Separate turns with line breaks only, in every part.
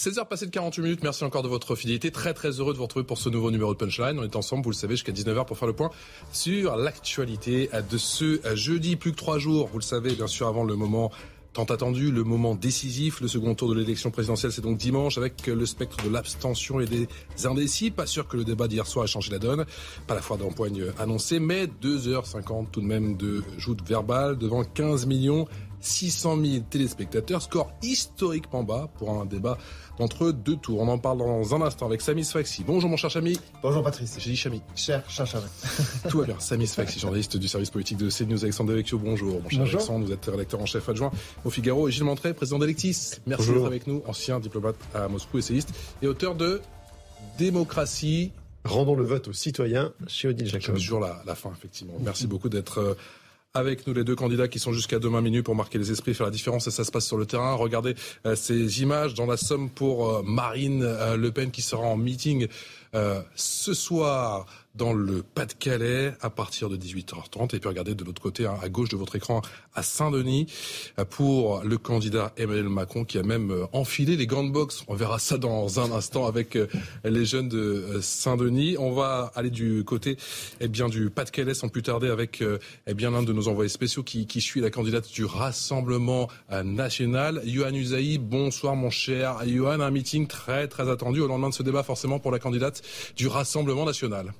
16h passées de 48 minutes, merci encore de votre fidélité. Très très heureux de vous retrouver pour ce nouveau numéro de Punchline. On est ensemble, vous le savez, jusqu'à 19h pour faire le point sur l'actualité de ce jeudi. Plus que trois jours, vous le savez, bien sûr, avant le moment Tant attendu, le moment décisif, le second tour de l'élection présidentielle, c'est donc dimanche avec le spectre de l'abstention et des indécis. Pas sûr que le débat d'hier soir ait changé la donne, pas la fois d'empoigne annoncée, mais 2h50 tout de même de joute verbale devant 15 millions 600 000 téléspectateurs, score historiquement bas pour un débat entre deux tours. On en parle dans un instant avec Samy Sfaxi. Bonjour mon cher Chami.
Bonjour Patrice.
J'ai dit Chami.
Cher, cher Chami.
Tout va bien. Samy Sfaxi, journaliste du service politique de CNews. Alexandre Devecchio, bonjour. Mon cher bonjour. Alexandre, vous êtes rédacteur en chef adjoint au Figaro. Et Gilles Montré, président d'Electis. Merci d'être avec nous, ancien diplomate à Moscou, essayiste et auteur de Démocratie,
Rendons le vote aux citoyens chez Odile
Jacob. Toujours la, la fin, effectivement. Merci beaucoup d'être euh, avec nous les deux candidats qui sont jusqu'à demain minuit pour marquer les esprits, faire la différence et ça se passe sur le terrain. Regardez euh, ces images dans la somme pour euh, Marine euh, Le Pen qui sera en meeting ce soir dans le Pas-de-Calais à partir de 18h30. Et puis regardez de l'autre côté, hein, à gauche de votre écran, à Saint-Denis, euh, pour le candidat Emmanuel Macron qui a même euh, enfilé les grandes box. On verra ça dans un instant avec euh, les jeunes de Saint-Denis. On va aller du côté eh bien, du Pas-de-Calais sans plus tarder avec eh bien, l'un de nos envoyés spéciaux qui, qui suit la candidate du Rassemblement national. Yohan Usaï, bonsoir mon cher. Yohan, un meeting très très attendu au lendemain de ce débat forcément pour la candidate du Rassemblement national.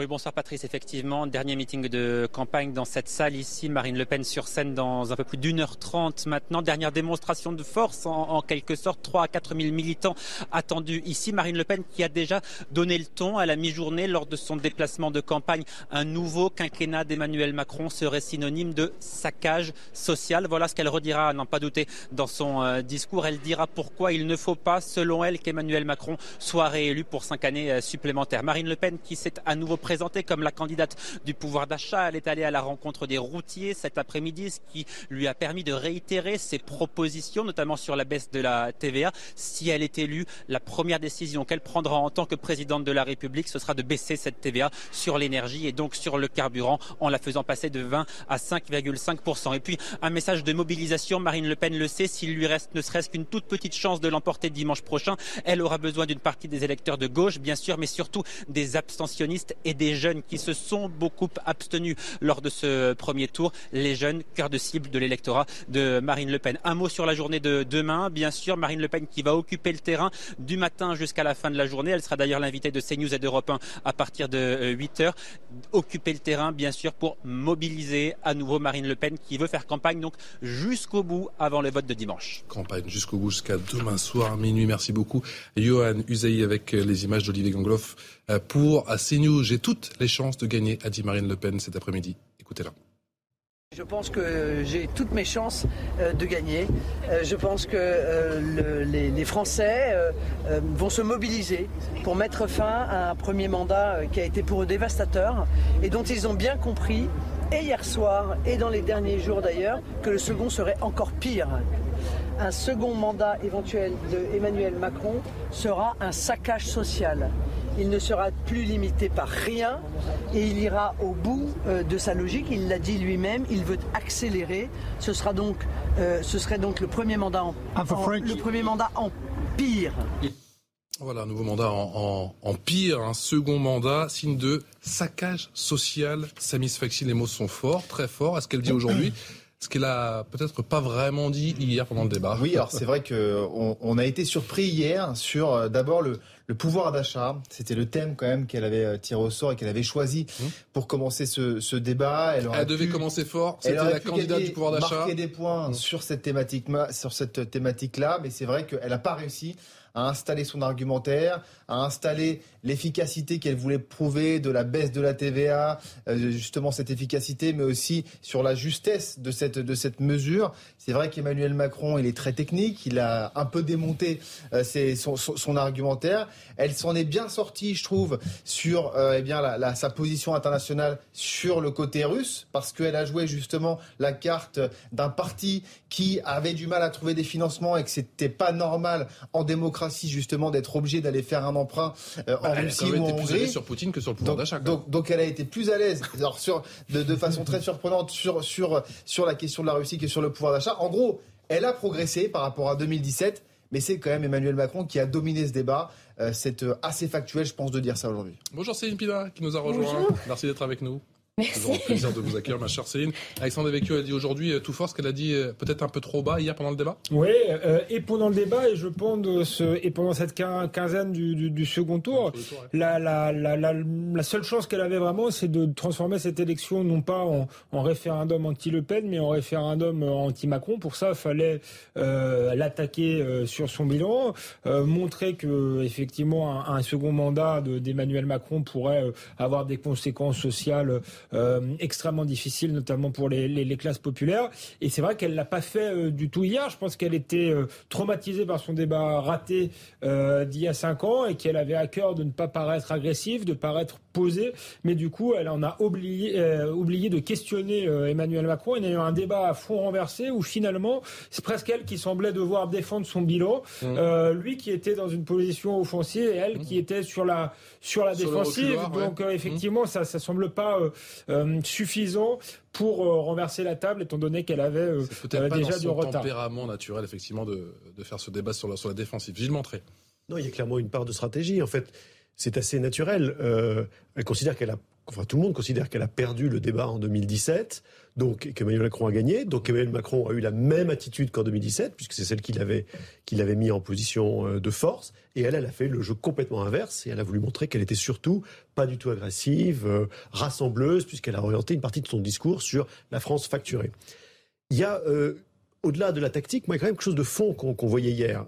Oui, bonsoir Patrice. Effectivement, dernier meeting de campagne dans cette salle ici. Marine Le Pen sur scène dans un peu plus d'une heure trente maintenant. Dernière démonstration de force en, quelque sorte. 3 à 4 000 militants attendus ici. Marine Le Pen qui a déjà donné le ton à la mi-journée lors de son déplacement de campagne. Un nouveau quinquennat d'Emmanuel Macron serait synonyme de saccage social. Voilà ce qu'elle redira, n'en pas douter, dans son euh, discours. Elle dira pourquoi il ne faut pas, selon elle, qu'Emmanuel Macron soit réélu pour cinq années euh, supplémentaires. Marine Le Pen qui s'est à nouveau présentée comme la candidate du pouvoir d'achat. Elle est allée à la rencontre des routiers cet après-midi, ce qui lui a permis de réitérer ses propositions, notamment sur la baisse de la TVA. Si elle est élue, la première décision qu'elle prendra en tant que présidente de la République, ce sera de baisser cette TVA sur l'énergie et donc sur le carburant en la faisant passer de 20 à 5,5%. Et puis un message de mobilisation, Marine Le Pen le sait, s'il lui reste ne serait-ce qu'une toute petite chance de l'emporter dimanche prochain, elle aura besoin d'une partie des électeurs de gauche, bien sûr, mais surtout des abstentionnistes et des jeunes qui se sont beaucoup abstenus lors de ce premier tour, les jeunes, cœur de cible de l'électorat de Marine Le Pen. Un mot sur la journée de demain, bien sûr, Marine Le Pen qui va occuper le terrain du matin jusqu'à la fin de la journée. Elle sera d'ailleurs l'invitée de CNews et d'Europe 1 à partir de 8 euh, heures. Occuper le terrain, bien sûr, pour mobiliser à nouveau Marine Le Pen qui veut faire campagne donc jusqu'au bout avant le vote de dimanche.
Campagne jusqu'au bout, jusqu'à demain soir, minuit. Merci beaucoup. Johan Usaï avec les images d'Olivier Gangloff euh, pour CNews. Toutes les chances de gagner, a dit Marine Le Pen cet après-midi. Écoutez-la.
Je pense que j'ai toutes mes chances euh, de gagner. Euh, je pense que les, Français vont se mobiliser pour mettre fin à un premier mandat qui a été pour eux dévastateur et dont ils ont bien compris, et hier soir et dans les derniers jours d'ailleurs, que le second serait encore pire. Un second mandat éventuel de Emmanuel Macron sera un saccage social il ne sera plus limité par rien et il ira au bout euh, de sa logique. Il l'a dit lui-même, il veut accélérer. Ce, sera donc, euh, ce serait donc le premier mandat en, le premier mandat en pire.
Voilà, un nouveau mandat en, pire, un second mandat, signe de saccage social. Samis Faxi, les mots sont forts, très forts. Est-ce qu'elle dit aujourd'hui ce qu'elle a peut-être pas vraiment dit hier pendant le débat.
Oui, alors c'est vrai qu'on on a été surpris hier sur euh, d'abord le, le pouvoir d'achat. C'était le thème quand même qu'elle avait euh, tiré au sort et qu'elle avait choisi mmh. pour commencer ce, ce débat.
Elle, elle devait commencer fort. C'était la candidate du pouvoir d'achat.
Marquer des points mmh. sur cette thématique, sur cette thématique-là, mais c'est vrai qu'elle n'a pas réussi à installer son argumentaire, à installer l'efficacité qu'elle voulait prouver de la baisse de la TVA, euh, justement cette efficacité, mais aussi sur la justesse de cette, de cette mesure. C'est vrai qu'Emmanuel Macron, il est très technique, il a un peu démonté euh, son, argumentaire. Elle s'en est bien sortie, je trouve, sur euh, eh bien, sa position internationale sur le côté russe, parce qu'elle a joué justement la carte d'un parti qui avait du mal à trouver des financements et que c'était pas normal en démocratie justement d'être obligé d'aller faire un emprunt euh, en bah, Russie ou en Hongrie.
plus sur Poutine que sur le pouvoir d'achat.
Donc, donc, elle a été plus à l'aise, alors sur de, de façon très surprenante sur sur sur la question de la Russie que sur le pouvoir d'achat. En gros, elle a progressé par rapport à 2017 mais c'est quand même Emmanuel Macron qui a dominé ce débat. Euh, c'est euh, assez factuel, je pense, de dire ça aujourd'hui.
Bonjour Céline Pina qui nous a rejoint. Merci d'être avec nous. Toujours un plaisir de vous accueillir, ma chère Céline. Alexandre Devecchio a dit aujourd'hui euh, tout fort ce qu'elle a dit euh, peut-être un peu trop bas hier pendant le débat.
Oui, euh, et pendant le débat, et je pense ce, et pendant cette quinzaine du, second tour, la, la, la, la, seule chance qu'elle avait vraiment, c'est de transformer cette élection non pas en, référendum anti-Le Pen, mais en référendum anti-Macron. Pour ça, il fallait l'attaquer sur son bilan, montrer que effectivement un, second mandat d'Emmanuel Macron pourrait avoir des conséquences sociales euh, extrêmement difficile, notamment pour les, les, les classes populaires. Et c'est vrai qu'elle l'a pas fait euh, du tout hier. Je pense qu'elle était euh, traumatisée par son débat raté d'il y a cinq ans et qu'elle avait à cœur de ne pas paraître agressive, de paraître posée. Mais du coup, elle en a oublié, oublié de questionner Emmanuel Macron. Il y a eu un débat à fond renversé où finalement, c'est presque elle qui semblait devoir défendre son bilan. Mmh. lui qui était dans une position offensive et elle mmh. qui était sur la, sur la défensive. Donc effectivement, ça ne semble pas euh, suffisant pour euh, renverser la table, étant donné qu'elle avait euh, déjà du retard.
tempérament naturel, effectivement, de, faire ce débat sur la, sur la défensive. Gilles Montré.
Non, il y a clairement une part de stratégie. En fait, c'est assez naturel. elle considère qu'elle a enfin tout le monde considère qu'elle a perdu le débat en 2017, donc qu'Emmanuel Macron a gagné. Donc Emmanuel Macron a eu la même attitude qu'en 2017, puisque c'est celle qu'il avait, qu'il avait mis en position euh, de force. Et elle, elle a fait le jeu complètement inverse, et elle a voulu montrer qu'elle était surtout pas du tout agressive, euh, rassembleuse, puisqu'elle a orienté une partie de son discours sur la France facturée. Il y a, euh, au-delà de la tactique, moi, quand même quelque chose de fond qu'on voyait hier.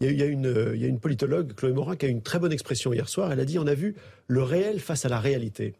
Il y, a, une, il y a une politologue, Chloé Morin, qui a une très bonne expression hier soir. Elle a dit on a vu le réel face à la réalité.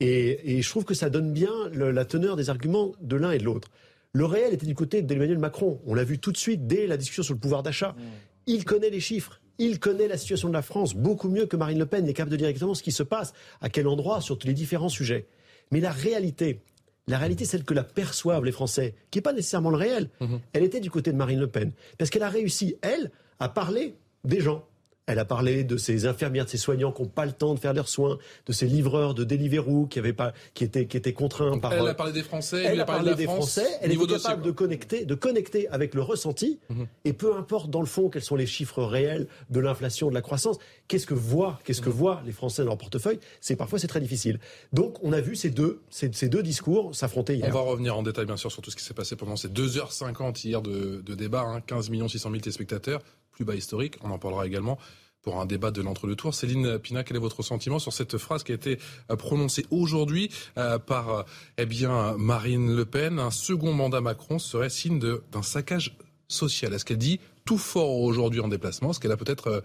Et, je trouve que ça donne bien la teneur des arguments de l'un et de l'autre. Le réel était du côté d'Emmanuel Macron. On l'a vu tout de suite dès la discussion sur le pouvoir d'achat. Mmh. Il connaît les chiffres. Il connaît la situation de la France beaucoup mieux que Marine Le Pen n'est capable de dire exactement ce qui se passe, à quel endroit, sur tous les différents sujets. Mais la réalité, la réalité, celle que la perçoivent les Français, qui n'est pas nécessairement le réel, mmh. elle était du côté de Marine Le Pen. Parce qu'elle a réussi, elle, à parler des gens. Elle a parlé de ces infirmières, de ces soignants qui n'ont pas le temps de faire leurs soins, de ces livreurs de Deliveroo qui avaient pas, qui étaient, qui étaient contraints par.
Elle a parlé des Français.
Elle
a
parlé, des Français. Elle est capable de connecter, de connecter avec le ressenti. Mhm. Et peu importe dans le fond quels sont les chiffres réels de l'inflation, de la croissance, qu'est-ce que voient, qu'est-ce que mhm. voient les Français dans leur portefeuille C'est parfois c'est très difficile. Donc on a vu ces deux, ces, deux discours s'affronter hier.
On va revenir en détail bien sûr sur tout ce qui s'est passé pendant ces 2h50 hier de, de débat, hein, 15 600 000 téléspectateurs plus bas historique. On en parlera également pour un débat de l'entre-deux tours. Céline Pina, quel est votre sentiment sur cette phrase qui a été euh, prononcée aujourd'hui euh, par euh, eh bien, Marine Le Pen? Un second mandat Macron serait signe d'un saccage social. Est-ce qu'elle dit tout fort aujourd'hui en déplacement, ce qu'elle a peut-être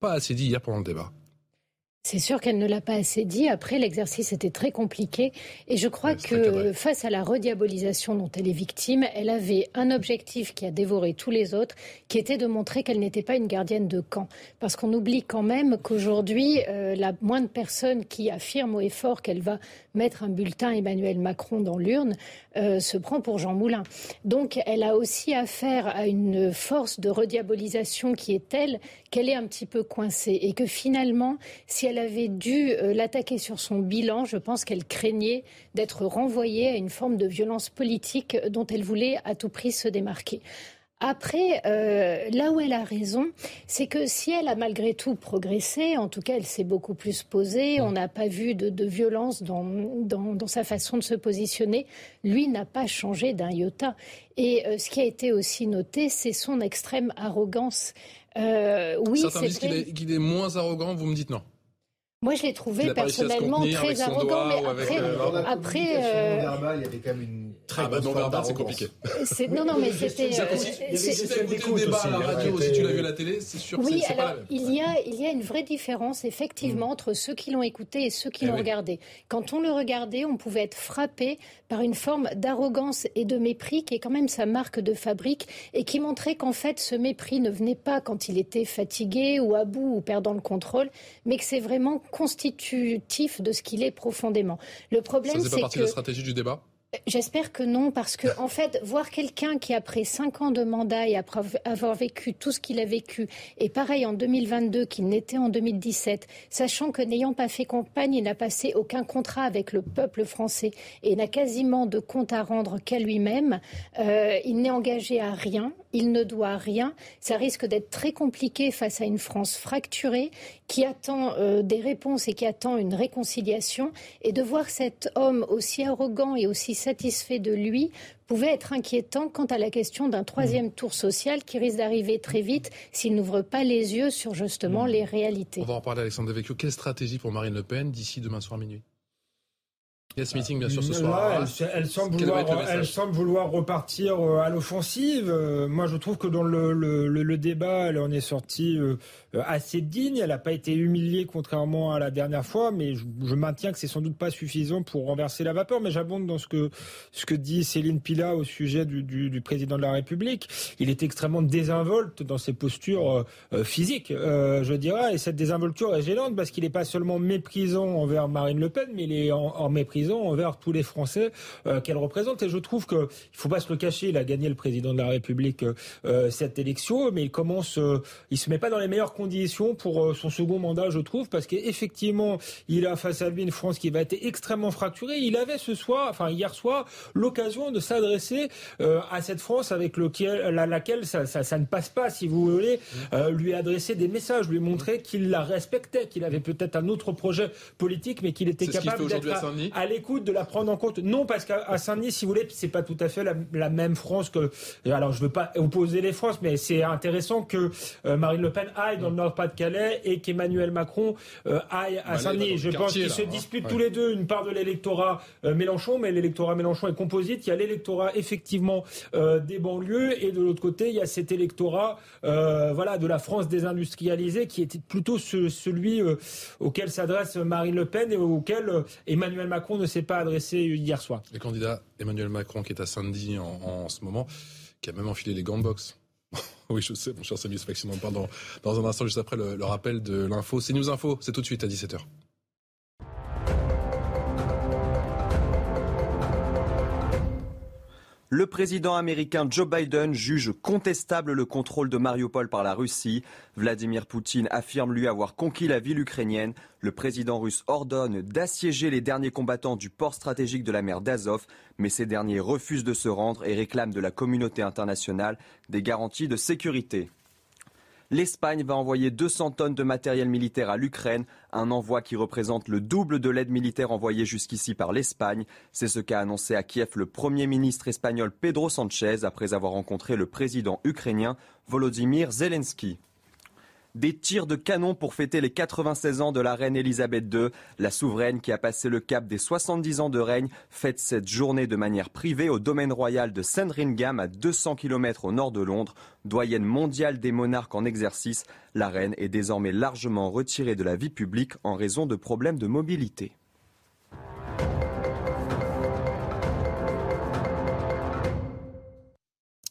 pas assez dit hier pendant le débat?
C'est sûr qu'elle ne l'a pas assez dit. Après, l'exercice était très compliqué. Et je crois que face à la rediabolisation dont elle est victime, elle avait un objectif qui a dévoré tous les autres, qui était de montrer qu'elle n'était pas une gardienne de camp. Parce qu'on oublie quand même qu'aujourd'hui, euh, la moindre personne qui affirme au effort qu'elle va mettre un bulletin Emmanuel Macron dans l'urne euh, se prend pour Jean Moulin. Donc, elle a aussi affaire à une force de rediabolisation qui est telle qu'elle est un petit peu coincée. Et que finalement, si elle avait dû euh, l'attaquer sur son bilan, je pense qu'elle craignait d'être renvoyée à une forme de violence politique dont elle voulait à tout prix se démarquer. Après, euh, là où elle a raison, c'est que si elle a malgré tout progressé, en tout cas elle s'est beaucoup plus posée, on n'a pas vu de, violence dans, dans, sa façon de se positionner, lui n'a pas changé d'un iota. Et euh, ce qui a été aussi noté, c'est son extrême arrogance.
oui, Certains disent qu'il est moins arrogant, vous me dites non.
Moi, je l'ai trouvé personnellement très arrogant, mais après,
euh, après, euh, il y avait quand même une
très
ah bah non, c'est compliqué.
Non, non, mais c'était.
Si tu as écouté le débat à la radio, si tu l'as vu à la télé, c'est sûr que
oui,
c'est
alors,
pas la même.
Il y, a, il y a une vraie différence, effectivement, mm. entre ceux qui l'ont écouté et ceux qui eh l'ont regardé. Quand on le regardait, on pouvait être frappé par une forme d'arrogance et de mépris qui est quand même sa marque de fabrique et qui montrait qu'en fait, ce mépris ne venait pas quand il était fatigué ou à bout ou perdant le contrôle, mais que c'est vraiment constitutif de ce qu'il est profondément. Le problème,
c'est que... Ça pas partie de la stratégie du débat?
J'espère que non, parce que en fait, voir quelqu'un qui après cinq ans de mandat et après avoir vécu tout ce qu'il a vécu, et pareil en 2022 qu'il n'était en 2017, sachant que n'ayant pas fait campagne, il n'a passé aucun contrat avec le peuple français et n'a quasiment de compte à rendre qu'à lui-même, euh, il n'est engagé à rien, il ne doit rien. Ça risque d'être très compliqué face à une France fracturée qui attend euh, des réponses et qui attend une réconciliation, et de voir cet homme aussi arrogant et aussi satisfait de lui pouvait être inquiétant quant à la question d'un troisième mmh. tour social qui risque d'arriver très vite s'il n'ouvre pas les yeux sur justement mmh. les réalités.
On va en parler, Alexandre Devecchio. Quelle stratégie pour Marine Le Pen d'ici demain soir minuit? Il y a ce meeting, bien sûr, ce soir.
elle, semble vouloir, elle, semble vouloir, repartir euh, à l'offensive. Euh, moi, je trouve que dans le, le, le, débat, elle en est sortie euh, assez digne. Elle n'a pas été humiliée, contrairement à la dernière fois. Mais je, je maintiens que c'est sans doute pas suffisant pour renverser la vapeur. Mais j'abonde dans ce que, ce que dit Céline Pila au sujet du, du, du président de la République. Il est extrêmement désinvolte dans ses postures physiques, je dirais. Et cette désinvolture est gênante parce qu'il n'est pas seulement méprisant envers Marine Le Pen, mais il est en, en envers tous les Français euh, qu'elle représente. Et je trouve qu'il ne faut pas se le cacher, il a gagné le président de la République euh, euh, cette élection, mais il commence, il se met pas dans les meilleures conditions pour son second mandat, je trouve, parce qu'effectivement, il a face à lui une France qui va être extrêmement fracturée. Il avait ce soir, enfin hier soir, l'occasion de s'adresser à cette France avec lequel, laquelle ça, ça, ne passe pas, si vous voulez, lui adresser des messages, lui montrer qu'il la respectait, qu'il avait peut-être un autre projet politique, mais qu'il était capable d'être à, l'écoute, de la prendre en compte. Non, parce qu'à Saint-Denis, si vous voulez, c'est pas tout à fait la, même France que. Alors, je veux pas opposer les France, mais c'est intéressant que euh, Marine Le Pen aille dans le Nord-Pas-de-Calais et qu'Emmanuel Macron euh, aille à bah, Saint-Denis. Je pense qu'ils se disputent tous les deux une part de l'électorat euh, Mélenchon, mais l'électorat Mélenchon est composite. Il y a l'électorat effectivement des banlieues et de l'autre côté, il y a cet électorat, voilà, de la France désindustrialisée qui était plutôt celui auquel s'adresse Marine Le Pen et auquel Emmanuel Macron ne s'est pas adressé hier soir.
Le candidat Emmanuel Macron qui est à Saint-Denis en, ce moment, qui a même enfilé les gants de boxe. oui, je sais, mon cher Samuel Faxi, on en parle dans, dans, un instant, juste après le, le rappel de l'info. C'est News Info, c'est tout de suite à 17h.
Le président américain Joe Biden juge contestable le contrôle de Mariupol par la Russie. Vladimir Poutine affirme lui avoir conquis la ville ukrainienne. Le président russe ordonne d'assiéger les derniers combattants du port stratégique de la mer d'Azov, mais ces derniers refusent de se rendre et réclament de la communauté internationale des garanties de sécurité. L'Espagne va envoyer 200 tonnes de matériel militaire à l'Ukraine, un envoi qui représente le double de l'aide militaire envoyée jusqu'ici par l'Espagne. C'est ce qu'a annoncé à Kiev le Premier ministre espagnol Pedro Sanchez après avoir rencontré le président ukrainien Volodymyr Zelensky. Des tirs de canon pour fêter les 96 ans de la reine Elisabeth II. La souveraine qui a passé le cap des 70 ans de règne fête cette journée de manière privée au domaine royal de Sandringham à 200 km au nord de Londres. Doyenne mondiale des monarques en exercice, la reine est désormais largement retirée de la vie publique en raison de problèmes de mobilité.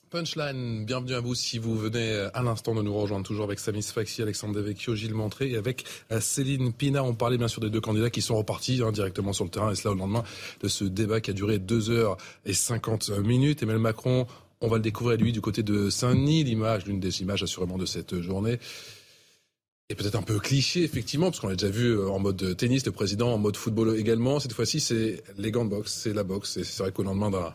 Punchline, bienvenue à vous si vous venez à l'instant de nous rejoindre toujours avec Samis Faxi, Alexandre Devecchio, Gilles Montré et avec euh, Céline Pina. On parlait bien sûr des deux candidats qui sont repartis hein, directement sur le terrain et cela au lendemain de ce débat qui a duré 2 heures et 50 minutes. Emmanuel Macron, on va le découvrir lui du côté de Saint-Denis, l'image, l'une des images assurément de cette journée. Et peut-être un peu cliché, effectivement, parce qu'on l'a déjà vu euh, en mode tennis, le président en mode football également. Cette fois-ci, c'est les gants de boxe, c'est la boxe. Et c'est vrai qu'au lendemain d'un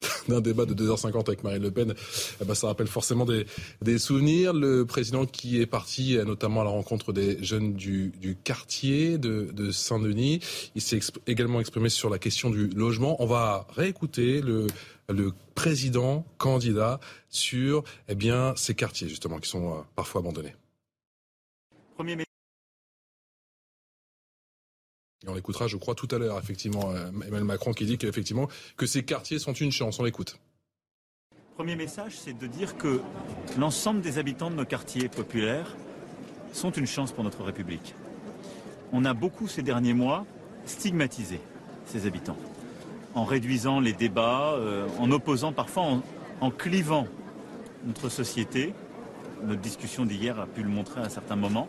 d'un débat de 2h50 avec Marine Le Pen, eh ben, ça rappelle forcément des, souvenirs. Le président qui est parti notamment à la rencontre des jeunes du, quartier de, de Saint-Denis, il s'est également exprimé sur la question du logement. On va réécouter le, président candidat sur eh bien, ces quartiers justement qui sont euh, parfois abandonnés. Et on l'écoutera, je crois, tout à l'heure, effectivement, Emmanuel Macron qui dit qu'effectivement, que ces quartiers sont une chance. On l'écoute.
Premier message, c'est de dire que l'ensemble des habitants de nos quartiers populaires sont une chance pour notre République. On a beaucoup ces derniers mois stigmatisé ces habitants en réduisant les débats, euh, en opposant parfois, en, en, clivant notre société. Notre discussion d'hier a pu le montrer à un certain moment.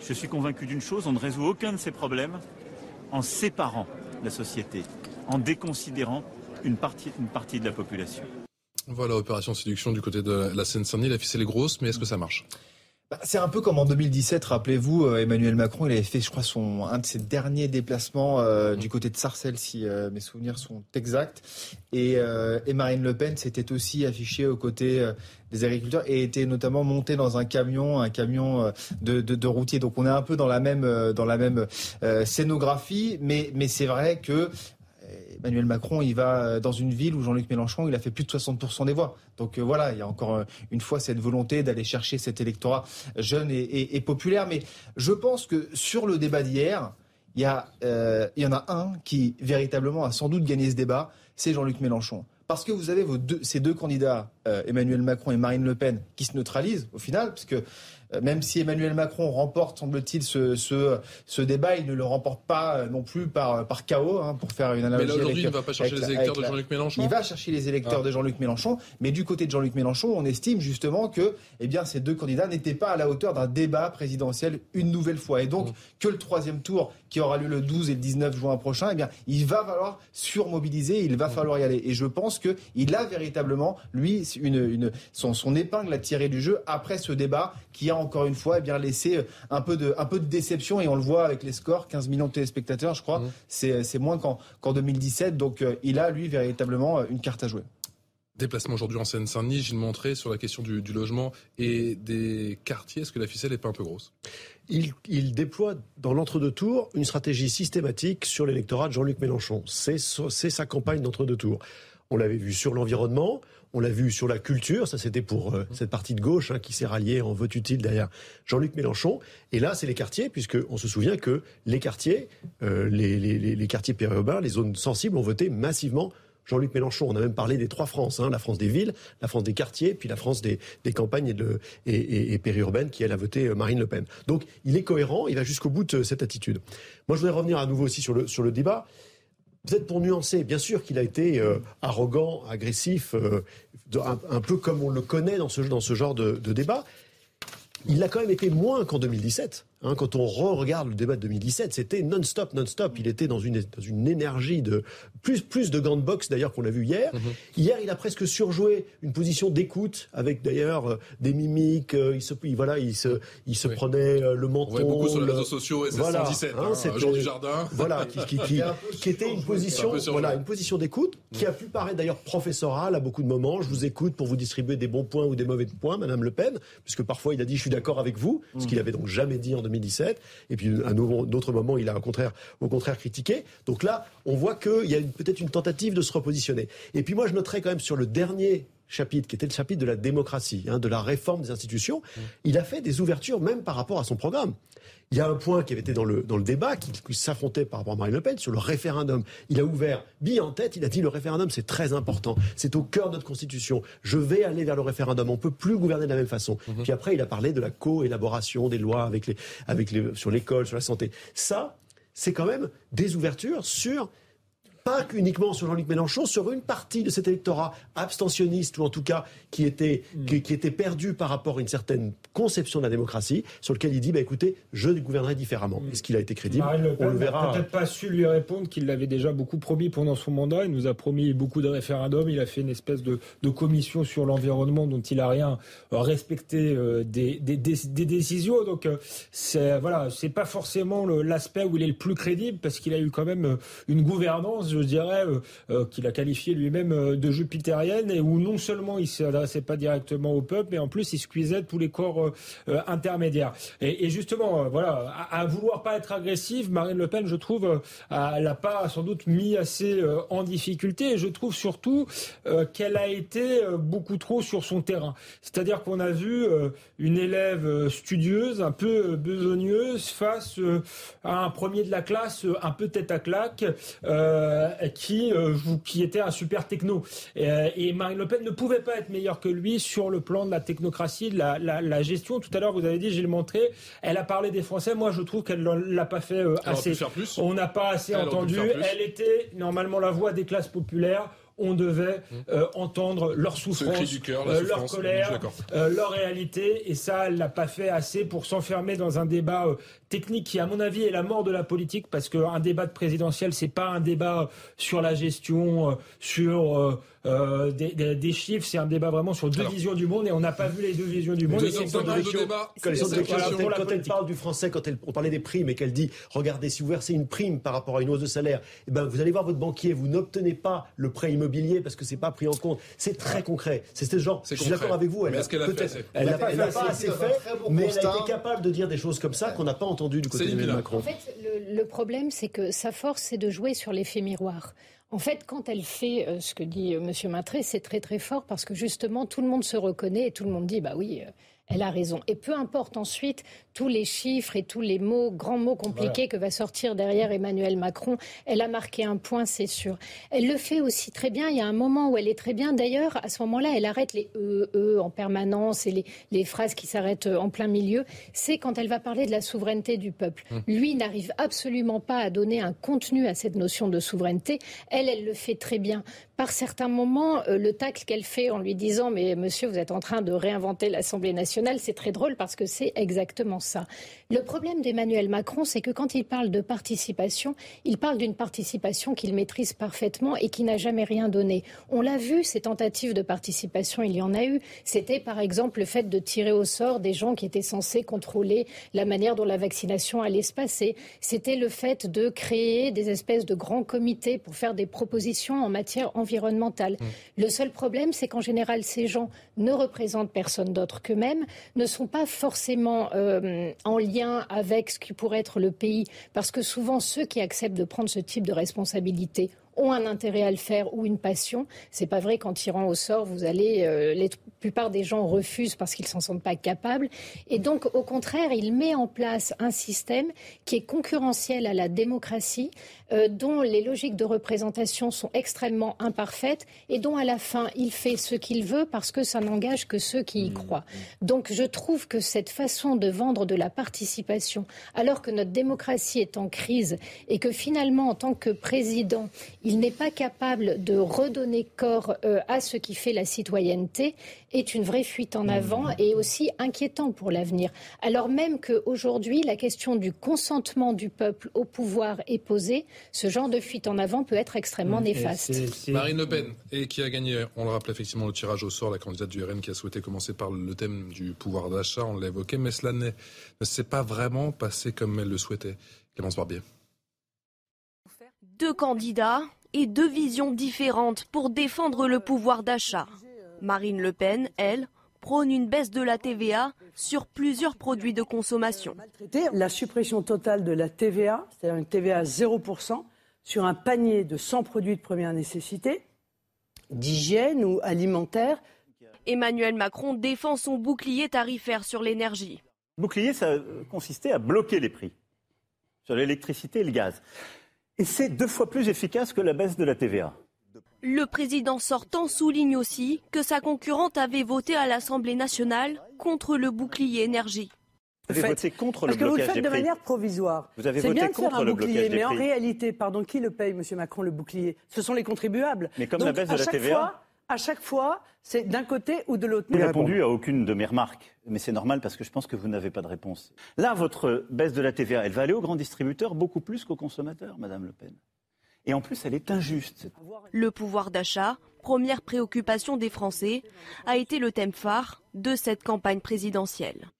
Je suis convaincu d'une chose, on ne résout aucun de ces problèmes en séparant la société, en déconsidérant une partie, de la population.
Voilà, opération séduction du côté de la Seine-Saint-Denis. La ficelle est grosse, mais est-ce que ça marche?
Bah, c'est un peu comme en 2017, rappelez-vous, euh, Emmanuel Macron, il avait fait, je crois, son, un de ses derniers déplacements euh, du côté de Sarcelles, si euh, mes souvenirs sont exacts. Et, et Marine Le Pen s'était aussi affichée aux côtés des agriculteurs et était notamment montée dans un camion, un camion de, de, de routier. Donc on est un peu dans la même, dans la même scénographie, mais, mais c'est vrai que Emmanuel Macron, il va euh, dans une ville où Jean-Luc Mélenchon, il a fait plus de 60% des voix. Donc euh, voilà, il y a encore euh, une fois cette volonté d'aller chercher cet électorat jeune et, populaire. Mais je pense que sur le débat d'hier, il y, en a un qui véritablement a sans doute gagné ce débat, c'est Jean-Luc Mélenchon. Parce que vous avez ces deux candidats, Emmanuel Macron et Marine Le Pen, qui se neutralisent au final, parce que même si Emmanuel Macron remporte, semble-t-il, ce, ce, ce, débat, il ne le remporte pas euh, non plus par, par chaos, hein, pour faire une analogie.
Mais là, aujourd'hui, il ne va pas chercher les électeurs de Jean-Luc Mélenchon
Il va chercher les électeurs ah. de Jean-Luc Mélenchon, mais du côté de Jean-Luc Mélenchon, on estime justement que eh bien, ces deux candidats n'étaient pas à la hauteur d'un débat présidentiel une nouvelle fois. Et donc, mmh. que le troisième tour, qui aura lieu le 12 et le 19 juin prochain, eh bien, il va falloir surmobiliser, il va mmh. falloir y aller. Et je pense qu'il a véritablement, lui, une, une, son, son épingle à tirer du jeu après ce débat qui a encore une fois eh bien, un peu, de, un peu de déception. Et on le voit avec les scores 15 millions de téléspectateurs, je crois. Mmh. C'est moins qu'en 2017. Donc euh, il a, lui, véritablement euh, une carte à jouer.
Déplacement aujourd'hui en Seine-Saint-Denis, Gilles Montré, sur la question du, logement et des quartiers. Est-ce que la ficelle n'est pas un peu grosse?
Il, il, déploie dans l'entre-deux tours une stratégie systématique sur l'électorat de Jean-Luc Mélenchon. C'est sa campagne d'entre-deux tours. On l'avait vu sur l'environnement, on l'a vu sur la culture, ça c'était pour euh, cette partie de gauche hein, qui s'est ralliée en vote utile derrière Jean-Luc Mélenchon. Et là, c'est les quartiers, puisqu'on se souvient que les quartiers, euh, les, les, les, quartiers périurbains, les zones sensibles ont voté massivement Jean-Luc Mélenchon. On a même parlé des trois Frances, hein, la France des villes, la France des quartiers, puis la France des, des campagnes et, de, et, et, périurbaines qui, elle, a voté euh, Marine Le Pen. Donc, il est cohérent, il va jusqu'au bout de cette attitude. Moi, je voudrais revenir à nouveau aussi sur le, sur le débat. Peut-être pour nuancer, bien sûr qu'il a été euh, arrogant, agressif, euh, un, peu comme on le connaît dans ce, genre de, de débat. Il l'a quand même été moins qu'en 2017. Hein, quand on re-regarde le débat de 2017, c'était non-stop, non-stop. Il était dans une, dans une énergie de plus, plus de gants de boxe d'ailleurs qu'on l'a vu hier. Mhm. Hier, il a presque surjoué une position d'écoute avec d'ailleurs euh, des mimiques. Euh, il se, voilà, il se, il se prenait euh, le menton.
On beaucoup sur les réseaux sociaux. SS voilà, 117, hein, hein, Jean du Jardin.
Voilà, qui, qui, qui, qui était une position, voilà, une position d'écoute qui a pu paraître d'ailleurs professorale à beaucoup de moments. Je vous écoute pour vous distribuer des bons points ou des mauvais points, Madame Le Pen, puisque parfois il a dit je suis d'accord avec vous, ce qu'il avait donc jamais dit en 2017. Et puis à un autre moment, il a au contraire, au contraire critiqué. Donc là, on voit qu'il y a peut-être une tentative de se repositionner. Et puis moi, je noterai quand même sur le dernier chapitre, qui était le chapitre de la démocratie, hein, de la réforme des institutions, mmh. il a fait des ouvertures même par rapport à son programme. Il y a un point qui avait été dans le, dans le débat, qui, s'affrontait par rapport à Marine Le Pen, sur le référendum. Il a ouvert, bille en tête, il a dit le référendum c'est très important, c'est au cœur de notre constitution, je vais aller vers le référendum, on peut plus gouverner de la même façon. Mhm. Puis après, il a parlé de la co-élaboration des lois avec les, avec les, sur l'école, sur la santé. Ça, c'est quand même des ouvertures sur pas uniquement sur Jean-Luc Mélenchon, sur une partie de cet électorat abstentionniste, ou en tout cas qui était, mm. qui, était perdu par rapport à une certaine conception de la démocratie, sur lequel il dit, bah, écoutez, je gouvernerai différemment. Mm. Est-ce qu'il a été crédible
On le verra. peut-être pas su lui répondre qu'il l'avait déjà beaucoup promis pendant son mandat. Il nous a promis beaucoup de référendums. Il a fait une espèce de, commission sur l'environnement dont il a rien euh, respecté euh, des, des, décisions. Donc, euh, c'est voilà, c'est pas forcément l'aspect où il est le plus crédible parce qu'il a eu quand même une gouvernance je dirais, qu'il a qualifié lui-même de jupitérienne et où non seulement il s'adressait pas directement au peuple, mais en plus il squeezait tous les corps intermédiaires. Et, justement, voilà, à, vouloir pas être agressive, Marine Le Pen, je trouve, elle n'a pas sans doute mis assez en difficulté. Et je trouve surtout qu'elle a été beaucoup trop sur son terrain. C'est-à-dire qu'on a vu une élève studieuse, un peu besogneuse, face à un premier de la classe un peu tête à claque, qui, qui était un super techno. Et, Marine Le Pen ne pouvait pas être meilleure que lui sur le plan de la technocratie, de la, gestion. Tout à l'heure, vous avez dit, j'ai le montré, elle a parlé des Français. Moi, je trouve qu'elle ne l'a pas fait assez. On n'a pas assez entendu. Elle était normalement la voix des classes populaires on devait mmh. euh, entendre leur souffrance, euh, leur colère, euh, leur réalité. Et ça, elle l'a pas fait assez pour s'enfermer dans un débat technique qui, à mon avis, est la mort de la politique parce qu'un débat de présidentiel, c'est pas un débat sur la gestion, sur euh, des, chiffres. C'est un débat vraiment sur deux visions du monde et on n'a pas vu les deux visions du monde.
Quand, elle parle du français, quand elle, on parlait des primes et qu'elle dit regardez, si vous versez une prime par rapport à une hausse de salaire, eh ben, vous allez voir votre banquier, vous n'obtenez pas le prêt immobilier parce que c'est pas pris en compte. C'est très concret. C'est ce genre. Je suis d'accord avec vous.
Elle
n'a pas, assez fait, mais elle a été capable de dire des choses comme ça qu'on n'a pas entendu du côté de Macron.
En fait, le problème, c'est que sa force, c'est de jouer sur l'effet miroir. En fait, quand elle fait euh, ce que dit euh, M. Matré, c'est très très fort parce que justement, tout le monde se reconnaît et tout le monde dit, bah oui, euh, elle a raison. Et peu importe ensuite tous les chiffres et tous les mots, grands mots compliqués que va sortir derrière Emmanuel Macron, elle a marqué un point, c'est sûr. Elle le fait aussi très bien. Il y a un moment où elle est très bien. D'ailleurs, à ce moment-là, elle arrête les e, e en permanence et les, phrases qui s'arrêtent en plein milieu. C'est quand elle va parler de la souveraineté du peuple. Hum. Lui n'arrive absolument pas à donner un contenu à cette notion de souveraineté. Elle, elle le fait très bien par certains moments, euh, le tacle qu'elle fait en lui disant Mais monsieur, vous êtes en train de réinventer l'Assemblée nationale, c'est très drôle parce que c'est exactement ça. Le problème d'Emmanuel Macron, c'est que quand il parle de participation, il parle d'une participation qu'il maîtrise parfaitement et qui n'a jamais rien donné. On l'a vu, ces tentatives de participation, il y en a eu. C'était par exemple le fait de tirer au sort des gens qui étaient censés contrôler la manière dont la vaccination allait se passer. C'était le fait de créer des espèces de grands comités pour faire des propositions en matière environnementale environnementale. Mmh. Le seul problème, c'est qu'en général, ces gens ne représentent personne d'autre qu'eux-mêmes, ne sont pas forcément euh, en lien avec ce qui pourrait être le pays, parce que souvent, ceux qui acceptent de prendre ce type de responsabilité ont un intérêt à le faire ou une passion. C'est pas vrai qu'en tirant au sort, vous allez. Euh, la plupart des gens refusent parce qu'ils s'en sentent pas capables. Et donc, au contraire, il met en place un système qui est concurrentiel à la démocratie, euh, dont les logiques de représentation sont extrêmement imparfaites et dont à la fin il fait ce qu'il veut parce que ça n'engage que ceux qui y mmh. croient. Donc, je trouve que cette façon de vendre de la participation, alors que notre démocratie est en crise et que finalement, en tant que président, il n'est pas capable de redonner corps euh, à ce qui fait la citoyenneté est une vraie fuite en avant mmh. et aussi inquiétant pour l'avenir. Alors même qu'aujourd'hui, la question du consentement du peuple au pouvoir est posée, ce genre de fuite en avant peut être extrêmement mmh. néfaste.
Marine Le Pen, et qui a gagné, on le rappelle effectivement, le tirage au sort, la candidate du RN qui a souhaité commencer par le thème du pouvoir d'achat, on l'a évoqué, mais cela ne s'est pas vraiment passé comme elle le souhaitait. Clémence Barbier.
Deux candidats et deux visions différentes pour défendre le pouvoir d'achat. Marine Le Pen, elle, prône une baisse de la TVA sur plusieurs produits de consommation.
La suppression totale de la TVA, c'est-à-dire une TVA à 0%, sur un panier de 100 produits de première nécessité, d'hygiène ou alimentaire.
Emmanuel Macron défend son bouclier tarifaire sur l'énergie.
Le bouclier, ça consistait à bloquer les prix sur l'électricité et le gaz. Et c'est deux fois plus efficace que la baisse de la TVA.
Le président sortant souligne aussi que sa concurrente avait voté à l'Assemblée nationale contre le bouclier énergie.
Vous avez voté contre
le
Parce que vous
le faites de manière provisoire.
Vous avez voté bien de contre faire un
le bouclier, mais
en
réalité, pardon, qui le paye, Monsieur Macron, le bouclier? Ce sont les contribuables.
Mais comme la baisse de la TVA
à chaque fois, c'est d'un côté ou de l'autre.
Vous n'avez répondu à aucune de mes remarques, mais c'est normal parce que je pense que vous n'avez pas de réponse. Là, votre baisse de la TVA, elle va aller aux grands distributeurs beaucoup plus qu'aux consommateurs, Madame Le Pen. Et en plus, elle est injuste.
Le pouvoir d'achat, première préoccupation des Français, a été le thème phare de cette campagne présidentielle.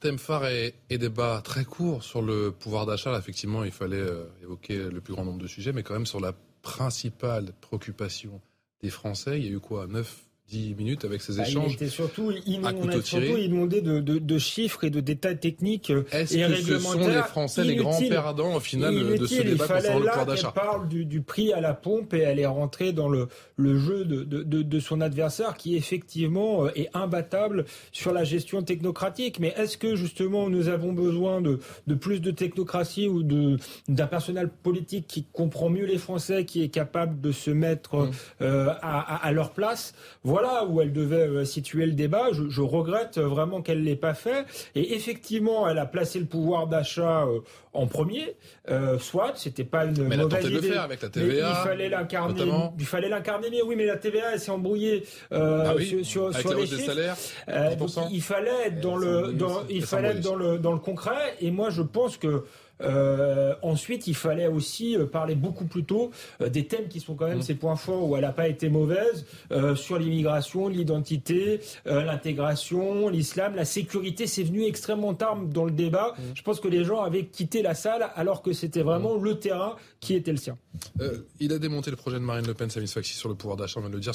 Thème phare et, débat très court sur le pouvoir d'achat. Effectivement, il fallait euh, évoquer le plus grand nombre de sujets, mais quand même sur la principale préoccupation des Français. Il y a eu quoi? 9 10 minutes avec ces bah, échanges.
il était surtout, inondé de, de, de, chiffres et de détails techniques euh,
Est-ce
que
ce sont les Français les grands perdants au final de ce débat concernant le pouvoir d'achat
parle du, du, prix à la pompe et elle est rentrée dans le, le jeu de, de, son adversaire qui effectivement euh, est imbattable sur la gestion technocratique. Mais est-ce que justement nous avons besoin de, plus de technocratie ou d'un personnel politique qui comprend mieux les Français, qui est capable de se mettre mmh. euh, à, à, leur place? Voilà où elle devait euh, situer le débat. Je, regrette vraiment qu'elle l'ait pas fait. Et effectivement, elle a placé le pouvoir d'achat euh, en premier. Euh, soit, c'était pas une mais mauvaise idée. De
faire avec la TVA,
il fallait l'incarner. Il fallait l'incarner. Mais oui, mais la TVA, elle s'est embrouillée euh, ah sur, sur, les chiffres.
Salaires,
il fallait être dans le, dans, il fallait être dans le, dans le concret. Et moi, je pense que euh, ensuite, il fallait aussi euh, parler beaucoup plus tôt euh, des thèmes qui sont quand même mmh. ses points forts où elle n'a pas été mauvaise sur l'immigration, l'identité, l'intégration, l'islam, la sécurité. C'est venu extrêmement tard dans le débat. Mmh. Je pense que les gens avaient quitté la salle alors que c'était vraiment mmh. le terrain qui était le sien.
il a démonté le projet de Marine Le Pen, Samis Faxi, sur le pouvoir d'achat, on vient de le dire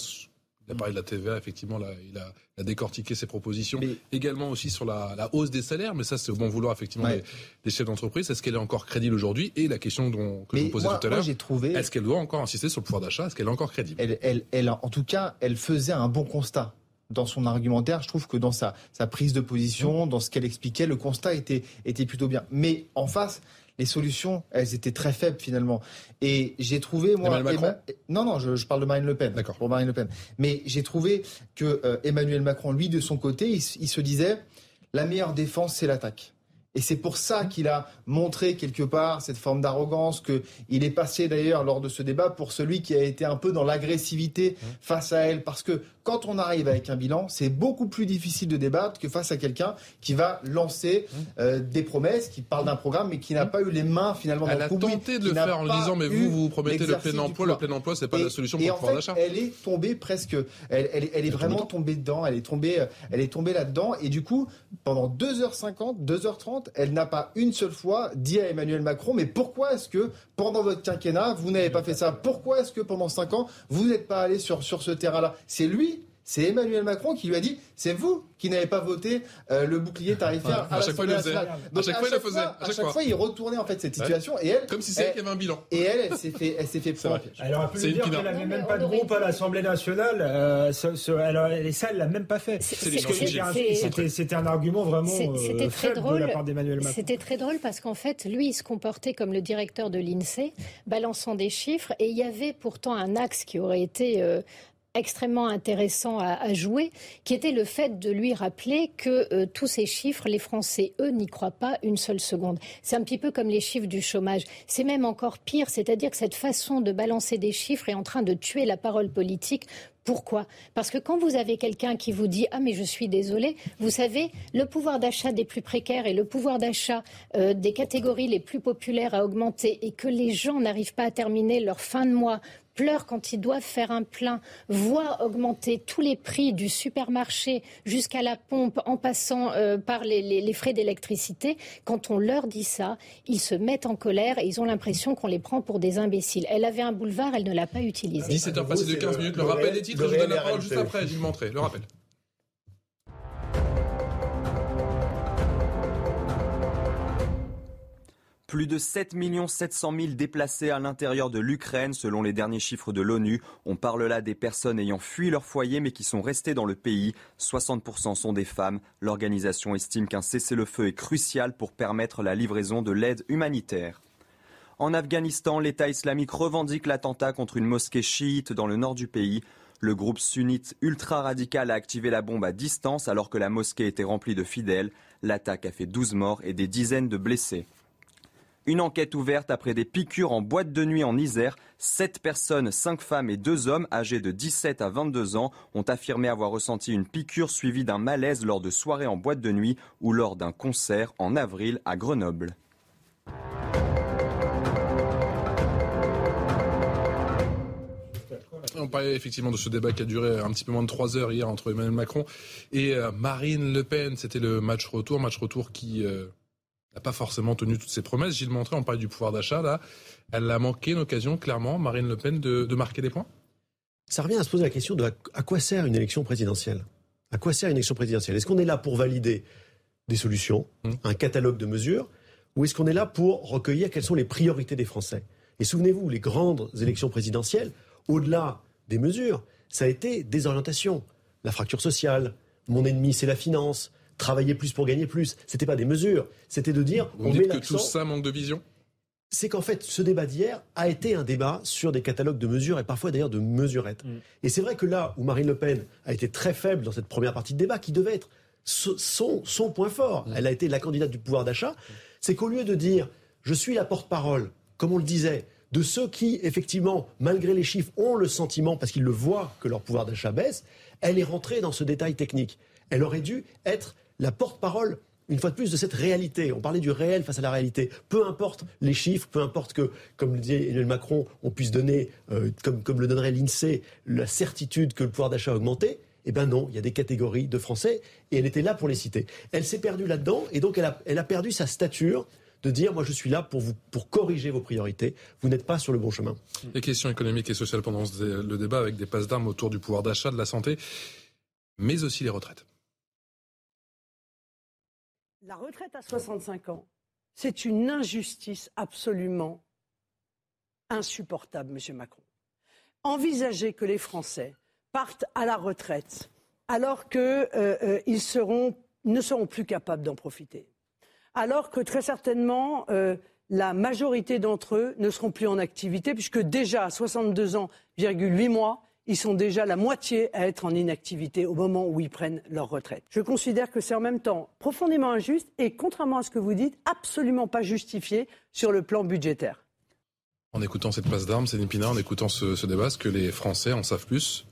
il a parlé de la TVA, effectivement, là, il, a, décortiqué ses propositions. Également aussi sur la, hausse des salaires, mais ça, c'est au bon vouloir, effectivement, des, chefs d'entreprise. Est-ce qu'elle est encore crédible aujourd'hui? Et la question dont, que je vous posais tout à l'heure,
trouvé...
est-ce qu'elle doit encore insister sur le pouvoir d'achat? Est-ce qu'elle est encore crédible?
Elle, elle, en tout cas, elle faisait un bon constat dans son argumentaire, je trouve que dans sa, sa prise de position, dans ce qu'elle expliquait, le constat était, était plutôt bien. Mais en face, les solutions, elles étaient très faibles finalement. Et j'ai trouvé moi, non non, je, parle de Marine Le Pen.
D'accord.
Pour Marine Le Pen. Mais j'ai trouvé que euh, Emmanuel Macron, lui, de son côté, il, il se disait la meilleure défense, c'est l'attaque. Et c'est pour ça qu'il a montré quelque part cette forme d'arrogance, qu'il est passé d'ailleurs lors de ce débat pour celui qui a été un peu dans l'agressivité face à elle. Parce que quand on arrive avec un bilan, c'est beaucoup plus difficile de débattre que face à quelqu'un qui va lancer euh, des promesses, qui parle d'un programme, mais qui n'a pas eu les mains finalement
Elle a tenté de le faire en disant mais vous, vous promettez le plein emploi, le plein emploi, c'est pas la solution pour le pouvoir d'achat.
Elle est tombée presque, elle, elle, est vraiment tombée dedans, elle est tombée, elle est tombée là-dedans, et du coup, pendant 2h50, 2h30, elle n'a pas une seule fois dit à Emmanuel Macron mais pourquoi est-ce que pendant votre quinquennat, vous n'avez pas fait ça? Pourquoi est-ce que pendant 5 ans, vous n'êtes pas allé sur, sur ce terrain-là? C'est lui c'est Emmanuel Macron qui lui a dit c'est vous qui n'avez pas voté euh, le bouclier tarifaire à, chaque fois, il faisait.
à chaque fois, il le faisait.
À chaque, fois. il retournait en fait cette situation et elle
comme si c'était qu'il y avait un bilan.
Et elle, elle s'est fait, elle s'est fait prendre.
Elle aurait pu dire qu'elle n'avait même pas de groupe à l'Assemblée nationale. Euh, et ça, elle l'a même pas fait. C'était un argument vraiment euh, faible de la part d'Emmanuel Macron.
C'était très drôle parce qu'en fait, lui, il se comportait comme le directeur de l'Insee, balançant des chiffres, et il y avait pourtant un axe qui aurait été extrêmement intéressant à, jouer, qui était le fait de lui rappeler que euh, tous ces chiffres, les Français, eux, n'y croient pas une seule seconde. C'est un petit peu comme les chiffres du chômage. C'est même encore pire, c'est-à-dire que cette façon de balancer des chiffres est en train de tuer la parole politique pourquoi? Parce que quand vous avez quelqu'un qui vous dit ah mais je suis désolé, vous savez le pouvoir d'achat des plus précaires et le pouvoir d'achat euh, des catégories les plus populaires a augmenté et que les gens n'arrivent pas à terminer leur fin de mois pleurent quand ils doivent faire un plein, voient augmenter tous les prix du supermarché jusqu'à la pompe en passant euh, par les, frais d'électricité, quand on leur dit ça, ils se mettent en colère et ils ont l'impression qu'on les prend pour des imbéciles. Elle avait un boulevard, elle ne l'a pas utilisé.
17h passé de 15 minutes, le rappel des titres, je donne la parole juste après, Gilles Montré, le rappel.
Plus de 7 700 000 déplacés à l'intérieur de l'Ukraine, selon les derniers chiffres de l'ONU. On parle là des personnes ayant fui leur foyer mais qui sont restées dans le pays. 60% sont des femmes. L'organisation estime qu'un cessez-le-feu est crucial pour permettre la livraison de l'aide humanitaire. En Afghanistan, l'État islamique revendique l'attentat contre une mosquée chiite dans le nord du pays. Le groupe sunnite ultra-radical a activé la bombe à distance alors que la mosquée était remplie de fidèles. L'attaque a fait 12 morts et des dizaines de blessés. Une enquête ouverte après des piqûres en boîte de nuit en Isère. Sept personnes, cinq femmes et deux hommes âgés de 17 à 22 ans ont affirmé avoir ressenti une piqûre suivie d'un malaise lors de soirées en boîte de nuit ou lors d'un concert en avril à Grenoble.
On parlait effectivement de ce débat qui a duré un petit peu moins de trois heures hier entre Emmanuel Macron et euh, Marine Le Pen. C'était le match retour, match retour qui euh, n'a pas forcément tenu toutes ses promesses. Gilles Montré, on parlait du pouvoir d'achat là. Elle a manqué une occasion, clairement, Marine Le Pen, de, de marquer des points?
Ça revient à se poser la question de à quoi sert une élection présidentielle? À quoi sert une élection présidentielle? Est-ce qu'on est là pour valider des solutions, mmh. un catalogue de mesures, ou est-ce qu'on est là pour recueillir quelles sont les priorités des Français? Et souvenez-vous, les grandes élections présidentielles, au-delà des mesures, ça a été des orientations. La fracture sociale, mon ennemi c'est la finance, travailler plus pour gagner plus. C'était pas des mesures, c'était de dire
Vous on dites que tout ça manque de vision?
C'est qu'en fait, ce débat d'hier a été un débat sur des catalogues de mesures et parfois d'ailleurs de mesurettes. Mm. Et c'est vrai que là où Marine Le Pen a été très faible dans cette première partie de débat, qui devait être son, son point fort, mm. elle a été la candidate du pouvoir d'achat, c'est qu'au lieu de dire je suis la porte-parole, comme on le disait, de ceux qui, effectivement, malgré les chiffres, ont le sentiment, parce qu'ils le voient, que leur pouvoir d'achat baisse, elle est rentrée dans ce détail technique. Elle aurait dû être la porte-parole une fois de plus, de cette réalité. On parlait du réel face à la réalité. Peu importe les chiffres, peu importe que, comme le disait Emmanuel Macron, on puisse donner, euh, comme, le donnerait l'INSEE, la certitude que le pouvoir d'achat a augmenté. Eh bien non, il y a des catégories de Français et elle était là pour les citer. Elle s'est perdue là-dedans et donc elle a, perdu sa stature de dire moi je suis là pour pour corriger vos priorités. Vous n'êtes pas sur le bon chemin.
Les questions économiques et sociales pendant le débat avec des passes d'armes autour du pouvoir d'achat, de la santé, mais aussi les retraites.
La retraite à 65 ans, c'est une injustice absolument insupportable, Monsieur Macron. Envisager que les Français partent à la retraite alors qu'ils euh, euh, ne seront plus capables d'en profiter alors que très certainement euh, la majorité d'entre eux ne seront plus en activité, puisque déjà à 62 ans, 8 mois, ils sont déjà la moitié à être en inactivité au moment où ils prennent leur retraite. Je considère que c'est en même temps profondément injuste et, contrairement à ce que vous dites, absolument pas justifié sur le plan budgétaire.
En écoutant cette passe d'armes, Céline Pinard, en écoutant ce, débat, est-ce que les Français en savent plus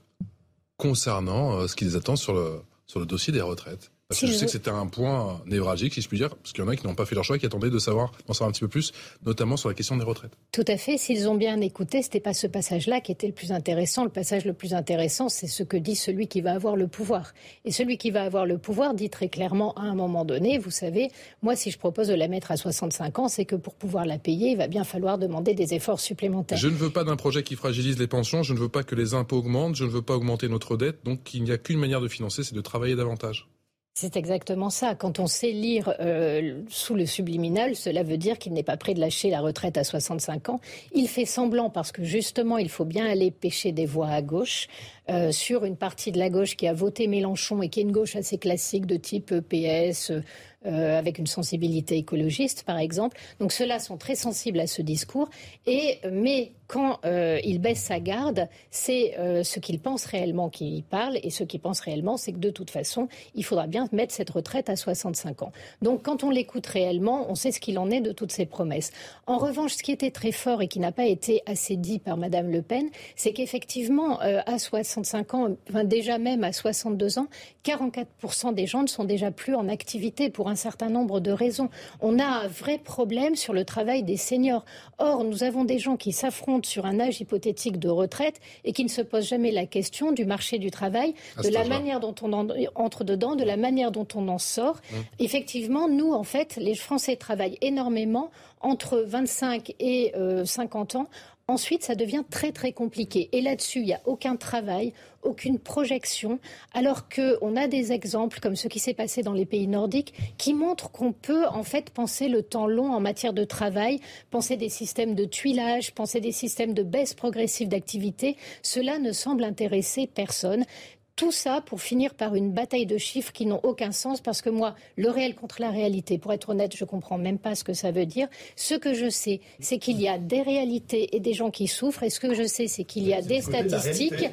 concernant euh, ce qu'ils attendent sur le dossier des retraites parce que je sais que c'était un point névralgique, si je puis dire, parce qu'il y en a qui n'ont pas fait leur choix, qui attendaient de savoir, d'en savoir un petit peu plus, notamment sur la question des retraites.
Tout à fait. S'ils ont bien écouté, c'était pas ce passage-là qui était le plus intéressant. Le passage le plus intéressant, c'est ce que dit celui qui va avoir le pouvoir. Et celui qui va avoir le pouvoir dit très clairement à un moment donné, vous savez, moi, si je propose de la mettre à 65 ans, c'est que pour pouvoir la payer, il va bien falloir demander des efforts supplémentaires.
Je ne veux pas d'un projet qui fragilise les pensions, je ne veux pas que les impôts augmentent, je ne veux pas augmenter notre dette, donc il n'y a qu'une manière de financer, c'est de travailler davantage.
C'est exactement ça. Quand on sait lire euh, sous le subliminal, cela veut dire qu'il n'est pas prêt de lâcher la retraite à 65 ans. Il fait semblant parce que justement, il faut bien aller pêcher des voix à gauche. Euh, sur une partie de la gauche qui a voté Mélenchon et qui est une gauche assez classique de type PS, euh, avec une sensibilité écologiste, par exemple. Donc ceux-là sont très sensibles à ce discours. Et, mais quand euh, il baisse sa garde, c'est euh, ce qu'il pense réellement qui parle. Et ce qu'il pense réellement, c'est que de toute façon, il faudra bien mettre cette retraite à 65 ans. Donc quand on l'écoute réellement, on sait ce qu'il en est de toutes ses promesses. En revanche, ce qui était très fort et qui n'a pas été assez dit par Madame Le Pen, c'est qu'effectivement, à 65 ans, enfin, déjà même à 62 ans, 44% des gens ne sont déjà plus en activité pour un certain nombre de raisons. On a un vrai problème sur le travail des seniors. Or, nous avons des gens qui s'affrontent sur un âge hypothétique de retraite et qui ne se posent jamais la question du marché du travail, de la manière dont on entre dedans, de la manière dont on en sort. Mmh. Effectivement, nous, en fait, les Français travaillent énormément entre 25 et 50 euh, ans Ensuite, ça devient très très compliqué. Et là-dessus, il n'y a aucun travail, aucune projection, alors qu'on a des exemples comme ce qui s'est passé dans les pays nordiques qui montrent qu'on peut en fait penser le temps long en matière de travail, penser des systèmes de tuilage, penser des systèmes de baisse progressive d'activité. Cela ne semble intéresser personne. Tout ça pour finir par une bataille de chiffres qui n'ont aucun sens parce que moi, le réel contre la réalité, pour être honnête, je comprends même pas ce que ça veut dire. Ce que je sais, c'est qu'il y a des réalités et des gens qui souffrent. Et ce que je sais, c'est qu'il y a des statistiques.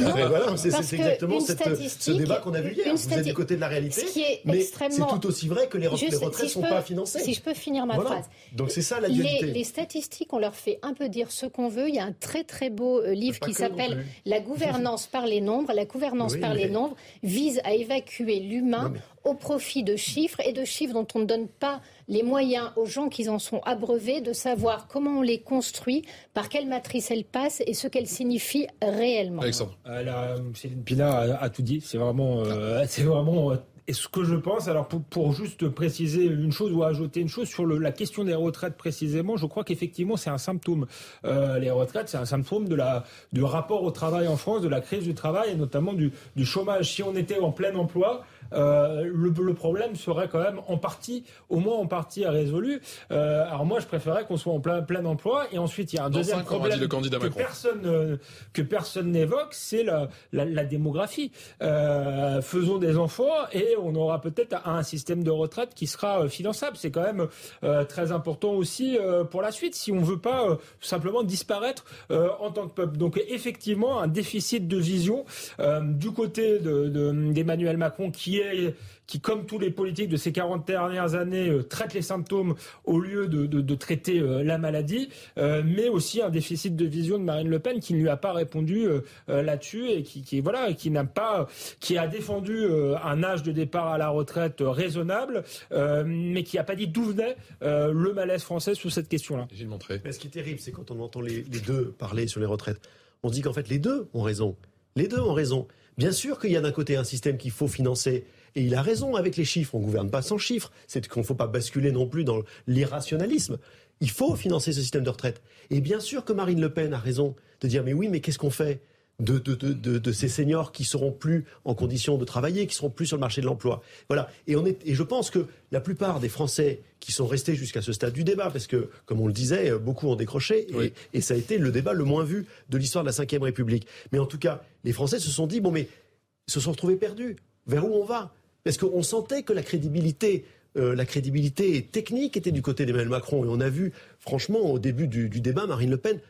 Non, voilà, c'est exactement ce débat qu'on a vu hier. Vous êtes du côté de la réalité, mais c'est tout aussi vrai que les, retraites ne sont pas financées.
Si je peux finir ma phrase.
Donc c'est ça la dualité.
Les, les, statistiques, on leur fait un peu dire ce qu'on veut. Il y a un très très beau euh, livre qui s'appelle La gouvernance par les nombres. La gouvernance commence par les nombres, vise à évacuer l'humain au profit de chiffres et de chiffres dont on ne donne pas les moyens aux gens qui en sont abreuvés de savoir comment on les construit, par quelle matrice elles passent et ce qu'elles signifient réellement.
Alexandre.
Euh, Céline Pina a, tout dit. C'est vraiment, euh, c'est vraiment et ce que je pense, alors pour, juste préciser une chose ou ajouter une chose sur la question des retraites précisément, je crois qu'effectivement c'est un symptôme. Euh, les retraites, c'est un symptôme du rapport au travail en France, de la crise du travail et notamment du chômage. Si on était en plein emploi, euh, le, le, problème serait quand même en partie, au moins en partie résolu. Euh, alors moi, je préférerais qu'on soit en plein, plein emploi. Et ensuite, il y a un deuxième problème que, personne, euh, que personne n'évoque, c'est la, la, la, démographie. Euh, faisons des enfants et on aura peut-être un système de retraite qui sera euh, finançable. C'est quand même très important aussi pour la suite, si on veut pas simplement disparaître en tant que peuple. Donc effectivement, un déficit de vision du côté d'Emmanuel de, Macron qui est qui, comme tous les politiques de ces 40 dernières années, euh, traite les symptômes au lieu de, traiter euh, la maladie, euh, mais aussi un déficit de vision de Marine Le Pen qui ne lui a pas répondu là-dessus et qui, voilà, qui n'a pas, qui a défendu un âge de départ à la retraite raisonnable, mais qui n'a pas dit d'où venait le malaise français sur cette question-là.
J'ai montré. Mais ce qui est terrible, c'est quand on entend les, les deux parler sur les retraites, on se dit qu'en fait les deux ont raison. Les deux ont raison. Bien sûr qu'il y a d'un côté un système qu'il faut financer et il a raison avec les chiffres. On gouverne pas sans chiffres. C'est qu'on ne faut pas basculer non plus dans l'irrationalisme. Il faut financer ce système de retraite. Et bien sûr que Marine Le Pen a raison de dire mais oui, mais qu'est-ce qu'on fait? De, de, ces seniors qui seront plus en condition de travailler, qui seront plus sur le marché de l'emploi. Voilà. Et, on est, et je pense que la plupart des Français qui sont restés jusqu'à ce stade du débat, parce que, comme on le disait, beaucoup ont décroché, et, et ça a été le débat le moins vu de l'histoire de la Ve République. Mais en tout cas, les Français se sont dit, bon, mais se sont retrouvés perdus. Vers où on va? Parce qu'on sentait que la crédibilité euh, la crédibilité technique était du côté d'Emmanuel Macron. Et on a vu, franchement, au début du, du débat, Marine Le Pen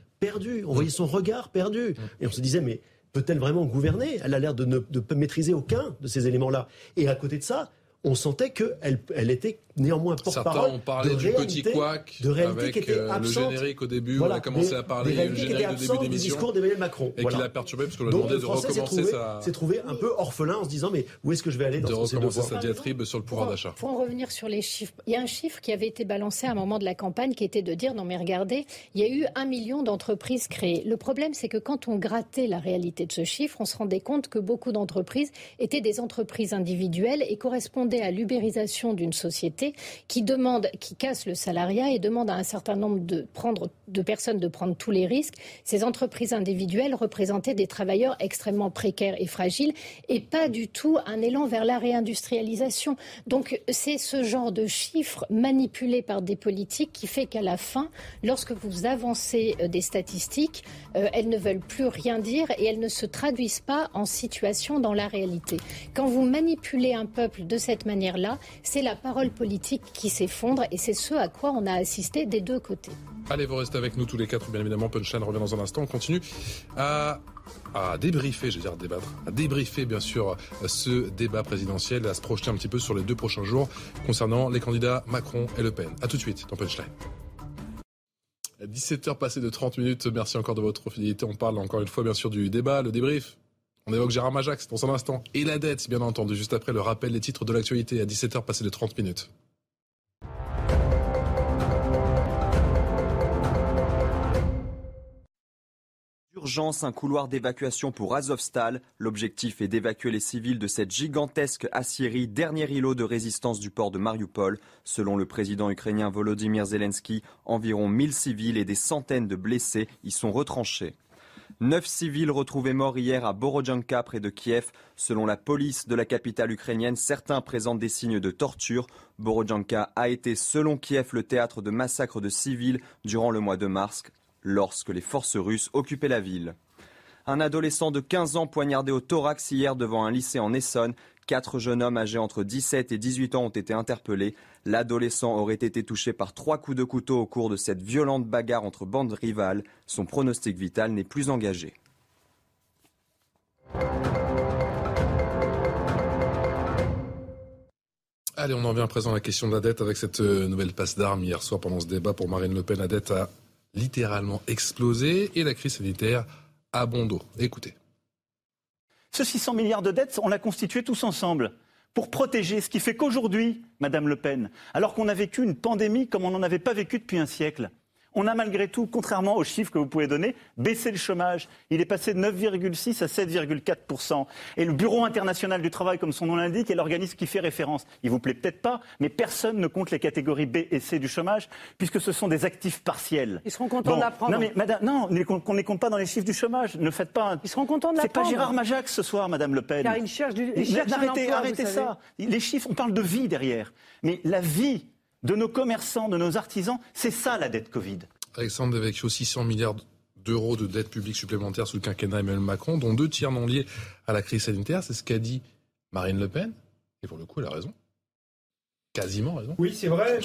On voyait son regard perdu. Et on se disait, mais peut-elle vraiment gouverner? Elle a l'air de ne de maîtriser aucun de ces éléments-là. Et à côté de ça, on sentait qu'elle elle était néanmoins porte-parole.
Certains ont parlé du petit couac de réalité avec qui était euh, le générique au début, où on a commencé à parler
du générique de début d'émission. discours d'Emmanuel Macron.
Et qui l'a perturbé parce qu'on lui a demandé de recommencer
sa... s'est trouvé un peu orphelin en se disant mais où est-ce que je vais aller dans
De recommencer sa diatribe sur le pouvoir d'achat.
Pour en revenir sur les chiffres, il y a un chiffre qui avait été balancé à un moment de la campagne qui était de dire non mais regardez, il y a eu un million d'entreprises créées. Le problème c'est que quand on grattait la réalité de ce chiffre, on se rendait compte que beaucoup d'entreprises étaient des entreprises individuelles et correspondaient à l'ubérisation d'une société qui demande, qui casse le salariat et demande à un certain nombre de, prendre, de personnes de prendre tous les risques. Ces entreprises individuelles représentaient des travailleurs extrêmement précaires et fragiles et pas du tout un élan vers la réindustrialisation. Donc c'est ce genre de chiffres manipulés par des politiques qui fait qu'à la fin, lorsque vous avancez euh, des statistiques, euh, elles ne veulent plus rien dire et elles ne se traduisent pas en situation dans la réalité. Quand vous manipulez un peuple de cette manière-là, c'est la parole politique qui s'effondre et c'est ce à quoi on a assisté des deux côtés.
Allez, vous restez avec nous tous les quatre, bien évidemment. Punchline revient dans un instant. On continue à, à débriefer, je veux dire débattre, à débriefer bien sûr ce débat présidentiel, à se projeter un petit peu sur les deux prochains jours concernant les candidats Macron et Le Pen. A tout de suite dans Punchline. 17h passées de 30 minutes. Merci encore de votre fidélité. On parle encore une fois, bien sûr, du débat, le débrief. On évoque Gérard Majax dans un instant. Et la dette, bien entendu, juste après le rappel des titres de l'actualité à 17h passées de 30 minutes.
Urgence, un couloir d'évacuation pour Azovstal. L'objectif est d'évacuer les civils de cette gigantesque aciérie, dernier îlot de résistance du port de Mariupol. Selon le président ukrainien Volodymyr Zelensky, environ 1000 civils et des centaines de blessés y sont retranchés. Neuf civils retrouvés morts hier à Borodjanka, près de Kiev. Selon la police de la capitale ukrainienne, certains présentent des signes de torture. Borodjanka a été, selon Kiev, le théâtre de massacres de civils durant le mois de mars lorsque les forces russes occupaient la ville. Un adolescent de 15 ans poignardé au thorax hier devant un lycée en Essonne. Quatre jeunes hommes âgés entre 17 et 18 ans ont été interpellés. L'adolescent aurait été touché par trois coups de couteau au cours de cette violente bagarre entre bandes rivales. Son pronostic vital n'est plus engagé.
Allez, on en vient à présent à la question de la dette avec cette euh, nouvelle passe d'armes hier soir pendant ce débat pour Marine Le Pen. La dette a littéralement explosé et la crise sanitaire a bon dos. Écoutez.
Ce 600 milliards de dettes, on l'a constitué tous ensemble pour protéger, ce qui fait qu'aujourd'hui, Madame Le Pen, alors qu'on a vécu une pandémie comme on n'en avait pas vécu depuis un siècle, on a malgré tout, contrairement aux chiffres que vous pouvez donner, baissé le chômage. Il est passé de 9,6 à 7,4% Et le Bureau international du travail, comme son nom l'indique, est l'organisme qui fait référence. Il vous plaît peut-être pas, mais personne ne compte les catégories B et C du chômage, puisque ce sont des actifs partiels.
Ils seront contents d'apprendre.
Non, mais madame, non, qu'on ne les compte pas dans les chiffres du chômage. Ne faites pas.
Ils seront contents de
C'est pas Gérard Majax ce soir, Madame Le Pen.
Car ils cherchent du. arrêtez,
arrêtez ça. Les chiffres, on parle de vie derrière. Mais la vie de nos commerçants, de nos artisans, c'est ça la dette Covid.
Alexandre Devecchio, 600 milliards d'euros de dette publique supplémentaire sous le quinquennat Emmanuel Macron, dont deux tiers non liés à la crise sanitaire. C'est ce qu'a dit Marine Le Pen. Et pour le coup, elle a raison. Quasiment raison.
Oui, c'est vrai.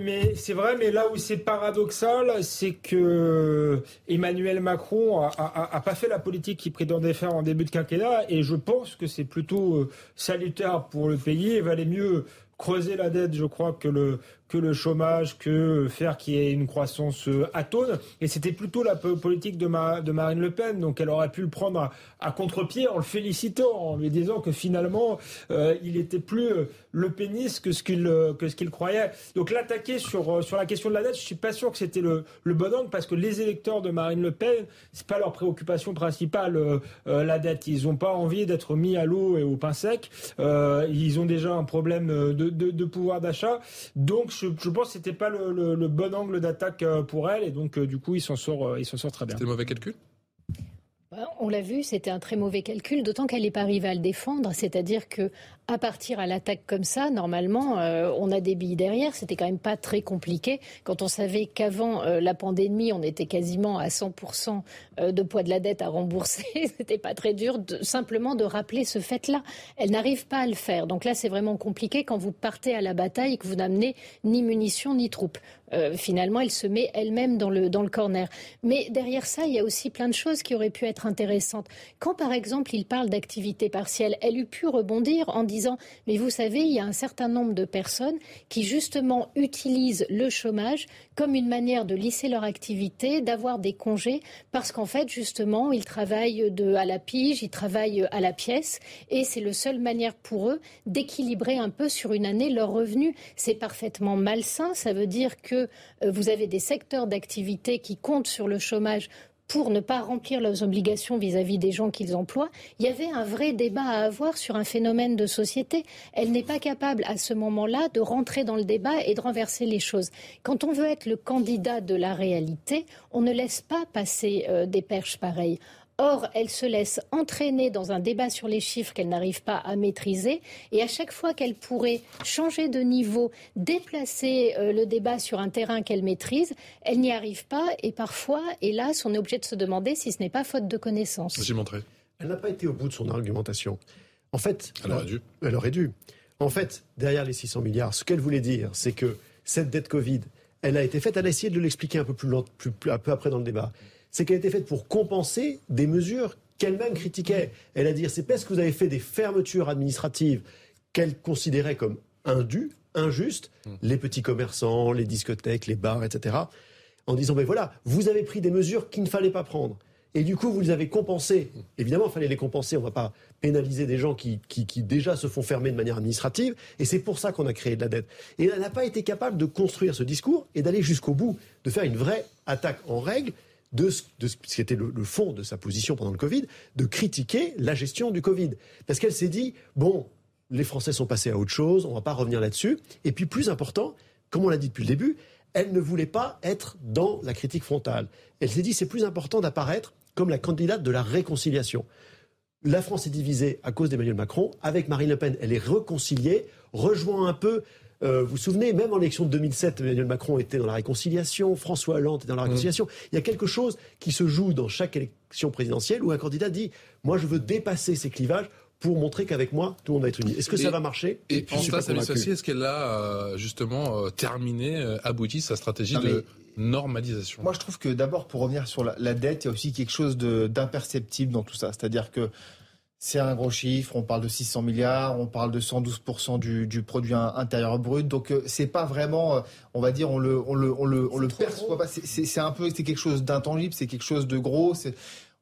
mais, c'est vrai, mais là où c'est paradoxal, c'est que Emmanuel Macron a, pas fait la politique qu'il prétendait faire en début de quinquennat, et je pense que c'est plutôt euh, salutaire pour le pays. Il valait mieux creuser la dette, je crois, que le, que le chômage, que faire qu'il y ait une croissance euh, atone. Et c'était plutôt la politique de, Marine Le Pen. Donc elle aurait pu le prendre à, contre-pied en le félicitant, en lui disant que finalement, euh, il était plus euh, le pénis que ce qu'il que ce qu'il croyait. Donc l'attaquer sur, sur la question de la dette, je suis pas sûr que c'était le, bon angle parce que les électeurs de Marine Le Pen, c'est pas leur préoccupation principale, la dette. Ils n'ont pas envie d'être mis à l'eau et au pain sec. ils ont déjà un problème de, de, de pouvoir d'achat. Donc je, pense que c'était pas le, bon angle d'attaque euh, pour elle et donc euh, du coup il s'en sort, euh, il s'en sort très bien.
C'était le mauvais calcul?
Bah, on l'a vu, c'était un très mauvais calcul, d'autant qu'elle n'est pas arrivée à le défendre. C'est-à-dire que à partir à l'attaque comme ça, normalement, euh, on a des billes derrière. C'était quand même pas très compliqué. Quand on savait qu'avant euh, la pandémie, on était quasiment à 100% euh, de poids de la dette à rembourser, c'était pas très dur simplement de rappeler ce fait-là. Elle n'arrive pas à le faire. Donc là, c'est vraiment compliqué quand vous partez à la bataille et que vous n'amenez ni munitions ni troupes. finalement, elle se met elle-même dans le, dans le corner. Mais derrière ça, il y a aussi plein de choses qui auraient pu être intéressantes. Quand, par exemple, il parle d'activité partielle, elle eût pu rebondir en disant mais vous savez, il y a un certain nombre de personnes qui justement utilisent le chômage comme une manière de lisser leur activité, d'avoir des congés, parce qu'en fait, justement, ils travaillent à la pige, ils travaillent à la pièce, et c'est la seule manière pour eux d'équilibrer un peu sur une année leurs revenus. C'est parfaitement malsain, ça veut dire que euh, vous avez des secteurs d'activité qui comptent sur le chômage pour ne pas remplir leurs obligations vis-à-vis des gens qu'ils emploient, il y avait un vrai débat à avoir sur un phénomène de société. Elle n'est pas capable à ce moment-là de rentrer dans le débat et de renverser les choses. Quand on veut être le candidat de la réalité, on ne laisse pas passer euh, des perches pareilles. Or, elle se laisse entraîner dans un débat sur les chiffres qu'elle n'arrive pas à maîtriser. Et à chaque fois qu'elle pourrait changer de niveau, déplacer euh, le débat sur un terrain qu'elle maîtrise, elle n'y arrive pas. Et parfois, hélas, on est obligé de se demander si ce n'est pas faute de connaissances.
J'ai montré.
Elle n'a pas été au bout de son argumentation. En fait,
elle aurait dû.
Elle aurait dû. En fait, derrière les 600 milliards, ce qu'elle voulait dire, c'est que cette dette Covid, elle a été faite. Elle a essayé de l'expliquer un peu plus, plus, un peu après dans le débat c'est qu'elle a été faite pour compenser des mesures qu'elle-même critiquait. Elle a dit c'est parce que vous avez fait des fermetures administratives qu'elle considérait comme indues, injustes, hmm. les petits commerçants, les discothèques, les bars, etc. En disant ben voilà, vous avez pris des mesures qu'il ne fallait pas prendre. Et du coup, vous les avez compensées. Évidemment, il fallait les compenser. On ne va pas pénaliser des gens qui, qui, qui, déjà se font fermer de manière administrative. Et c'est pour ça qu'on a créé de la dette. Et elle n'a pas été capable de construire ce discours et d'aller jusqu'au bout, de faire une vraie attaque en règle de ce, qui était le, fond de sa position pendant le Covid, de critiquer la gestion du Covid. Parce qu'elle s'est dit, bon, les Français sont passés à autre chose, on ne va pas revenir là-dessus. Et puis, plus important, comme on l'a dit depuis le début, elle ne voulait pas être dans la critique frontale. Elle s'est dit, c'est plus important d'apparaître comme la candidate de la réconciliation. La France est divisée à cause d'Emmanuel Macron. Avec Marine Le Pen, elle est réconciliée, rejoint un peu euh, vous vous souvenez, même en élection de 2007, Emmanuel Macron était dans la réconciliation, François Hollande était dans la mm. réconciliation. Il y a quelque chose qui se joue dans chaque élection présidentielle où un candidat dit Moi, je veux dépasser ces clivages pour montrer qu'avec moi, tout le monde va être uni. Est-ce que ça va marcher?
Et en est-ce qu'elle a euh, justement euh, terminé, abouti sa stratégie de normalisation?
Moi, je trouve que d'abord, pour revenir sur la, la, dette, il y a aussi quelque chose d'imperceptible dans tout ça. C'est-à-dire que c'est un gros chiffre, on parle de 600 milliards, on parle de 112% du, du, produit intérieur brut. Donc euh, c'est pas vraiment, euh, on va dire, on le, on le, on le, on le perçoit pas. C'est un peu, c'est quelque chose d'intangible, c'est quelque chose de gros.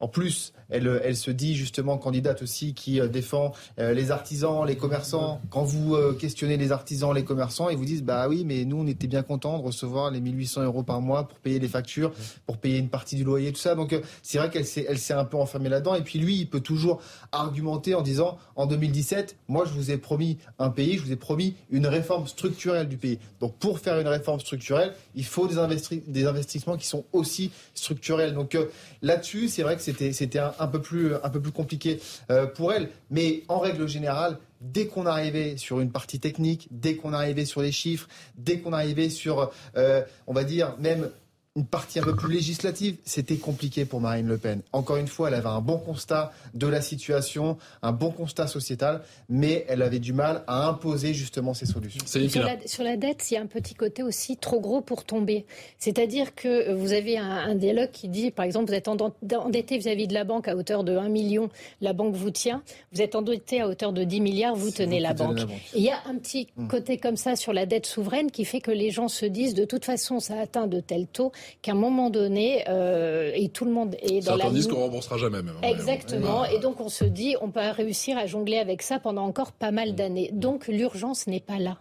En plus, elle, elle se dit justement candidate aussi qui euh, défend euh, les artisans, les commerçants. Quand vous euh, questionnez les artisans, les commerçants, ils vous disent bah oui, mais nous on était bien contents de recevoir les 1800 euros par mois pour payer les factures, pour payer une partie du loyer, tout ça. Donc c'est vrai qu'elle s'est, elle s'est un peu enfermée là-dedans. Et puis lui, il peut toujours argumenter en disant en 2017, moi je vous ai promis un pays, je vous ai promis une réforme structurelle du pays. Donc pour faire une réforme structurelle, il faut des, des investissements qui sont aussi structurels. Donc là-dessus, c'est vrai que c'était un, peu plus, compliqué euh, pour elle. Mais en règle générale, dès qu'on arrivait sur une partie technique, dès qu'on arrivait sur les chiffres, dès qu'on arrivait sur, euh, on va dire, même une partie un peu plus législative, c'était compliqué pour Marine Le Pen. Encore une fois, elle avait un bon constat de la situation, un bon constat sociétal, mais elle avait du mal à imposer justement ses solutions.
Sur la, sur la, dette, il y a un petit côté aussi trop gros pour tomber. C'est-à-dire que vous avez un, dialogue qui dit, par exemple, vous êtes endetté vis-à-vis de la banque à hauteur de 1 million, la banque vous tient. Vous êtes endetté à hauteur de 10 milliards, vous tenez la, banque. il y a un petit hmm. côté comme ça sur la dette souveraine qui fait que les gens se disent, de toute façon, ça atteint de tels taux qu'à un moment donné, euh, et tout le monde est dans la
ligne... qu'on remboursera jamais. Même,
hein, Exactement. Et donc on se dit, on peut réussir à jongler avec ça pendant encore pas mal d'années. Donc l'urgence n'est pas là.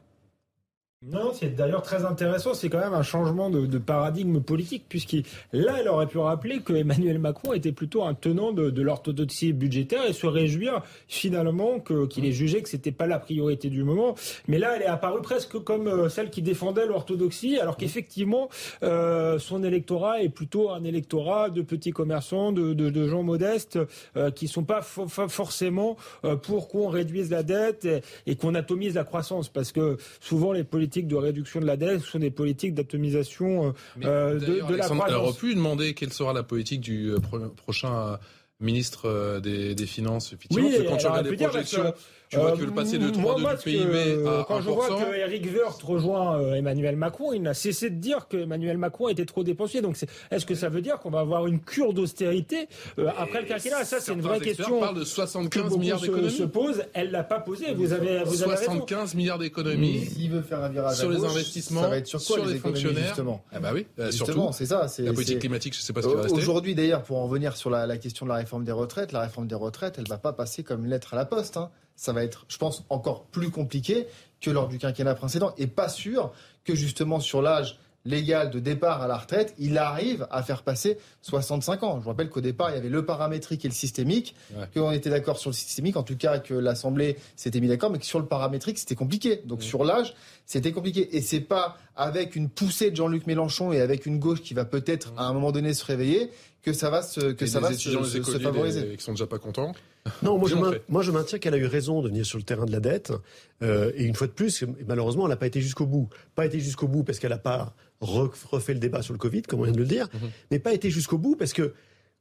Non, c'est d'ailleurs très intéressant. C'est quand même un changement de, paradigme politique, puisqu'il là, elle aurait pu rappeler que Emmanuel Macron était plutôt un tenant de, l'orthodoxie budgétaire et se réjouir finalement qu'il ait jugé que c'était pas la priorité du moment. Mais là, elle est apparue presque comme euh, celle qui défendait l'orthodoxie, alors qu'effectivement, euh, son électorat est plutôt un électorat de petits commerçants, de, gens modestes, euh, qui sont pas forcément pour qu'on réduise la dette et, et qu'on atomise la croissance, parce que souvent les politiques politiques de réduction de la dette, ce sont des politiques d'atomisation euh, euh, de, la croissance.
Elle aurait pu demander quelle sera la politique du euh, prochain ministre des, Finances.
Effectivement, oui, quand tu regardes les projections,
tu vois que le passé de 3 du PIB à
Quand je vois que Eric Woerth rejoint euh, Emmanuel Macron, il n'a cessé de dire que Emmanuel Macron était trop dépensier. Donc est-ce que ça veut dire qu'on va avoir une cure d'austérité euh, après le quinquennat? Ça, c'est une vraie question.
parle de 75 milliards d'économies.
Se, pose. Elle l'a pas posé. Vous avez, vous
75 milliards d'économies.
S'il veut faire un virage
sur les investissements,
ça va être sur, quoi,
sur
les, fonctionnaires.
Justement. Ah bah oui,
euh, justement, c'est ça.
La politique climatique, je sais pas ce qui va rester.
Aujourd'hui, d'ailleurs, pour en venir sur la, question de la réforme des retraites, la réforme des retraites, elle va pas passer comme une lettre à la poste. Hein ça va être, je pense, encore plus compliqué que lors du quinquennat précédent. Et pas sûr que justement sur l'âge légal de départ à la retraite, il arrive à faire passer 65 ans. Je vous rappelle qu'au départ, il y avait le paramétrique et le systémique, qu'on était d'accord sur le systémique, en tout cas que l'Assemblée s'était mis d'accord, mais que sur le paramétrique, c'était compliqué. Donc sur l'âge, c'était compliqué. Et c'est pas avec une poussée de Jean-Luc Mélenchon et avec une gauche qui va peut-être à un moment donné se réveiller que ça va se, que ça va se, se, favoriser.
Qui sont déjà pas contents.
Non, moi je, moi je, maintiens qu'elle a eu raison de venir sur le terrain de la dette. Euh, et une fois de plus, malheureusement, elle n'a pas été jusqu'au bout. Pas été jusqu'au bout parce qu'elle n'a pas refait le débat sur le Covid, comme on vient de le dire, mhm. mais pas été jusqu'au bout parce que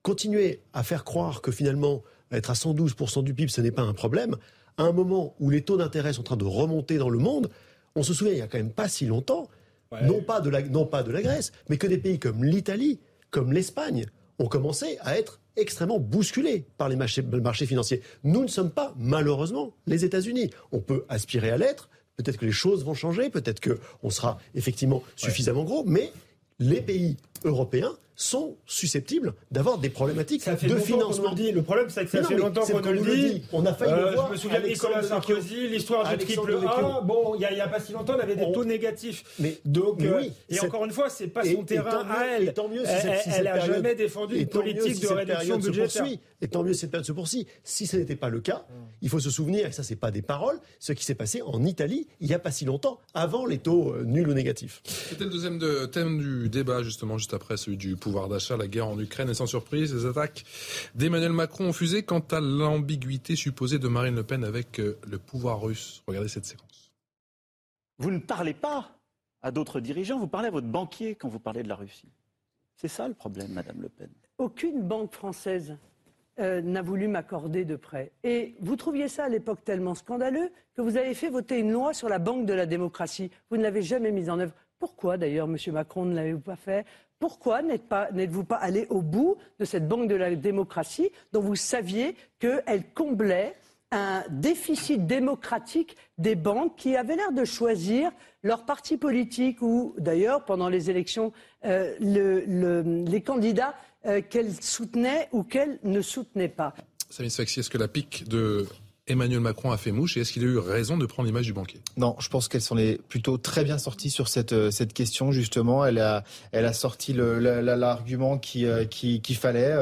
continuer à faire croire que finalement être à 112% du PIB, ce n'est pas un problème, à un moment où les taux d'intérêt sont en train de remonter dans le monde, on se souvient, il n'y a quand même pas si longtemps, non, pas de la, non pas de la Grèce, mais que des pays comme l'Italie, comme l'Espagne, ont commencé à être extrêmement bousculés par les marchés, marchés financiers. Nous ne sommes pas, malheureusement, les États-Unis. On peut aspirer à l'être. Peut-être que les choses vont changer. Peut-être qu'on sera effectivement suffisamment gros. Mais les pays européens sont susceptibles d'avoir des problématiques de financement.
le, dit. le problème, c'est que ça fait longtemps qu'on le dit.
On a failli le euh, voir.
Je me souviens de Nicolas Sarkozy, l'histoire du triple A. Bon, il n'y a, pas si longtemps, on avait des taux négatifs. Mais, Donc, euh, et encore une fois, c'est pas son terrain à elle.
tant mieux
elle n'a jamais défendu une politique de réduction budgétaire.
Et tant mieux cette période se poursuit. Si ce n'était pas le cas, il faut se souvenir, et ça, c'est pas des paroles, ce qui s'est passé en Italie il n'y a pas si longtemps, avant les taux euh, nuls ou négatifs.
C'était le deuxième thème du débat, justement, juste après celui du pouvoir d'achat, la guerre en Ukraine. Et sans surprise, les attaques d'Emmanuel Macron ont fusé quant à l'ambiguïté supposée de Marine Le Pen avec euh, le pouvoir russe. Regardez cette séquence.
Vous ne parlez pas à d'autres dirigeants, vous parlez à votre banquier quand vous parlez de la Russie. C'est ça le problème, Madame Le Pen.
Aucune banque française euh, n'a voulu m'accorder de prêt. Et vous trouviez ça à l'époque tellement scandaleux que vous avez fait voter une loi sur la banque de la démocratie. Vous ne l'avez jamais mise en œuvre. Pourquoi d'ailleurs, M. Macron, ne l'avez-vous pas fait? Pourquoi n'êtes-vous pas, allé au bout de cette banque de la démocratie dont vous saviez qu'elle comblait un déficit démocratique des banques qui avaient l'air de choisir leur parti politique ou d'ailleurs pendant les élections euh, les candidats qu'elle soutenait ou qu'elle ne soutenait pas?
Emmanuel Macron a fait mouche et est-ce qu'il a eu raison de prendre l'image du banquier?
Non, je pense qu'elle s'en est plutôt très bien sortie sur cette, euh, cette question justement. Elle a, elle a sorti l'argument qu'il euh, qui, fallait.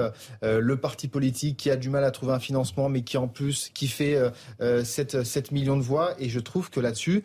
Euh, le parti politique qui a du mal à trouver un financement mais qui en plus qui fait 7, 7 millions de voix et je trouve que là-dessus,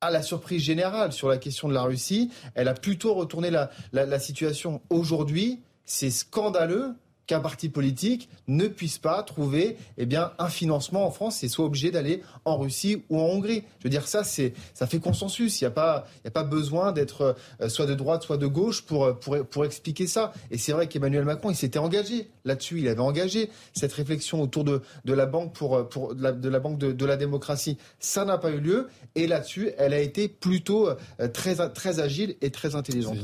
à la surprise générale sur la question de la Russie, elle a plutôt retourné la, la situation. Aujourd'hui, c'est scandaleux qu'un parti politique ne puisse pas trouver eh bien, un financement en France et soit obligé d'aller en Russie ou en Hongrie. Je veux dire, ça, c'est, ça fait consensus. Il n'y a, pas, a pas besoin d'être euh, soit de droite, soit de gauche pour, euh, pour, pour expliquer ça. Et c'est vrai qu'Emmanuel Macron, il s'était engagé là-dessus. Il avait engagé cette réflexion autour de, de la banque, pour, euh, pour, de la, de la banque de, de, la démocratie. Ça n'a pas eu lieu. Et là-dessus, elle a été plutôt très, très agile et très intelligente.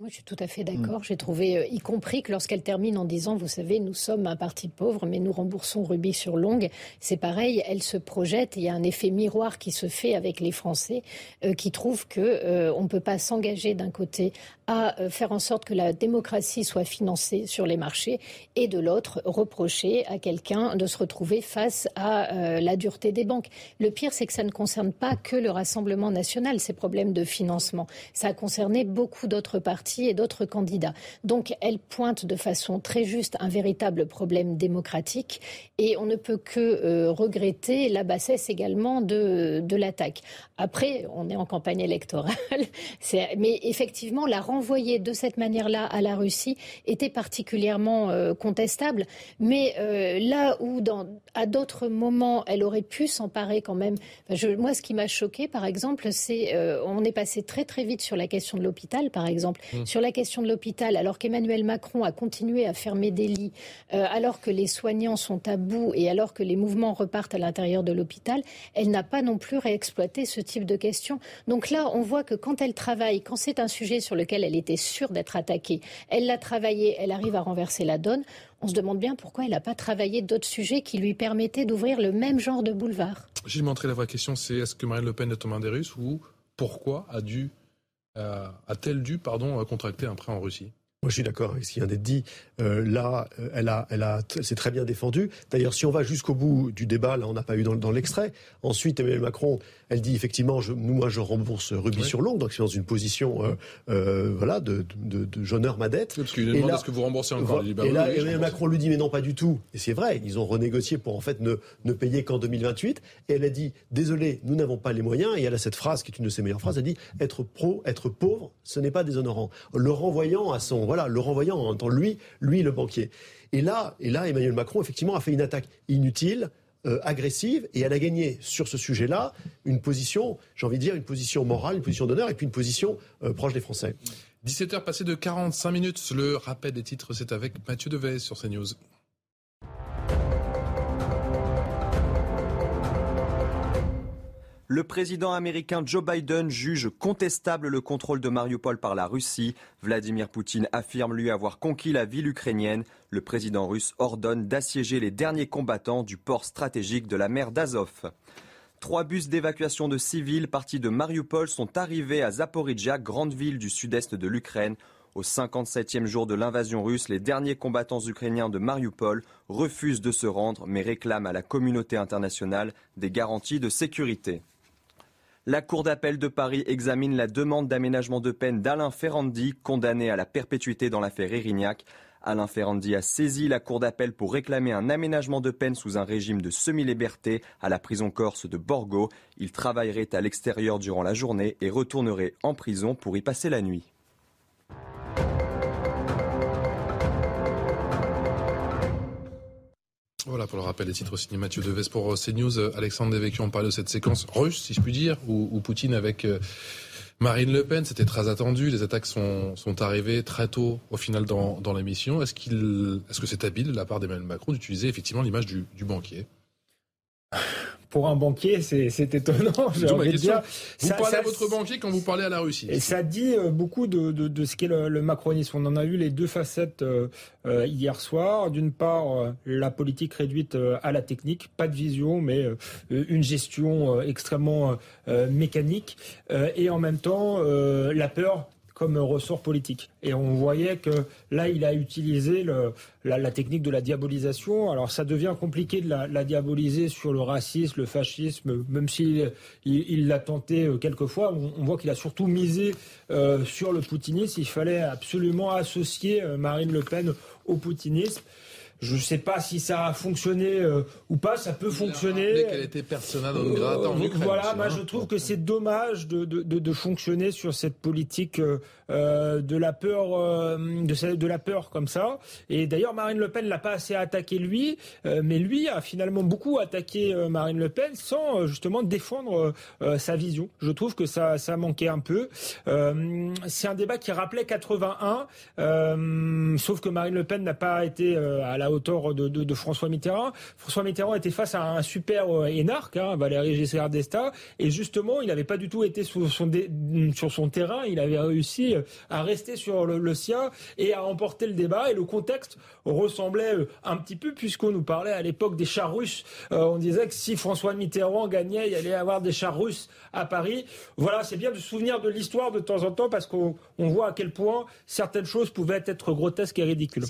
Moi, je suis tout à fait d'accord. Mm. J'ai trouvé, euh, y compris que lorsqu'elle termine en disant, vous savez, nous sommes un parti pauvre, mais nous remboursons rubis sur longue. C'est pareil, elle se projette. Il y a un effet miroir qui se fait avec les Français, euh, qui trouvent que euh, on ne peut pas s'engager d'un côté à faire en sorte que la démocratie soit financée sur les marchés, et de l'autre reprocher à quelqu'un de se retrouver face à la dureté des banques. Le pire, c'est que ça ne concerne pas que le Rassemblement national ces problèmes de financement. Ça a concerné beaucoup d'autres partis et d'autres candidats. Donc elle pointe de façon très juste un véritable problème démocratique et on ne peut que euh, regretter la bassesse également de, de l'attaque. Après, on est en campagne électorale, mais effectivement, la renvoyer de cette manière-là à la Russie était particulièrement euh, contestable. Mais euh, là où, à d'autres moments, elle aurait pu s'emparer quand même. moi, ce qui m'a choqué, par exemple, c'est on est passé très très vite sur la question de l'hôpital, par exemple. Mmh. Sur la question de l'hôpital, alors qu'Emmanuel Macron a continué à fermer des lits, euh, alors que les soignants sont à bout et alors que les mouvements repartent à l'intérieur de l'hôpital, elle n'a pas non plus réexploité ce type de questions. Donc là, on voit que quand elle travaille, quand c'est un sujet sur lequel elle était sûre d'être attaquée, elle l'a travaillé, elle arrive à renverser la donne. On se demande bien pourquoi elle n'a pas travaillé d'autres sujets qui lui permettaient d'ouvrir le même genre de boulevard.
J'ai montré la vraie question, c'est est-ce que Marine Le Pen est mains des Russes ou pourquoi a dû a-t-elle dû pardon, contracter un prêt en Russie?
Moi, je suis d'accord avec ce qui vient d'être dit. Euh, là, euh, elle a, elle a, c'est très bien défendu. D'ailleurs, si on va jusqu'au bout du débat, là, on n'a pas eu dans, dans l'extrait. Ensuite, Emmanuel Macron, elle dit effectivement, je, moi, je rembourse rubis sur longue, donc c'est dans une position, euh, euh voilà, de, de, de j'honore ma dette.
parce qu'il demande est-ce que vous remboursez encore
Et, bah là, Emmanuel Macron lui dit, mais non, pas du tout. Et c'est vrai, ils ont renégocié pour en fait ne, ne payer qu'en 2028. Et elle a dit, désolé, nous n'avons pas les moyens. Et elle a cette phrase qui est une de ses meilleures phrases. Elle dit, être pro, être pauvre, ce n'est pas déshonorant. Le renvoyant à son, voilà, le renvoyant en tant lui, lui le banquier. Et là, et là, Emmanuel Macron effectivement a fait une attaque inutile. Euh, agressive et elle a gagné sur ce sujet-là une position, j'ai envie de dire, une position morale, une position d'honneur et puis une position euh, proche des Français.
17h passé de 45 minutes. Le rappel des titres, c'est avec Mathieu Devez sur CNews.
Le président américain Joe Biden juge contestable le contrôle de Mariupol par la Russie. Vladimir Poutine affirme lui avoir conquis la ville ukrainienne. Le président russe ordonne d'assiéger les derniers combattants du port stratégique de la mer d'Azov. Trois bus d'évacuation de civils partis de Mariupol sont arrivés à Zaporizhia, grande ville du sud-est de l'Ukraine. Au 57e jour de l'invasion russe, les derniers combattants ukrainiens de Mariupol refusent de se rendre mais réclament à la communauté internationale des garanties de sécurité. La Cour d'appel de Paris examine la demande d'aménagement de peine d'Alain Ferrandi, condamné à la perpétuité dans l'affaire Erignac. Alain Ferrandi a saisi la Cour d'appel pour réclamer un aménagement de peine sous un régime de semi-liberté à la prison corse de Borgo. Il travaillerait à l'extérieur durant la journée et retournerait en prison pour y passer la nuit.
Voilà pour le rappel des titres signés Mathieu Deves pour euh, CNews. Euh, Alexandre Devecchio, on parlait de cette séquence russe, si je puis dire, où, Poutine avec euh, Marine Le Pen, c'était très attendu. Les attaques sont, sont arrivées très tôt au final dans, dans l'émission. Est-ce qu'il, est-ce que c'est habile de la part d'Emmanuel Macron d'utiliser effectivement l'image du banquier?
Pour un banquier, c'est étonnant.
Envie de dire. Vous parlez à votre banquier quand vous parlez à la Russie.
Et ça dit euh, beaucoup de, de, de ce qu'est le, le, macronisme. On en a eu les deux facettes euh, euh hier soir. D'une part, la politique réduite à la technique, pas de vision, mais une gestion extrêmement mécanique. et en même temps, la peur comme ressort politique. Et on voyait que là, il a utilisé la, technique de la diabolisation. Alors ça devient compliqué de la, diaboliser sur le racisme, le fascisme, même s'il il l'a tenté euh, quelquefois. On, voit qu'il a surtout misé euh, sur le poutinisme. Il fallait absolument associer euh, Marine Le Pen au poutinisme. Je ne sais pas si ça a fonctionné euh, ou pas. Ça peut fonctionner.
Qu'elle était persona non grata en euh, Ukraine.
Voilà, moi je trouve que c'est dommage de, de, de, fonctionner sur cette politique euh, de la peur, de, de la peur comme ça. Et d'ailleurs, Marine Le Pen l'a pas assez attaqué lui, mais lui a finalement beaucoup attaqué Marine Le Pen sans justement défendre sa vision. Je trouve que ça, ça manquait un peu. c'est un débat qui rappelait 81, sauf que Marine Le Pen n'a pas été à la hauteur de, François Mitterrand. François Mitterrand était face à un super euh, énarque, hein, Valéry Giscard d'Estaing, et justement, il n'avait pas du tout été sur son, sur son terrain, il avait réussi euh, à rester sur le, sien et à emporter le débat, et le contexte ressemblait euh, un petit peu, puisqu'on nous parlait à l'époque des chars russes. on disait que si François Mitterrand gagnait, il allait avoir des chars russes à Paris. Voilà, c'est bien de se souvenir de l'histoire de temps en temps, parce qu'on voit à quel point certaines choses pouvaient être grotesques et ridicules.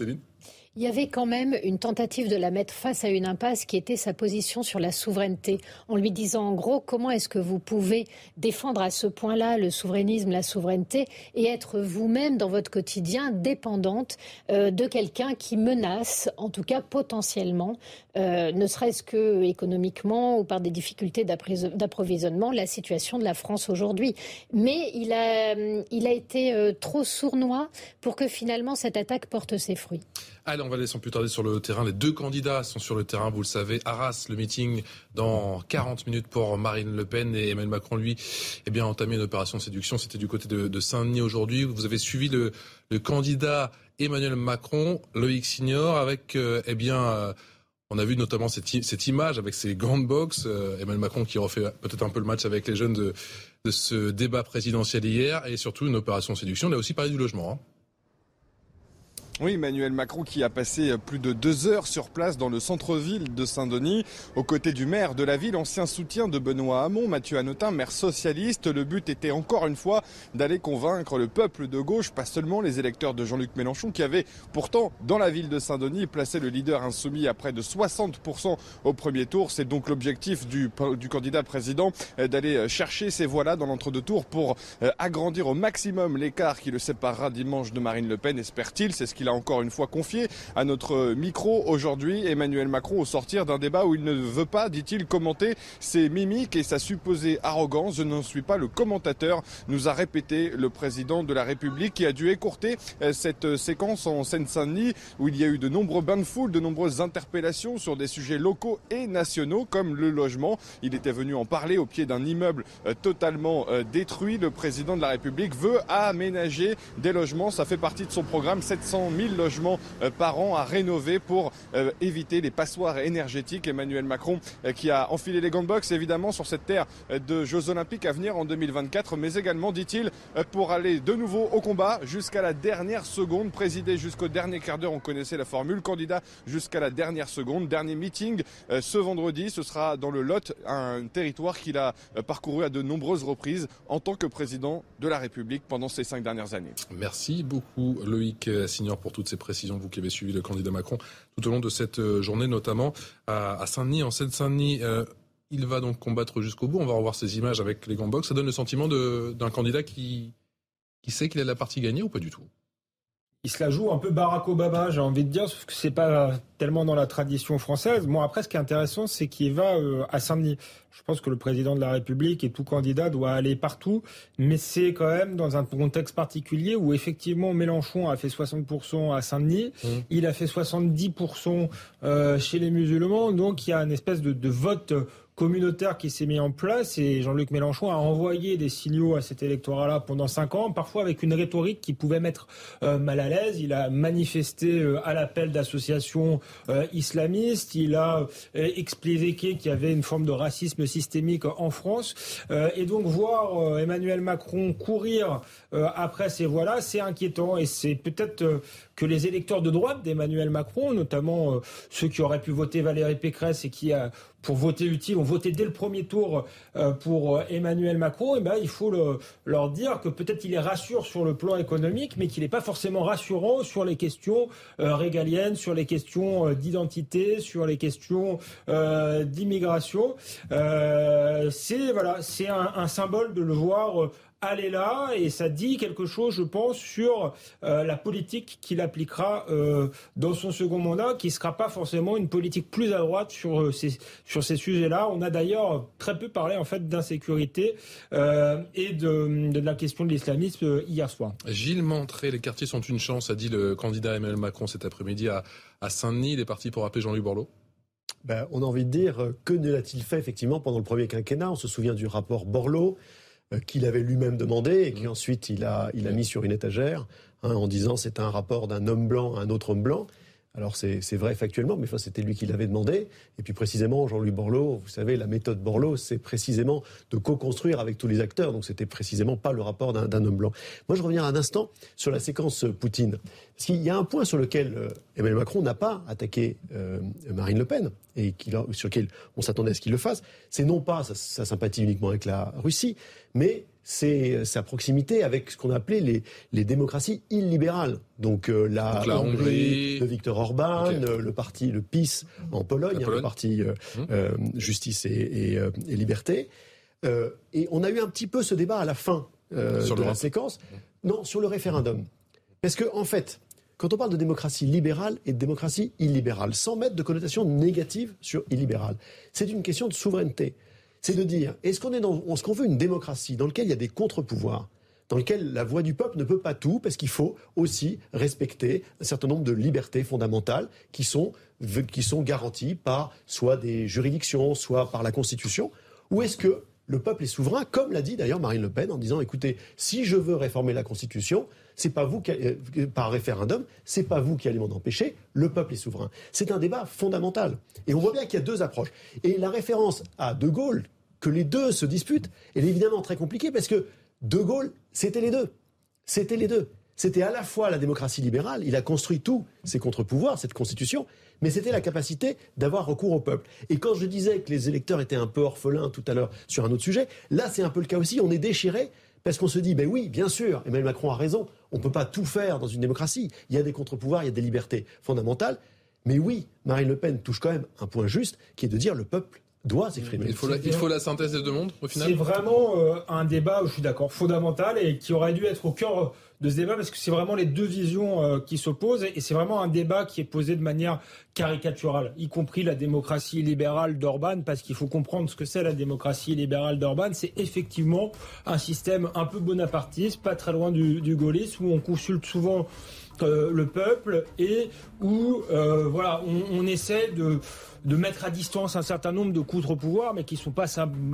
Il y avait quand même une tentative de la mettre face à une impasse qui était sa position sur la souveraineté, en lui disant en gros comment est-ce que vous pouvez défendre à ce point-là le souverainisme, la souveraineté, et être vous-même dans votre quotidien dépendante euh, de quelqu'un qui menace, en tout cas potentiellement, euh, ne serait-ce que économiquement ou par des difficultés d'approvisionnement, la situation de la France aujourd'hui. Mais il a, été euh, trop sournois pour que finalement cette attaque porte ses fruits.
Allez, on va aller sans plus tarder sur le terrain. Les deux candidats sont sur le terrain, vous le savez. Arras, le meeting dans 40 minutes pour Marine Le Pen et Emmanuel Macron, lui, eh bien, entamé une opération de séduction. C'était du côté de, Saint-Denis aujourd'hui. Vous avez suivi le, candidat Emmanuel Macron, Loïc Signor, avec, euh, eh bien, euh, on a vu notamment cette, image avec ces grandes box. Euh, Emmanuel Macron qui refait peut-être un peu le match avec les jeunes de, ce débat présidentiel hier et surtout une opération de séduction. On a aussi parlé du logement. Hein.
Oui, Emmanuel Macron qui a passé plus de deux heures sur place dans le centre-ville de Saint-Denis, aux côtés du maire de la ville, ancien soutien de Benoît Hamon, Mathieu Hanotin, maire socialiste. Le but était encore une fois d'aller convaincre le peuple de gauche, pas seulement les électeurs de Jean-Luc Mélenchon, qui avaient pourtant, dans la ville de Saint-Denis, placé le leader insoumis à près de 60% au premier tour. C'est donc l'objectif du, candidat président euh, d'aller chercher ces voix-là dans l'entre-deux tours pour euh, agrandir au maximum l'écart qui le séparera dimanche de Marine Le Pen, espère-t-il. C'est ce qu'il encore une fois confié à notre micro aujourd'hui Emmanuel Macron au sortir d'un débat où il ne veut pas, dit-il, commenter ses mimiques et sa supposée arrogance. Je n'en suis pas le commentateur, nous a répété le président de la République qui a dû écourter euh, cette séquence en Seine-Saint-Denis où il y a eu de nombreux bains de foule, de nombreuses interpellations sur des sujets locaux et nationaux comme le logement. Il était venu en parler au pied d'un immeuble euh, totalement euh, détruit. Le président de la République veut aménager des logements. Ça fait partie de son programme 700 000 logements euh, par an à rénover pour euh, éviter les passoires énergétiques. Emmanuel Macron euh, qui a enfilé les gants de boxe évidemment sur cette terre de Jeux Olympiques à venir en 2024, mais également, dit-il, pour aller de nouveau au combat jusqu'à la dernière seconde, présidé jusqu'au dernier quart d'heure, on connaissait la formule, candidat jusqu'à la dernière seconde. Dernier meeting ce vendredi, ce sera dans le Lot, un territoire qu'il a parcouru à de nombreuses reprises en tant que président de la République pendant ces cinq dernières années.
Merci beaucoup Loïc Signor pour tout toutes ces précisions, vous qui avez suivi le candidat Macron tout au long de cette euh, journée, notamment à Saint-Denis, en Seine-Saint-Denis. Euh, il va donc combattre jusqu'au bout. On va revoir ces images avec les gants box. Ça donne le sentiment d'un candidat qui, qui sait qu'il a la partie gagnée ou pas du tout?
Il se la joue un peu Barack Obama, j'ai envie de dire, sauf que c'est pas tellement dans la tradition française. Bon, après, ce qui est intéressant, c'est qu'il va euh, à Saint-Denis. Je pense que le président de la République et tout candidat doit aller partout, mais c'est quand même dans un contexte particulier où effectivement Mélenchon a fait 60% à Saint-Denis, mmh. il a fait 70% euh, chez les musulmans, donc il y a une espèce de, de vote communautaire qui s'est mis en place et Jean-Luc Mélenchon a envoyé des signaux à cet électorat-là pendant cinq ans, parfois avec une rhétorique qui pouvait mettre euh, mal à l'aise. Il a manifesté euh, à l'appel d'associations euh, islamistes, il a expliqué qu'il y avait une forme de racisme systémique en France et donc voir Emmanuel Macron courir après ces voix-là, c'est inquiétant et c'est peut-être que les électeurs de droite d'Emmanuel Macron, notamment euh, ceux qui auraient pu voter Valérie Pécresse et qui, pour voter utile, ont voté dès le premier tour euh, pour Emmanuel Macron, eh ben, il faut leur dire que peut-être il est rassure sur le plan économique, mais qu'il n'est pas forcément rassurant sur les questions régaliennes, sur les questions d'identité, sur les questions d'immigration. c'est voilà, c'est un, un, symbole de le voir aller là et ça dit quelque chose, je pense, sur euh, la politique qu'il appliquera euh, dans son second mandat, qui ne sera pas forcément une politique plus à droite sur euh, ces, sur ces sujets-là. On a d'ailleurs très peu parlé en fait d'insécurité et de, de, la question de l'islamisme hier soir.
Gilles Montré, les quartiers sont une chance, a dit le candidat Emmanuel Macron cet après-midi à, à Saint-Denis. Il est parti pour appeler Jean-Luc Borloo.
Ben, on a envie de dire, que ne l'a-t-il fait effectivement pendant le premier quinquennat? On se souvient du rapport Borloo. Euh, qu'il avait lui-même demandé et qu'ensuite il a, il a mis sur une étagère hein, en disant c'est un rapport d'un homme blanc à un autre homme blanc. Alors c'est vrai factuellement, mais enfin, c'était lui qui l'avait demandé. Et puis précisément, Jean-Louis Borloo, vous savez, la méthode Borloo, c'est précisément de co-construire avec tous les acteurs. Donc c'était précisément pas le rapport d'un homme blanc. Moi, je reviens un instant sur la séquence Poutine. Parce qu'il y a un point sur lequel euh, Emmanuel Macron n'a pas attaqué euh, Marine Le Pen, et sur lequel on s'attendait à ce qu'il le fasse. C'est non pas sa sympathie uniquement avec la Russie, mais c'est sa proximité avec ce qu'on appelait les, les démocraties illibérales. Donc euh, la, Hongrie, de Viktor Orban, euh, le parti, le PiS en Pologne, hein, le parti euh, hum. Justice et, Liberté. et on a eu un petit peu ce débat à la fin de la séquence. Non, sur le référendum. Parce que, en fait, quand on parle de démocratie libérale et de démocratie illibérale, sans mettre de connotation négative sur illibéral, c'est une question de souveraineté. C'est de dire est-ce qu'on est veut une démocratie dans laquelle il y a des contre-pouvoirs dans lequel la voix du peuple ne peut pas tout, parce qu'il faut aussi respecter un certain nombre de libertés fondamentales qui sont, qui sont garanties par soit des juridictions, soit par la Constitution, ou est-ce que le peuple est souverain, comme l'a dit d'ailleurs Marine Le Pen en disant écoutez, si je veux réformer la Constitution, c'est pas vous qui, euh, par référendum, c'est pas vous qui allez m'en empêcher, le peuple est souverain. C'est un débat fondamental. Et on voit bien qu'il y a deux approches. Et la référence à De Gaulle, que les deux se disputent, elle est évidemment très compliquée parce que De Gaulle, c'était les deux. C'était les deux. C'était à la fois la démocratie libérale, il a construit tous ses contre-pouvoirs, cette constitution, mais c'était la capacité d'avoir recours au peuple. Et quand je disais que les électeurs étaient un peu orphelins tout à l'heure sur un autre sujet, là c'est un peu le cas aussi, on est déchiré parce qu'on se dit, ben oui, bien sûr, Emmanuel Macron a raison, on ne peut pas tout faire dans une démocratie. Il y a des contre-pouvoirs, il y a des libertés fondamentales. Mais oui, Marine Le Pen touche quand même un point juste, qui est de dire le peuple doit s'exprimer.
Il faut, la, il faut la synthèse des deux mondes, au final?
C'est vraiment euh, un débat, je suis d'accord, fondamental et qui aurait dû être au cœur de ce débat parce que c'est vraiment les deux visions euh, qui s'opposent et c'est vraiment un débat qui est posé de manière caricaturale, y compris la démocratie libérale d'Orban, parce qu'il faut comprendre ce que c'est la démocratie libérale d'Orban. C'est effectivement un système un peu bonapartiste, pas très loin du, du gaullisme, où on consulte souvent euh, le peuple et où euh, voilà, on, on essaie de de mettre à distance un certain nombre de contre-pouvoirs, mais qui ne sont pas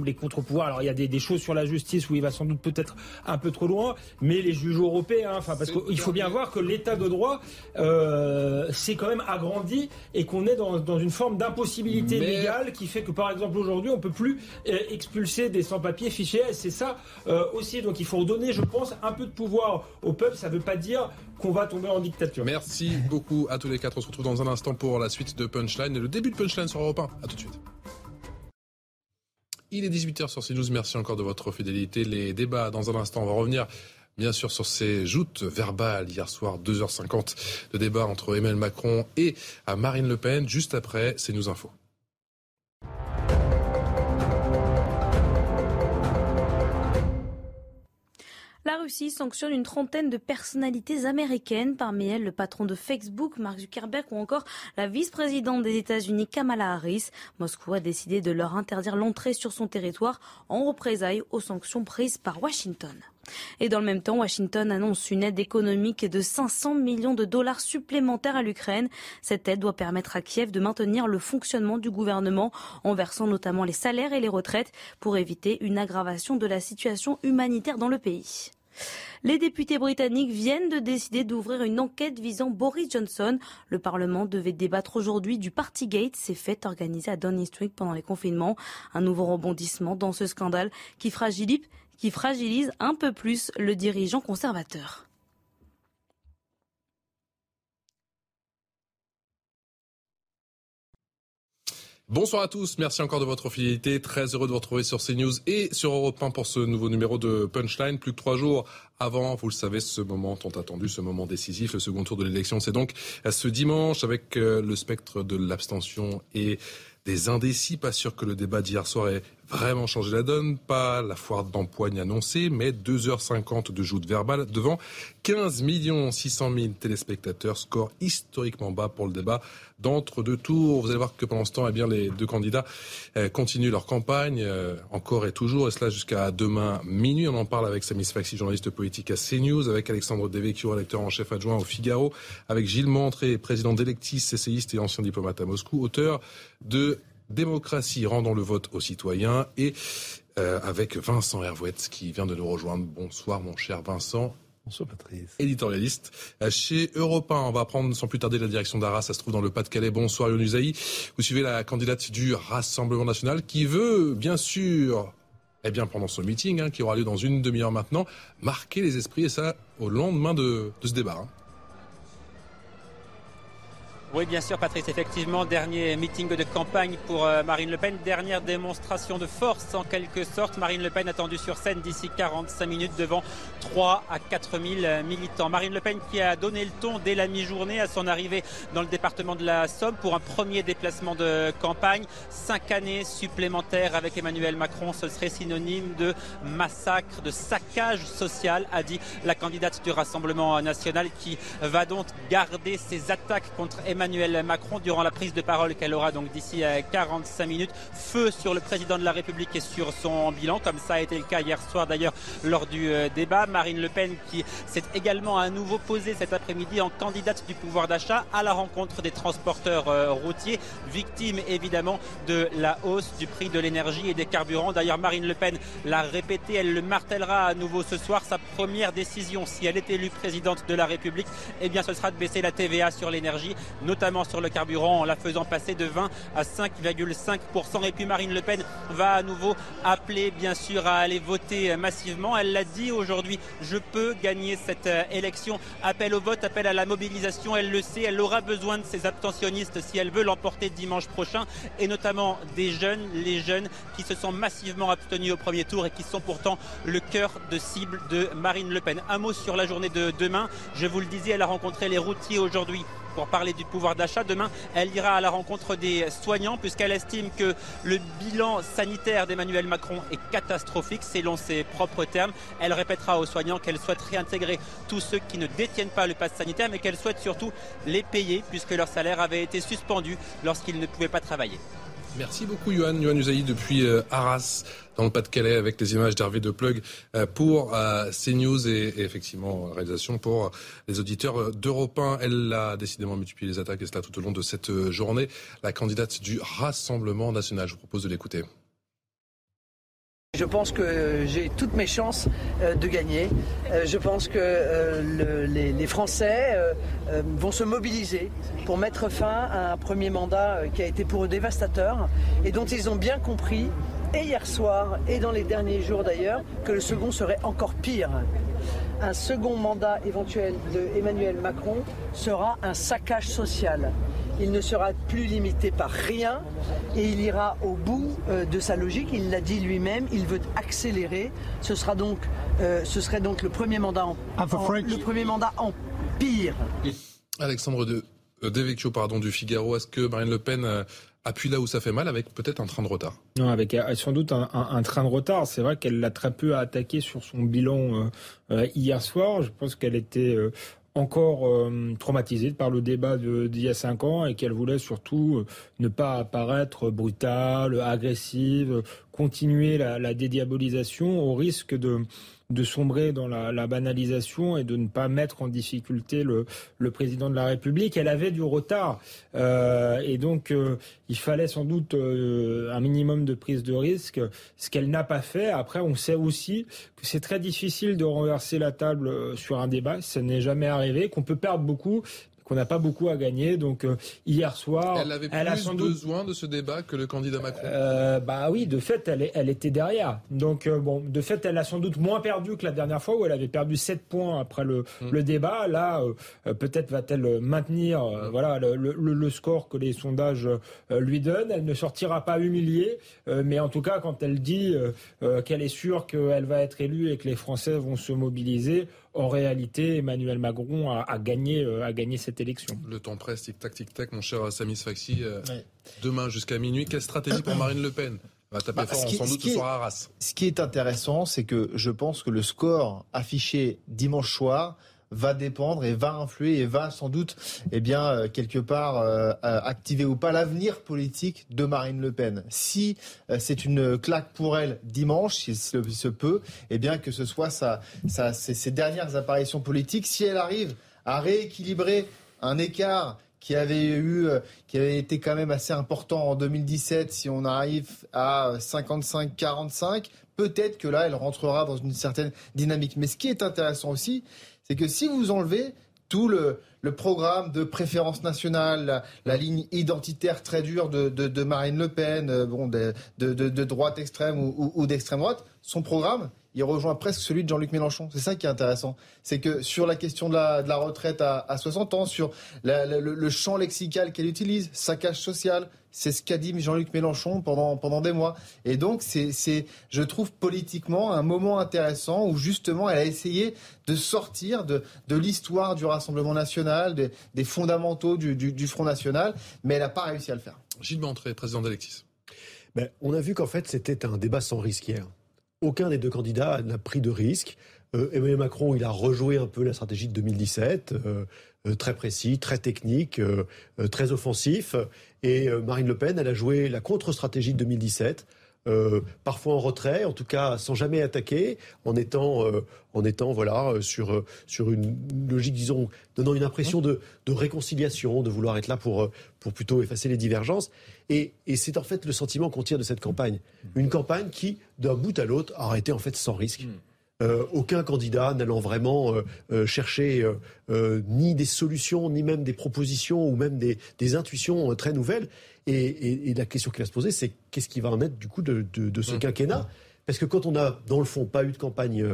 les contre-pouvoirs. Alors il y a des, choses sur la justice où il va sans doute peut-être un peu trop loin, mais les juges européens, enfin parce qu'il faut bien voir que l'État de droit euh, s'est quand même agrandi et qu'on est dans, une forme d'impossibilité légale qui fait que par exemple aujourd'hui on peut plus euh, expulser des sans-papiers fichiers. C'est ça euh, aussi. Donc il faut redonner, je pense, un peu de pouvoir au peuple. Ça ne veut pas dire qu'on va tomber en dictature.
Merci beaucoup à tous les quatre. On se retrouve dans un instant pour la suite de Punchline et le début de Punchline sur Europe 1. À tout de suite. Il est 18h sur CNews. Merci encore de votre fidélité. Les débats dans un instant. On va revenir bien sûr sur ces joutes verbales hier soir 2h50 de débat entre Emmanuel Macron et Marine Le Pen juste après CNews Info.
La Russie sanctionne une trentaine de personnalités américaines, parmi elles le patron de Facebook, Mark Zuckerberg, ou encore la vice-présidente des États-Unis, Kamala Harris. Moscou a décidé de leur interdire l'entrée sur son territoire en représailles aux sanctions prises par Washington. Et dans le même temps, Washington annonce une aide économique de 500 millions de dollars supplémentaires à l'Ukraine. Cette aide doit permettre à Kiev de maintenir le fonctionnement du gouvernement en versant notamment les salaires et les retraites pour éviter une aggravation de la situation humanitaire dans le pays. Les députés britanniques viennent de décider d'ouvrir une enquête visant Boris Johnson. Le Parlement devait débattre aujourd'hui du Partygate, ces fêtes organisées à Downing Street pendant les confinements. Un nouveau rebondissement dans ce scandale qui fragilise, qui fragilise un peu plus le dirigeant conservateur.
Bonsoir à tous, merci encore de votre fidélité. Très heureux de vous retrouver sur CNews et sur Europe 1 pour ce nouveau numéro de Punchline. Plus que trois jours avant, vous le savez, ce moment tant attendu, ce moment décisif, le second tour de l'élection, c'est donc ce dimanche avec euh, le spectre de l'abstention et des indécis. Pas sûr que le débat d'hier soir ait vraiment changé la donne. Pas la foire d'empoigne annoncée, mais 2h50 de joute verbale devant 15 600 000 téléspectateurs. Score historiquement bas pour le débat d'entre deux tours. Vous allez voir que pendant ce temps, eh bien, les deux candidats euh, continuent leur campagne, euh, encore et toujours, et cela jusqu'à demain minuit. On en parle avec Samis Faxi, journaliste politique à CNews, avec Alexandre Devecchio, rédacteur en chef adjoint au Figaro, avec Gilles Montré, président d'Electis, essayiste et ancien diplomate à Moscou, auteur de Démocratie rendant le vote aux citoyens et euh, avec Vincent Hervouette qui vient de nous rejoindre. Bonsoir mon cher Vincent.
Bonsoir Patrice.
Éditorialiste euh, chez Europe 1. On va prendre sans plus tarder la direction d'Arras. Ça se trouve dans le Pas-de-Calais. Bonsoir Yonusaï. Vous suivez la candidate du Rassemblement National qui veut, bien sûr, eh bien, pendant ce meeting, hein, qui aura lieu dans une demi-heure maintenant, marquer les esprits et ça au lendemain de, ce débat. Hein.
Oui, bien sûr, Patrice. Effectivement, dernier meeting de campagne pour euh, Marine Le Pen. Dernière démonstration de force, en quelque sorte. Marine Le Pen attendue sur scène d'ici 45 minutes devant 3 à 4 000 militants. Marine Le Pen qui a donné le ton dès la mi-journée à son arrivée dans le département de la Somme pour un premier déplacement de campagne. Cinq années supplémentaires avec Emmanuel Macron, ce serait synonyme de massacre, de saccage social, a dit la candidate du Rassemblement national qui va donc garder ses attaques contre Emmanuel Emmanuel Macron durant la prise de parole qu'elle aura donc d'ici 45 euh, minutes. Feu sur le président de la République et sur son bilan, comme ça a été le cas hier soir d'ailleurs lors du euh, débat. Marine Le Pen qui s'est également à nouveau posée cet après-midi en candidate du pouvoir d'achat à la rencontre des transporteurs euh, routiers, victimes évidemment de la hausse du prix de l'énergie et des carburants. D'ailleurs, Marine Le Pen l'a répété, elle le martèlera à nouveau ce soir. Sa première décision, si elle est élue présidente de la République, eh bien, ce sera de baisser la TVA sur l'énergie, notamment sur le carburant en la faisant passer de 20 à 5,5%. Et puis Marine Le Pen va à nouveau appeler bien sûr à aller voter massivement. Elle l'a dit aujourd'hui, je peux gagner cette euh, élection. Appel au vote, appel à la mobilisation, elle le sait, elle aura besoin de ses abstentionnistes si elle veut l'emporter dimanche prochain et notamment des jeunes, les jeunes qui se sont massivement abstenus au premier tour et qui sont pourtant le cœur de cible de Marine Le Pen. Un mot sur la journée de demain. Je vous le disais, elle a rencontré les routiers aujourd'hui pour parler du pouvoir d'achat. Demain, elle ira à la rencontre des soignants puisqu'elle estime que le bilan sanitaire d'Emmanuel Macron est catastrophique selon ses propres termes. Elle répétera aux soignants qu'elle souhaite réintégrer tous ceux qui ne détiennent pas le pass sanitaire mais qu'elle souhaite surtout les payer puisque leur salaire avait été suspendu lorsqu'ils ne pouvaient pas travailler.
Merci beaucoup Johan, Johan Usaï depuis euh, Arras dans le Pas-de-Calais avec les images d'Hervé de Plug euh, pour euh, CNews et, et, effectivement réalisation pour les auditeurs d'Europe 1. Elle a décidément multiplié les attaques et cela tout au long de cette journée. La candidate du Rassemblement national, je vous propose de l'écouter.
Je pense que j'ai toutes mes chances euh, de gagner. Euh, je pense que euh, les, Français vont se mobiliser pour mettre fin à un premier mandat qui a été pour eux dévastateur et dont ils ont bien compris, et hier soir et dans les derniers jours d'ailleurs, que le second serait encore pire. Un second mandat éventuel de Emmanuel Macron sera un saccage social il ne sera plus limité par rien et il ira au bout euh, de sa logique. Il l'a dit lui-même, il veut accélérer. Ce, sera donc, euh, ce serait donc le premier mandat en, le premier mandat en pire.
Alexandre de, euh, Devecchio pardon, du Figaro, est-ce que Marine Le Pen appuie là où ça fait mal avec peut-être un train de retard
Non, avec sans doute un, train de retard. C'est vrai qu'elle l'a très peu attaqué sur son bilan hier soir. Je pense qu'elle était encore euh, traumatisée par le débat d'il y a cinq ans et qu'elle voulait surtout euh, ne pas apparaître brutale, agressive, continuer la dédiabolisation au risque de de sombrer dans la, banalisation et de ne pas mettre en difficulté le, le président de la République. Elle avait du retard euh, et donc euh, il fallait sans doute euh, un minimum de prise de risque, ce qu'elle n'a pas fait. Après, on sait aussi que c'est très difficile de renverser la table sur un débat, ça n'est jamais arrivé, qu'on peut perdre beaucoup, qu'on n'a pas beaucoup à gagner. Donc euh, hier soir,
elle avait plus a sans besoin de ce débat que le candidat Macron.
Euh, bah oui, de fait, elle, elle était derrière. Donc euh, bon, de fait, elle a sans doute moins perdu que la dernière fois où elle avait perdu 7 points après le, mm. le débat. Là, peut-être va-t-elle maintenir mm. voilà le, le, le, score que les sondages lui donnent. Elle ne sortira pas humiliée, mais en tout cas, quand elle dit qu'elle est sûre qu'elle va être élue et que les Français vont se mobiliser, en réalité, Emmanuel Macron a, gagné, euh, a gagné cette élection.
Le temps presse, tic-tac, tic-tac, mon cher Samis Faxi. Euh, demain jusqu'à minuit, quelle stratégie pour Marine Le Pen? Va taper bah, fort, sans doute ce, soir à Arras.
Ce qui est intéressant, c'est que je pense que le score affiché dimanche soir va dépendre et va influer et va sans doute, eh bien, euh, quelque part, euh, euh, activer ou pas l'avenir politique de Marine Le Pen. Si c'est une claque pour elle dimanche, s'il se peut, eh bien, que ce soit sa, ses, dernières apparitions politiques, si elle arrive à rééquilibrer un écart qui avait eu, qui avait été quand même assez important en 2017. Si on arrive à 55-45, peut-être que là, elle rentrera dans une certaine dynamique. Mais ce qui est intéressant aussi, c'est que si vous enlevez tout le, programme de préférence nationale, la, ligne identitaire très dure de, Marine Le Pen, euh, bon, de, droite extrême ou d'extrême droite, son programme, il rejoint presque celui de Jean-Luc Mélenchon. C'est ça qui est intéressant. C'est que sur la question de la, retraite à, 60 ans, sur le, champ lexical qu'elle utilise, saccage social, c'est ce qu'a dit Jean-Luc Mélenchon pendant, pendant des mois. Et donc, c'est, je trouve politiquement un moment intéressant où justement elle a essayé de sortir de, de l'histoire du Rassemblement national, des, fondamentaux du, Front national, mais elle n'a pas réussi à le faire.
Gilles Bantré, président d'Alexis.
Ben, on a vu qu'en fait, c'était un débat sans risque hier aucun des deux candidats n'a pris de risque. Euh, Emmanuel Macron, il a rejoué un peu la stratégie de 2017, euh, euh, très précis, très technique, très offensif. Et Marine Le Pen, elle a joué la contre-stratégie de 2017. parfois en retrait, en tout cas sans jamais attaquer, en étant, en étant voilà sur sur une logique, disons, donnant une impression de, de réconciliation, de vouloir être là pour pour plutôt effacer les divergences. Et, c'est en fait le sentiment qu'on tire de cette campagne. Une campagne qui, d'un bout à l'autre, aurait été en fait sans risque. Mm. Euh, aucun candidat n'allant vraiment euh, euh, chercher ni des solutions, ni même des propositions, ou même des, intuitions très nouvelles. Et, la question qui va se poser, c'est qu'est-ce qui va en être du coup de, ce mm. quinquennat? Parce que quand on a, dans le fond, pas eu de campagne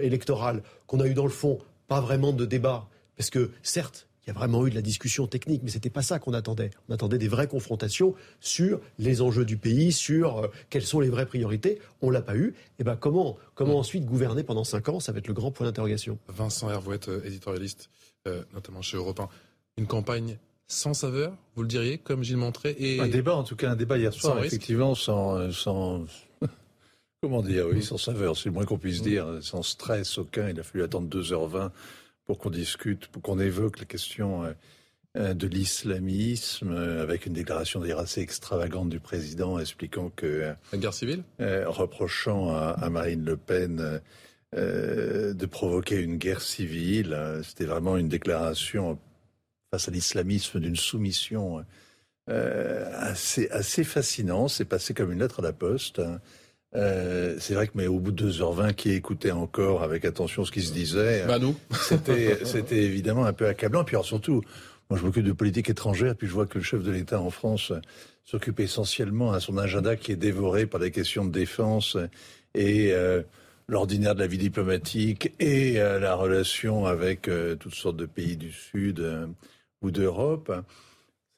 électorale, qu'on a eu, dans le fond, pas vraiment de débat, parce que certes, il y a vraiment eu de la discussion technique, mais c'était pas ça qu'on attendait. On attendait des vraies confrontations sur les enjeux du pays, sur euh, quelles sont les vraies priorités. On l'a pas eu. Et eh ben comment comment mm. ensuite gouverner pendant cinq ans Ça va être le grand point d'interrogation.
Vincent Hervouette, euh, éditorialiste, euh, notamment chez Europe 1. Une campagne sans saveur, vous le diriez, comme Gilles Montré et
un débat, en tout cas un débat hier soir, effectivement, sans, sans comment dire, oui, sans saveur, c'est le moins qu'on puisse mm. dire, sans stress aucun. Il a fallu attendre 2h20 pour qu'on discute, pour qu'on évoque la question euh, euh, de l'islamisme, euh, avec une déclaration d'ailleurs assez extravagante du président expliquant que...
La guerre civile?
Reprochant à, Marine Le Pen de provoquer une guerre civile. C'était vraiment une déclaration face à l'islamisme d'une soumission assez, assez fascinant. C'est passé comme une lettre à la poste. Euh, c'est vrai que, mais au bout de 2h20, qui écoutait encore avec attention ce qui se disait
Bah nous
C'était, c'était évidemment un peu accablant. Puis alors surtout, moi je m'occupe de politique étrangère, puis je vois que le chef de l'État en France s'occupe essentiellement à son agenda qui est dévoré par des questions de défense et euh, l'ordinaire de la vie diplomatique et euh, la relation avec toutes sortes de pays du Sud ou d'Europe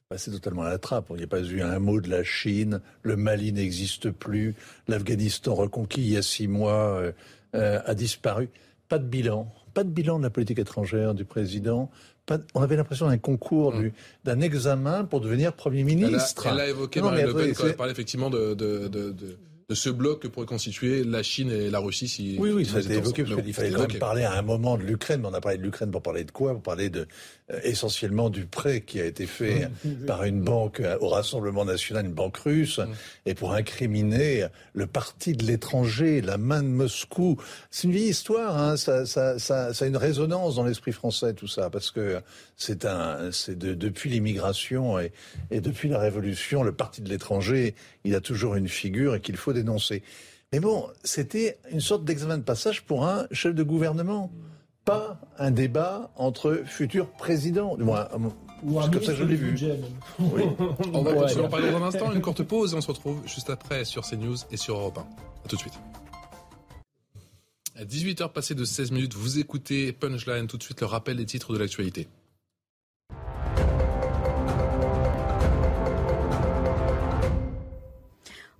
passé totalement à la trappe. Il n'y a pas eu un mot de la Chine, le Mali n'existe plus, l'Afghanistan reconquis il y a six mois euh, euh, a disparu. Pas de bilan, pas de bilan de la politique étrangère du président. on avait l'impression d'un concours, mm. d'un examen pour devenir Premier ministre.
Elle a, évoqué dans Le Pen quand elle parlait effectivement de de ce bloc que pourrait constituer la Chine et la Russie. Si,
oui, oui, ça a été évoqué parce qu'il fallait quand même parler à un moment de l'Ukraine. Mais on a parlé de l'Ukraine pour parler de quoi? Pour parler de, essentiellement du prêt qui a été fait par une banque euh, au Rassemblement national, une banque russe, et pour incriminer le parti de l'étranger, la main de Moscou. C'est une vieille histoire. Hein. Ça, ça, ça, ça, a une résonance dans l'esprit français tout ça, parce que c'est un, c'est de, depuis l'immigration et, et depuis la Révolution, le parti de l'étranger, il a toujours une figure et qu'il faut dénoncer. Mais bon, c'était une sorte d'examen de passage pour un chef de gouvernement. Pas un débat entre futurs présidents. Moi, comme ça je l'ai vu.
Oui. on va continuer en parler dans un instant, une courte pause et on se retrouve juste après sur CNews et sur Europe 1. A tout de suite. À 18h passées de 16 minutes, vous écoutez Punchline, tout de suite le rappel des titres de l'actualité.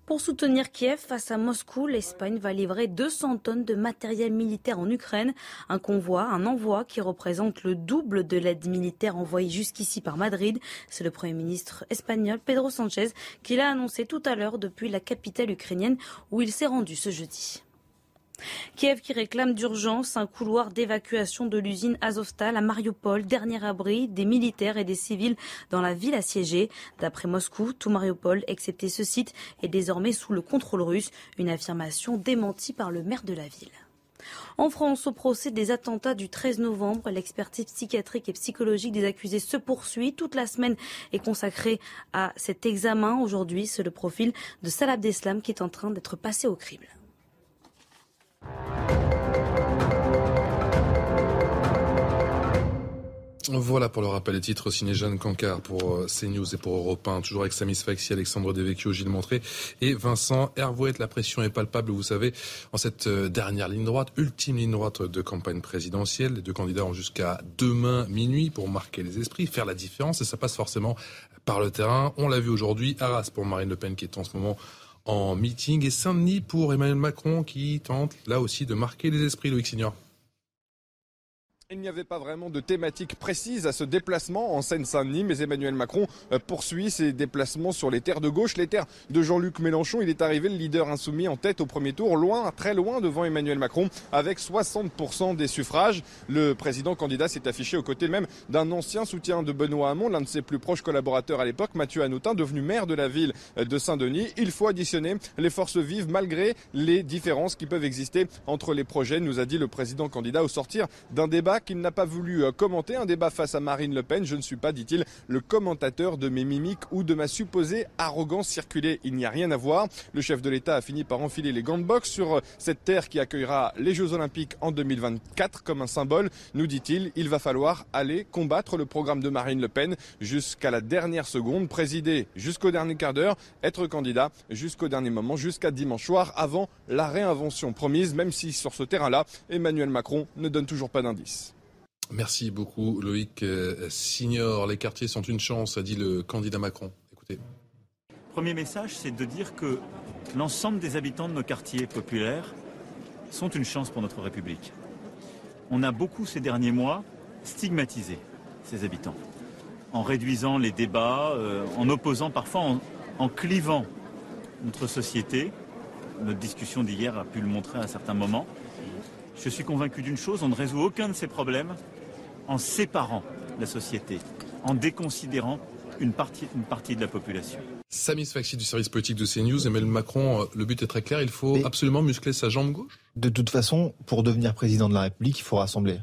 Pour soutenir Kiev face à Moscou, l'Espagne va livrer 200 tonnes de matériel militaire en Ukraine. Un convoi, un envoi qui représente le double de l'aide militaire envoyée jusqu'ici par Madrid. C'est le Premier ministre espagnol Pedro Sanchez qui l'a annoncé tout à l'heure depuis la capitale ukrainienne où il s'est rendu ce jeudi. Kiev qui réclame d'urgence un couloir d'évacuation de l'usine Azovstal à Mariupol, dernier abri des militaires et des civils dans la ville assiégée. D'après Moscou, tout Mariupol, excepté ce site, est désormais sous le contrôle russe, une affirmation démentie par le maire de la ville. En France, au procès des attentats du 13 novembre, l'expertise psychiatrique et psychologique des accusés se poursuit. Toute la semaine est consacrée à cet examen. Aujourd'hui, c'est le profil de Salah Abdeslam qui est en train d'être passé au crible.
Voilà pour le rappel des titres signé Jeanne Cancard pour euh, CNews et pour Europe 1, toujours avec Samis Faxi, Alexandre Devecchio, Gilles Montré et Vincent Hervouet. La pression est palpable, vous savez, en cette euh, dernière ligne droite, ultime ligne droite de campagne présidentielle. Les deux candidats ont jusqu'à demain minuit pour marquer les esprits, faire la différence et ça passe forcément par le terrain. On l'a vu aujourd'hui, Arras pour Marine Le Pen qui est en ce moment en meeting et Saint-Denis pour Emmanuel Macron qui tente là aussi de marquer les esprits, Loïc Signor.
Il n'y avait pas vraiment de thématique précise à ce déplacement en Seine-Saint-Denis, mais Emmanuel Macron euh, poursuit ses déplacements sur les terres de gauche, les terres de Jean-Luc Mélenchon. Il est arrivé le leader insoumis en tête au premier tour, loin, très loin devant Emmanuel Macron, avec 60% des suffrages. Le président candidat s'est affiché aux côtés même d'un ancien soutien de Benoît Hamon, l'un de ses plus proches collaborateurs à l'époque, Mathieu Hanotin, devenu maire de la ville de Saint-Denis. Il faut additionner les forces vives malgré les différences qui peuvent exister entre les projets, nous a dit le président candidat au sortir d'un débat qu'il n'a pas voulu euh, commenter un débat face à Marine Le Pen. Je ne suis pas, dit-il, le commentateur de mes mimiques ou de ma supposée arrogance circulée. Il n'y a rien à voir. Le chef de l'État a fini par enfiler les gants de boxe sur euh, cette terre qui accueillera les Jeux Olympiques en 2024 comme un symbole. Nous dit-il, il va falloir aller combattre le programme de Marine Le Pen jusqu'à la dernière seconde, présider jusqu'au dernier quart d'heure, être candidat jusqu'au dernier moment, jusqu'à dimanche soir, avant la réinvention promise, même si sur ce terrain-là, Emmanuel Macron ne donne toujours pas d'indice.
Merci beaucoup Loïc euh, Signor. Les quartiers sont une chance, a dit le candidat Macron. Écoutez.
Premier message, c'est de dire que l'ensemble des habitants de nos quartiers populaires sont une chance pour notre République. On a beaucoup ces derniers mois stigmatisé ces habitants en réduisant les débats, euh, en opposant parfois, en, en clivant notre société. Notre discussion d'hier a pu le montrer à un certain moment. Je suis convaincu d'une chose, on ne résout aucun de ces problèmes en séparant la société, en déconsidérant une partie, une partie de la population.
Samis Faxi du service politique de CNews, Emmanuel Macron, euh, le but est très clair, il faut absolument muscler sa jambe gauche
De toute façon, pour devenir président de la République, il faut rassembler.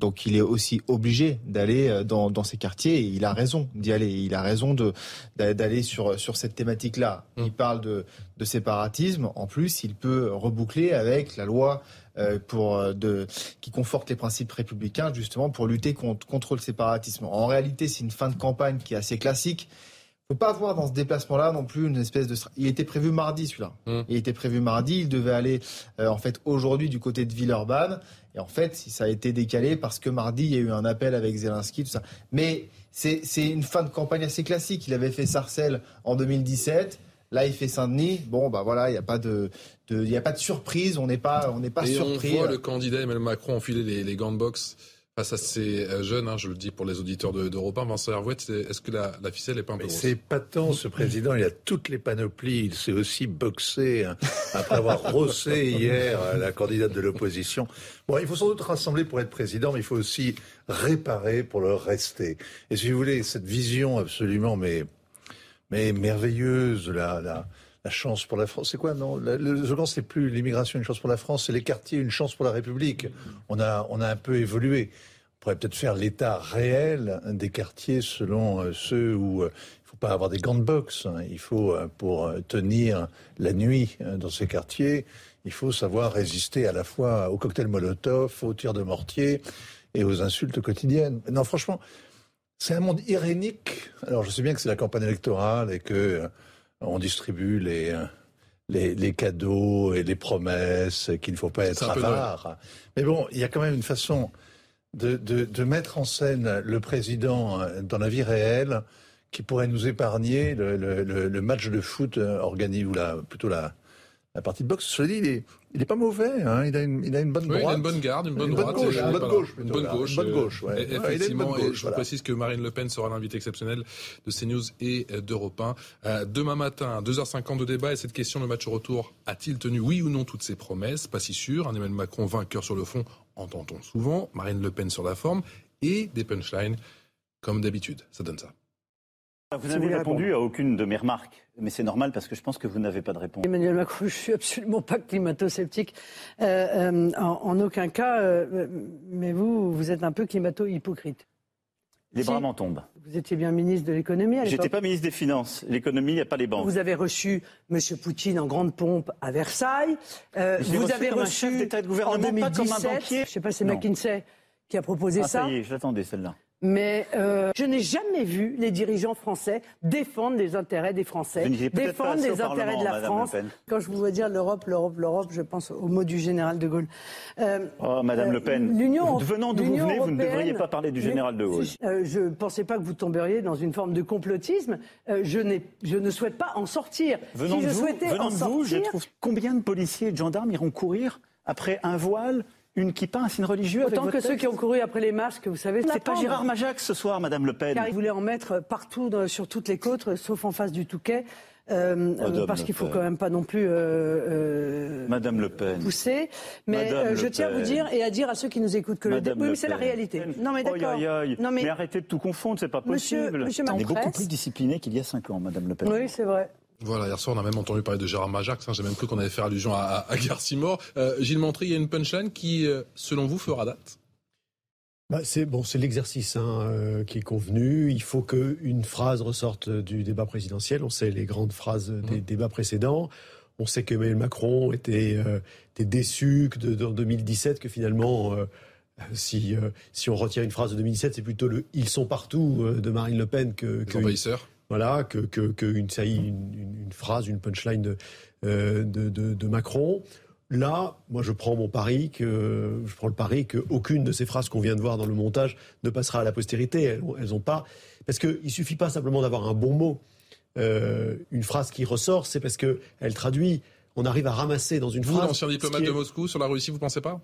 Donc il est aussi obligé d'aller euh, dans, dans, ces quartiers et il a raison d'y aller. Il a raison de d'aller sur sur cette thématique-là. Mmh. Il parle de, de séparatisme. En plus, il peut reboucler avec la loi euh, pour euh, de qui conforte les principes républicains justement pour lutter contre contre le séparatisme. En réalité, c'est une fin de campagne qui est assez classique faut pas voir dans ce déplacement-là non plus une espèce de. Il était prévu mardi celui-là. Mmh. Il était prévu mardi. Il devait aller euh, en fait aujourd'hui du côté de Villeurbanne. Et en fait, ça a été décalé parce que mardi il y a eu un appel avec Zelensky, tout ça. Mais c'est une fin de campagne assez classique. Il avait fait Sarcelles en 2017. Là, il fait Saint-Denis. Bon, bah voilà, il n'y a pas de, il y a pas de surprise. On n'est pas, on n'est pas
Et
surpris.
On voit le candidat Emmanuel Macron enfiler les, les gants de boxe face à ces euh, jeunes, hein, je le dis pour les auditeurs d'Europe de, 1, Vincent Hervouette, est-ce que la, la, ficelle est pas un peu grosse
C'est pas tant ce président, il a toutes les panoplies, il s'est aussi boxé hein, après avoir rossé hier la candidate de l'opposition. Bon, il faut sans doute rassembler pour être président, mais il faut aussi réparer pour le rester. Et si vous voulez, cette vision absolument mais, mais merveilleuse, la, la, la chance pour la France. C'est quoi non? Le slogan c'est plus l'immigration une chance pour la France, c'est les quartiers une chance pour la République. On a on a un peu évolué. On pourrait peut-être faire l'état réel des quartiers selon euh, ceux où il faut pas avoir des gants de boxe. Hein. Il faut, euh, pour euh, tenir la nuit euh, dans ces quartiers, il faut savoir résister à la fois au cocktail Molotov, aux tirs de mortier et aux insultes quotidiennes. Non, franchement, c'est un monde irénique. Alors, je sais bien que c'est la campagne électorale et que on distribue les, les, les, cadeaux et les promesses, qu'il ne faut pas être avare. Mais bon, il y a quand même une façon de, de, de, mettre en scène le président dans la vie réelle qui pourrait nous épargner le, le, le match de foot euh, organisé, ou la, plutôt la, la partie de boxe. Je dis, il est, il est pas mauvais. Hein. Il, a une, il a une bonne droite.
il a une bonne garde, une bonne, droite.
Gauche, une bonne gauche.
Une bonne gauche.
Une bonne gauche, ouais.
effectivement, et je vous précise que Marine Le Pen sera l'invité exceptionnel de CNews et d'Europe 1. Euh, demain matin, 2h50 de débat. Et cette question, le match retour, a-t-il tenu oui ou non toutes ses promesses? Pas si sûr. Emmanuel Macron vainqueur sur le fond, entend-on souvent. Marine Le Pen sur la forme. Et des punchlines, comme d'habitude. Ça donne ça.
Vous n'avez répondu à aucune de mes remarques, mais c'est normal parce que je pense que vous n'avez pas de réponse.
Emmanuel Macron, je suis absolument pas climato-sceptique euh, euh, en, aucun cas, euh, mais vous, vous êtes un peu climato-hypocrite.
Les bras m'en tombent.
Vous étiez bien ministre de l'économie à
J'étais pas ministre des Finances. L'économie, il n'y a pas les banques.
Vous avez reçu M. Poutine en grande pompe à Versailles. vous avez reçu un chef
d'État de gouvernement, pas comme un banquier.
Je sais pas, c'est McKinsey qui a proposé
ah,
ça.
Ça y est, je l'attendais celle-là.
Mais euh, je n'ai jamais vu les dirigeants français défendre les intérêts des Français, défendre les intérêts de la France. Quand je vous vois dire l'Europe, l'Europe, l'Europe, je pense au mot du général de Gaulle.
Euh, oh, Madame Le Pen, euh, venant d'où vous venez, vous ne devriez pas parler du général de Gaulle.
Euh, je ne pensais pas que vous tomberiez dans une forme de complotisme. Euh, je, je, ne souhaite pas en sortir.
Venant
si
de
je
vous,
souhaitais
venant
en
de
sortir,
vous, je trouve combien de policiers et de gendarmes iront courir après un voile une kippa, un signe religieux
Autant que ceux qui ont couru après les masques, vous savez.
C'est pas Gérard Majac ce soir, Madame Le Pen.
Car il voulait en mettre partout sur toutes les côtes, sauf en face du Touquet. Euh, parce qu'il faut quand même pas non plus euh,
euh, Madame Le Pen
pousser. Mais euh, je tiens à vous dire et à dire à ceux qui nous écoutent que
Madame
le oui, c'est la réalité.
Non mais d'accord. Non mais... mais... arrêtez de tout confondre, c'est pas possible.
Monsieur,
On est beaucoup plus discipliné qu'il y a cinq ans, Madame Le Pen.
Oui, c'est vrai.
Voilà, hier soir, on a même entendu parler de Gérard Majax. Hein, J'ai même cru qu'on allait faire allusion à, à, Garcimore. Euh, Gilles Montré, il y a une punchline qui, euh, selon vous, fera date?
Bah, c'est bon, c'est l'exercice hein, euh, qui est convenu. Il faut qu'une phrase ressorte du débat présidentiel. On sait les grandes phrases des mmh. débats précédents. On sait que Emmanuel Macron était, euh, était déçu que de, en 2017 que finalement, euh, si, si on retient une phrase de 2017, c'est plutôt le "ils sont partout" de Marine Le Pen que, que voilà, que, que, que une, une, une, phrase, une punchline de, euh, de, de, de, Macron. Là, moi, je prends mon pari que je prends le pari qu'aucune de ces phrases qu'on vient de voir dans le montage ne passera à la postérité. Elles, elles ont pas, parce qu'il suffit pas simplement d'avoir un bon mot. Euh, une phrase qui ressort, c'est parce que elle traduit. On arrive à ramasser dans une
vous,
phrase.
Vous, l'ancien diplomate de Moscou, sur la Russie, vous pensez pas?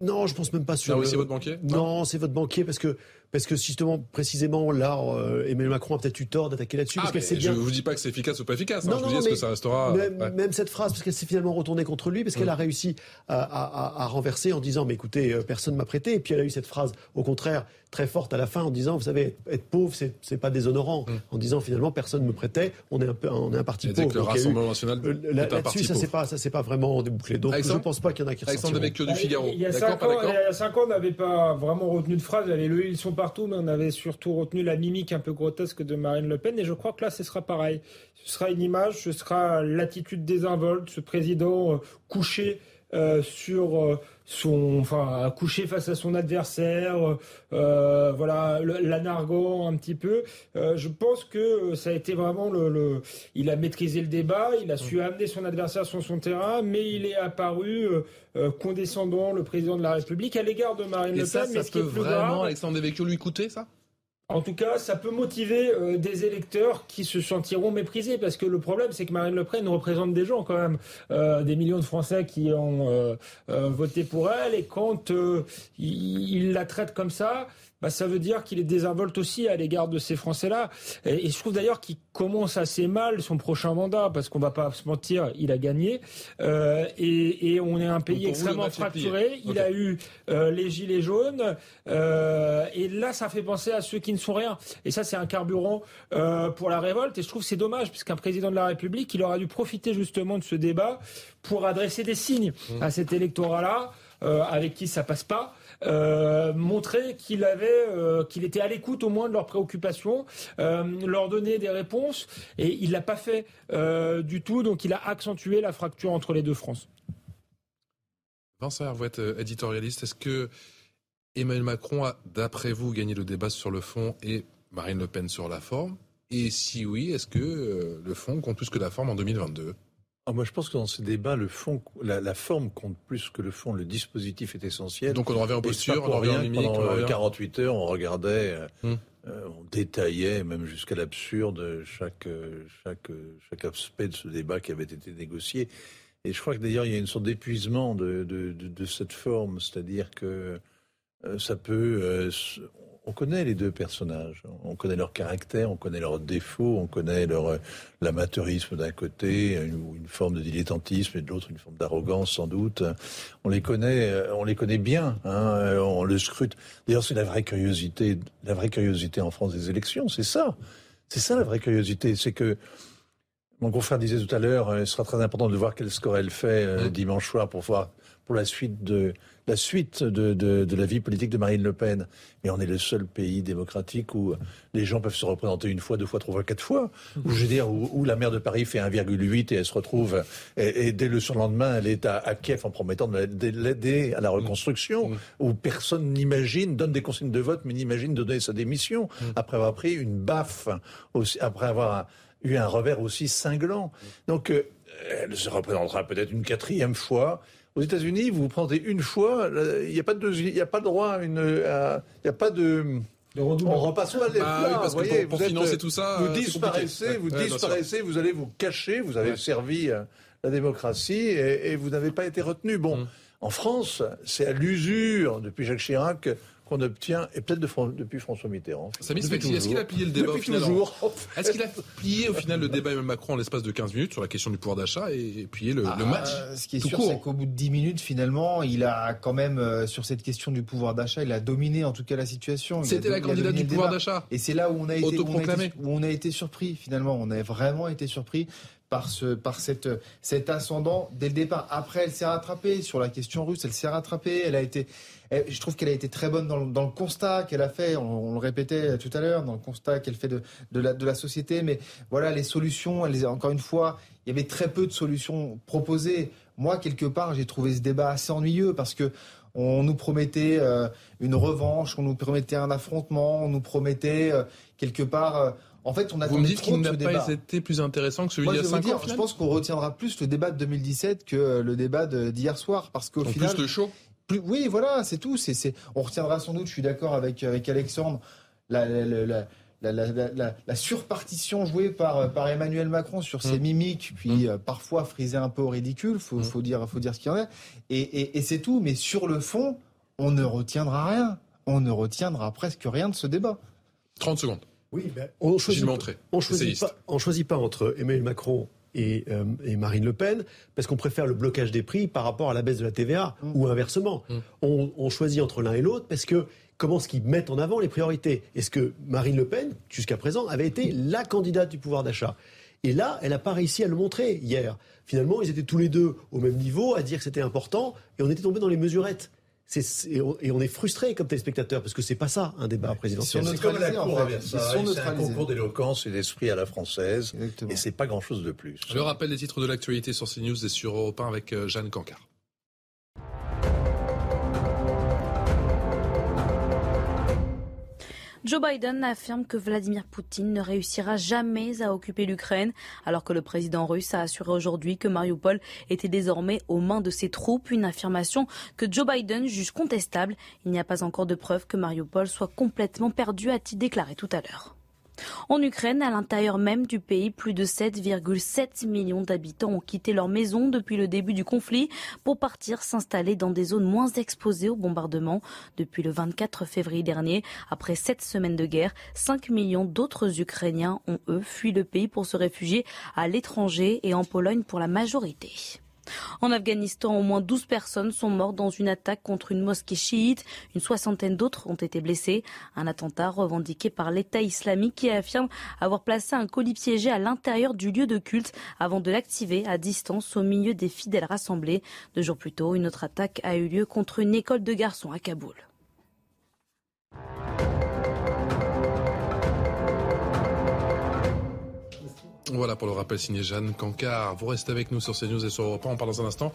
Non, je pense même pas sur.
La Russie, votre banquier?
Non, c'est votre banquier parce que parce que justement, précisément, là, euh, Emmanuel Macron a peut-être eu tort d'attaquer là-dessus.
Ah,
parce
Je ne vous dis pas que c'est efficace ou pas efficace. Hein. Non, je vous dis, est-ce que ça restera.
Même, ouais. même cette phrase, parce qu'elle s'est finalement retournée contre lui, parce qu'elle mm. a réussi à, à, à, renverser en disant Mais écoutez, euh, personne m'a prêté. Et puis elle a eu cette phrase, au contraire, très forte à la fin, en disant Vous savez, être pauvre, c'est, c'est pas déshonorant. Mm. En disant finalement, personne ne me prêtait. On est un, peu, on est un parti pauvre.
Que le Rassemblement national euh, est un
là-dessus, ça c'est pas, ça c'est pas vraiment débouclé. Donc Alexandre, je pense pas qu'il y en a qui
Alexandre Devecchio du Figaro.
Il y a 5 ans, on n'avait pas vraiment retenu de phrase. Ils sont partout, mais on avait surtout retenu la mimique un peu grotesque de Marine Le Pen. Et je crois que là, ce sera pareil. Ce sera une image, ce sera l'attitude désinvolte, ce président euh, couché euh, sur euh, son, enfin, couché face à son adversaire, euh, voilà, la narguant un petit peu. Euh, je pense que ça a été vraiment le, le, il a maîtrisé le débat, il a su amener son adversaire sur son terrain, mais il est apparu euh, condescendant, le président de la République, à l'égard de Marine
Et
Le
ça,
Pen.
Ça
mais ce
peut
qui est plus
vraiment,
grave,
Alexandre Devecchio, lui coûter ça?
En tout cas, ça peut motiver euh, des électeurs qui se sentiront méprisés, parce que le problème, c'est que Marine Le Pen représente des gens quand même, euh, des millions de Français qui ont euh, voté pour elle, et quand il, il, la traite comme ça, bah, ça veut dire qu'il est désinvolte aussi à l'égard de ces Français-là. Et, et, je trouve d'ailleurs qu'il commence assez mal son prochain mandat, parce qu'on va pas se mentir, il a gagné. Euh, et, et, on est un pays extrêmement fracturé. Il okay. a eu euh, les gilets jaunes. Euh, et là, ça fait penser à ceux qui ne sont rien. Et ça, c'est un carburant pour la révolte. Et je trouve que c'est dommage, puisqu'un président de la République, il aura dû profiter justement de ce débat pour adresser des signes mmh. à cet électorat-là. avec qui ça passe pas. Montrer qu'il avait, qu'il était à l'écoute au moins de leurs préoccupations, leur donner des réponses, et il l'a pas fait du tout. Donc il a accentué la fracture entre les deux France.
Vincent êtes éditorialiste. Est-ce que Emmanuel Macron a, d'après vous, gagné le débat sur le fond et Marine Le Pen sur la forme? Et si oui, est-ce que euh, le fond compte plus que la forme en 2022
ah, moi, je pense que dans ces débats, le fond, la, forme compte plus que le fond. Le dispositif est essentiel.
Donc on en revient aux postures, on en revient en
Pendant 48 heures, on regardait, euh, hum. euh, on détaillait, même jusqu'à l'absurde, chaque, chaque, chaque aspect de ce débat qui avait été négocié. Et je crois que d'ailleurs, il y a une sorte d'épuisement de, de, de, cette forme, c'est-à-dire que ça peut, on connaît les deux personnages, on connaît leur caractère, on connaît leurs défauts, on connaît leur euh, l'amateurisme d'un côté, une, une, forme de dilettantisme et de l'autre une forme d'arrogance sans doute. On les connaît, euh, on les connaît bien, hein, euh, on le scrute. D'ailleurs, c'est la vraie curiosité, la vraie curiosité en France des élections, c'est ça, c'est ça la vraie curiosité, c'est que mon confrère disait tout à l'heure, il sera très important de voir quel score elle fait mmh. dimanche soir pour voir pour la suite de la suite de, de, la vie politique de Marine Le Pen. Mais on est le seul pays démocratique où les gens peuvent se représenter une fois, deux fois, trois fois, quatre fois. Où, je veux dire, où, la maire de Paris fait 1,8 et elle se retrouve, et, dès le surlendemain, elle est à, Kiev en promettant de l'aider à la reconstruction, mmh. où personne n'imagine, donne des consignes de vote, mais n'imagine donner sa démission, mmh. après avoir pris une baffe, aussi, après avoir eu un revers aussi cinglant. Donc, euh, elle se représentera peut-être une quatrième fois. Aux États-Unis, vous vous prenez une fois, il n'y a pas de, il a pas de droit à une, il n'y a pas de, on repasse pas les
ah, oui, parce que pour, financer tout ça,
vous disparaissez, vous disparaissez, vous allez vous cacher, vous avez servi euh, la démocratie et, vous n'avez pas été retenu. Bon, mm. en France, c'est à l'usure depuis Jacques Chirac qu'on obtient, et peut-être depuis François Mitterrand.
Samy est-ce qu'il a plié le débat au final Est-ce qu'il a plié au final le débat Emmanuel Macron en l'espace de 15 minutes sur la question du pouvoir d'achat et, plié le, ah, match
Ce qui est sûr, c'est qu'au bout de 10 minutes, finalement, il a quand même, euh, sur cette question du pouvoir d'achat, il a dominé en tout cas la situation.
C'était la candidate du pouvoir d'achat.
Et c'est là où on, a été, où on a été, où on a été surpris, finalement. On a vraiment été surpris par, ce, par cette, cet ascendant dès le départ. Après, elle s'est rattrapée sur la question russe, elle s'est rattrapée, elle a été, je trouve qu'elle a été très bonne dans le, constat qu'elle a fait, on, le répétait tout à l'heure, dans le constat qu'elle fait de, de, la, société, mais voilà, les solutions, elle, encore une fois, il y avait très peu de solutions proposées. Moi, quelque part, j'ai trouvé ce débat assez ennuyeux parce que on nous promettait euh, une revanche, on nous promettait un affrontement, on nous promettait euh, quelque part euh, en fait, on a
Vous me dites qu'il n'a pas été plus intéressant que celui d'il y a 5 ans.
Je pense qu'on retiendra plus le débat de 2017 que le débat d'hier soir, parce qu'au final.
Plus de chaud.
oui, voilà, c'est tout. C'est, on retiendra sans doute. Je suis d'accord avec avec Alexandre. La, la, surpartition jouée par, par Emmanuel Macron sur ses mm. mimiques, puis mm. euh, parfois frisée un peu au ridicule, faut, mm. faut dire, faut dire ce qu'il y en a. Et, et c'est tout. Mais sur le fond, on ne retiendra rien. On ne retiendra presque rien de ce débat.
30 secondes.
Oui, ben, on choisit, on choisit pas, on choisit pas entre Emmanuel Macron et, euh, et, Marine Le Pen, parce qu'on préfère le blocage des prix par rapport à la baisse de la TVA, mm. ou inversement. Mm. On, on, choisit entre l'un et l'autre, parce que comment est-ce qu'ils mettent en avant les priorités? Est-ce que Marine Le Pen, jusqu'à présent, avait été la candidate du pouvoir d'achat? Et là, elle n'a pas réussi à le montrer hier. Finalement, ils étaient tous les deux au même niveau à dire que c'était important, et on était tombé dans les mesurettes et, on, est frustré comme téléspectateur parce que c'est pas ça un débat présidentiel.
C'est comme la cour fait. C'est un concours d'éloquence et d'esprit à la française Exactement. et c'est pas grand chose de plus.
Je rappelle les titres de l'actualité sur CNews et sur Europe 1 avec euh, Jeanne Cancard.
Joe Biden affirme que Vladimir Poutine ne réussira jamais à occuper l'Ukraine, alors que le président russe a assuré aujourd'hui que Mariupol était désormais aux mains de ses troupes, une affirmation que Joe Biden juge contestable. Il n'y a pas encore de preuve que Mariupol soit complètement perdu, a-t-il déclaré tout à l'heure. En Ukraine, à l'intérieur même du pays, plus de 7,7 millions d'habitants ont quitté leur maison depuis le début du conflit pour partir s'installer dans des zones moins exposées aux bombardements. Depuis le 24 février dernier, après sept semaines de guerre, 5 millions d'autres Ukrainiens ont, eux, fui le pays pour se réfugier à l'étranger et en Pologne pour la majorité. En Afghanistan, au moins 12 personnes sont mortes dans une attaque contre une mosquée chiite. Une soixantaine d'autres ont été blessées. Un attentat revendiqué par l'État islamique qui affirme avoir placé un colis piégé à l'intérieur du lieu de culte avant de l'activer à distance au milieu des fidèles rassemblés. Deux jours plus tôt, une autre attaque a eu lieu contre une école de garçons à Kaboul.
Voilà pour le rappel signé Jeanne Cancard. Vous restez avec nous sur CNews et sur Europe On parle dans un instant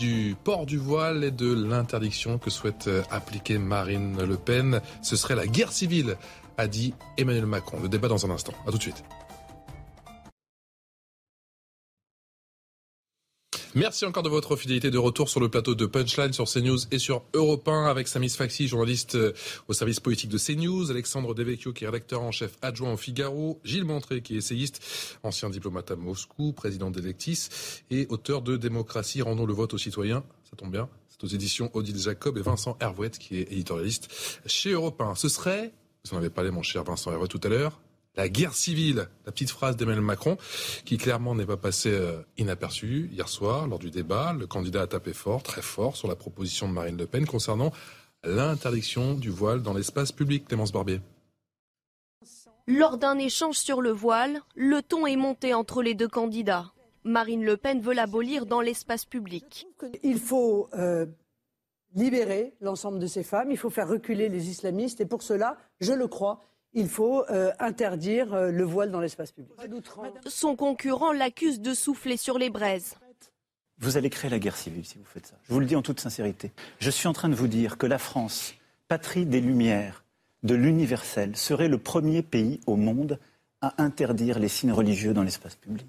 du port du voile et de l'interdiction que souhaite euh, appliquer Marine Le Pen. Ce serait la guerre civile, a dit Emmanuel Macron. Le débat dans un instant. À tout de suite. Merci encore de votre fidélité de retour sur le plateau de Punchline sur CNews et sur Europe 1 avec Samis Faxi, journaliste euh, au service politique de CNews, Alexandre Devecchio qui est rédacteur en chef adjoint au Figaro, Gilles Montré qui est essayiste, ancien diplomate à Moscou, président d'Electis et auteur de Démocratie, rendons le vote aux citoyens. Ça tombe bien. C'est aux éditions Odile Jacob et Vincent Hervouette qui est éditorialiste chez Europe 1. Ce serait, vous en avez parlé mon cher Vincent Hervouette tout à l'heure, la guerre civile, la petite phrase d'Emmanuel Macron, qui clairement n'est pas passée euh, inaperçue hier soir lors du débat. Le candidat a tapé fort, très fort, sur la proposition de Marine Le Pen concernant l'interdiction du voile dans l'espace public. Clémence Barbier.
Lors d'un échange sur le voile, le ton est monté entre les deux candidats. Marine Le Pen veut l'abolir dans l'espace public.
Il faut euh, libérer l'ensemble de ces femmes, il faut faire reculer les islamistes et pour cela, je le crois, il faut euh, interdire euh, le voile dans l'espace public.
Son concurrent l'accuse de souffler sur les braises.
Vous allez créer la guerre civile si vous faites ça. Je vous le dis en toute sincérité. Je suis en train de vous dire que la France, patrie des Lumières, de l'universel, serait le premier pays au monde à interdire les signes religieux dans l'espace public.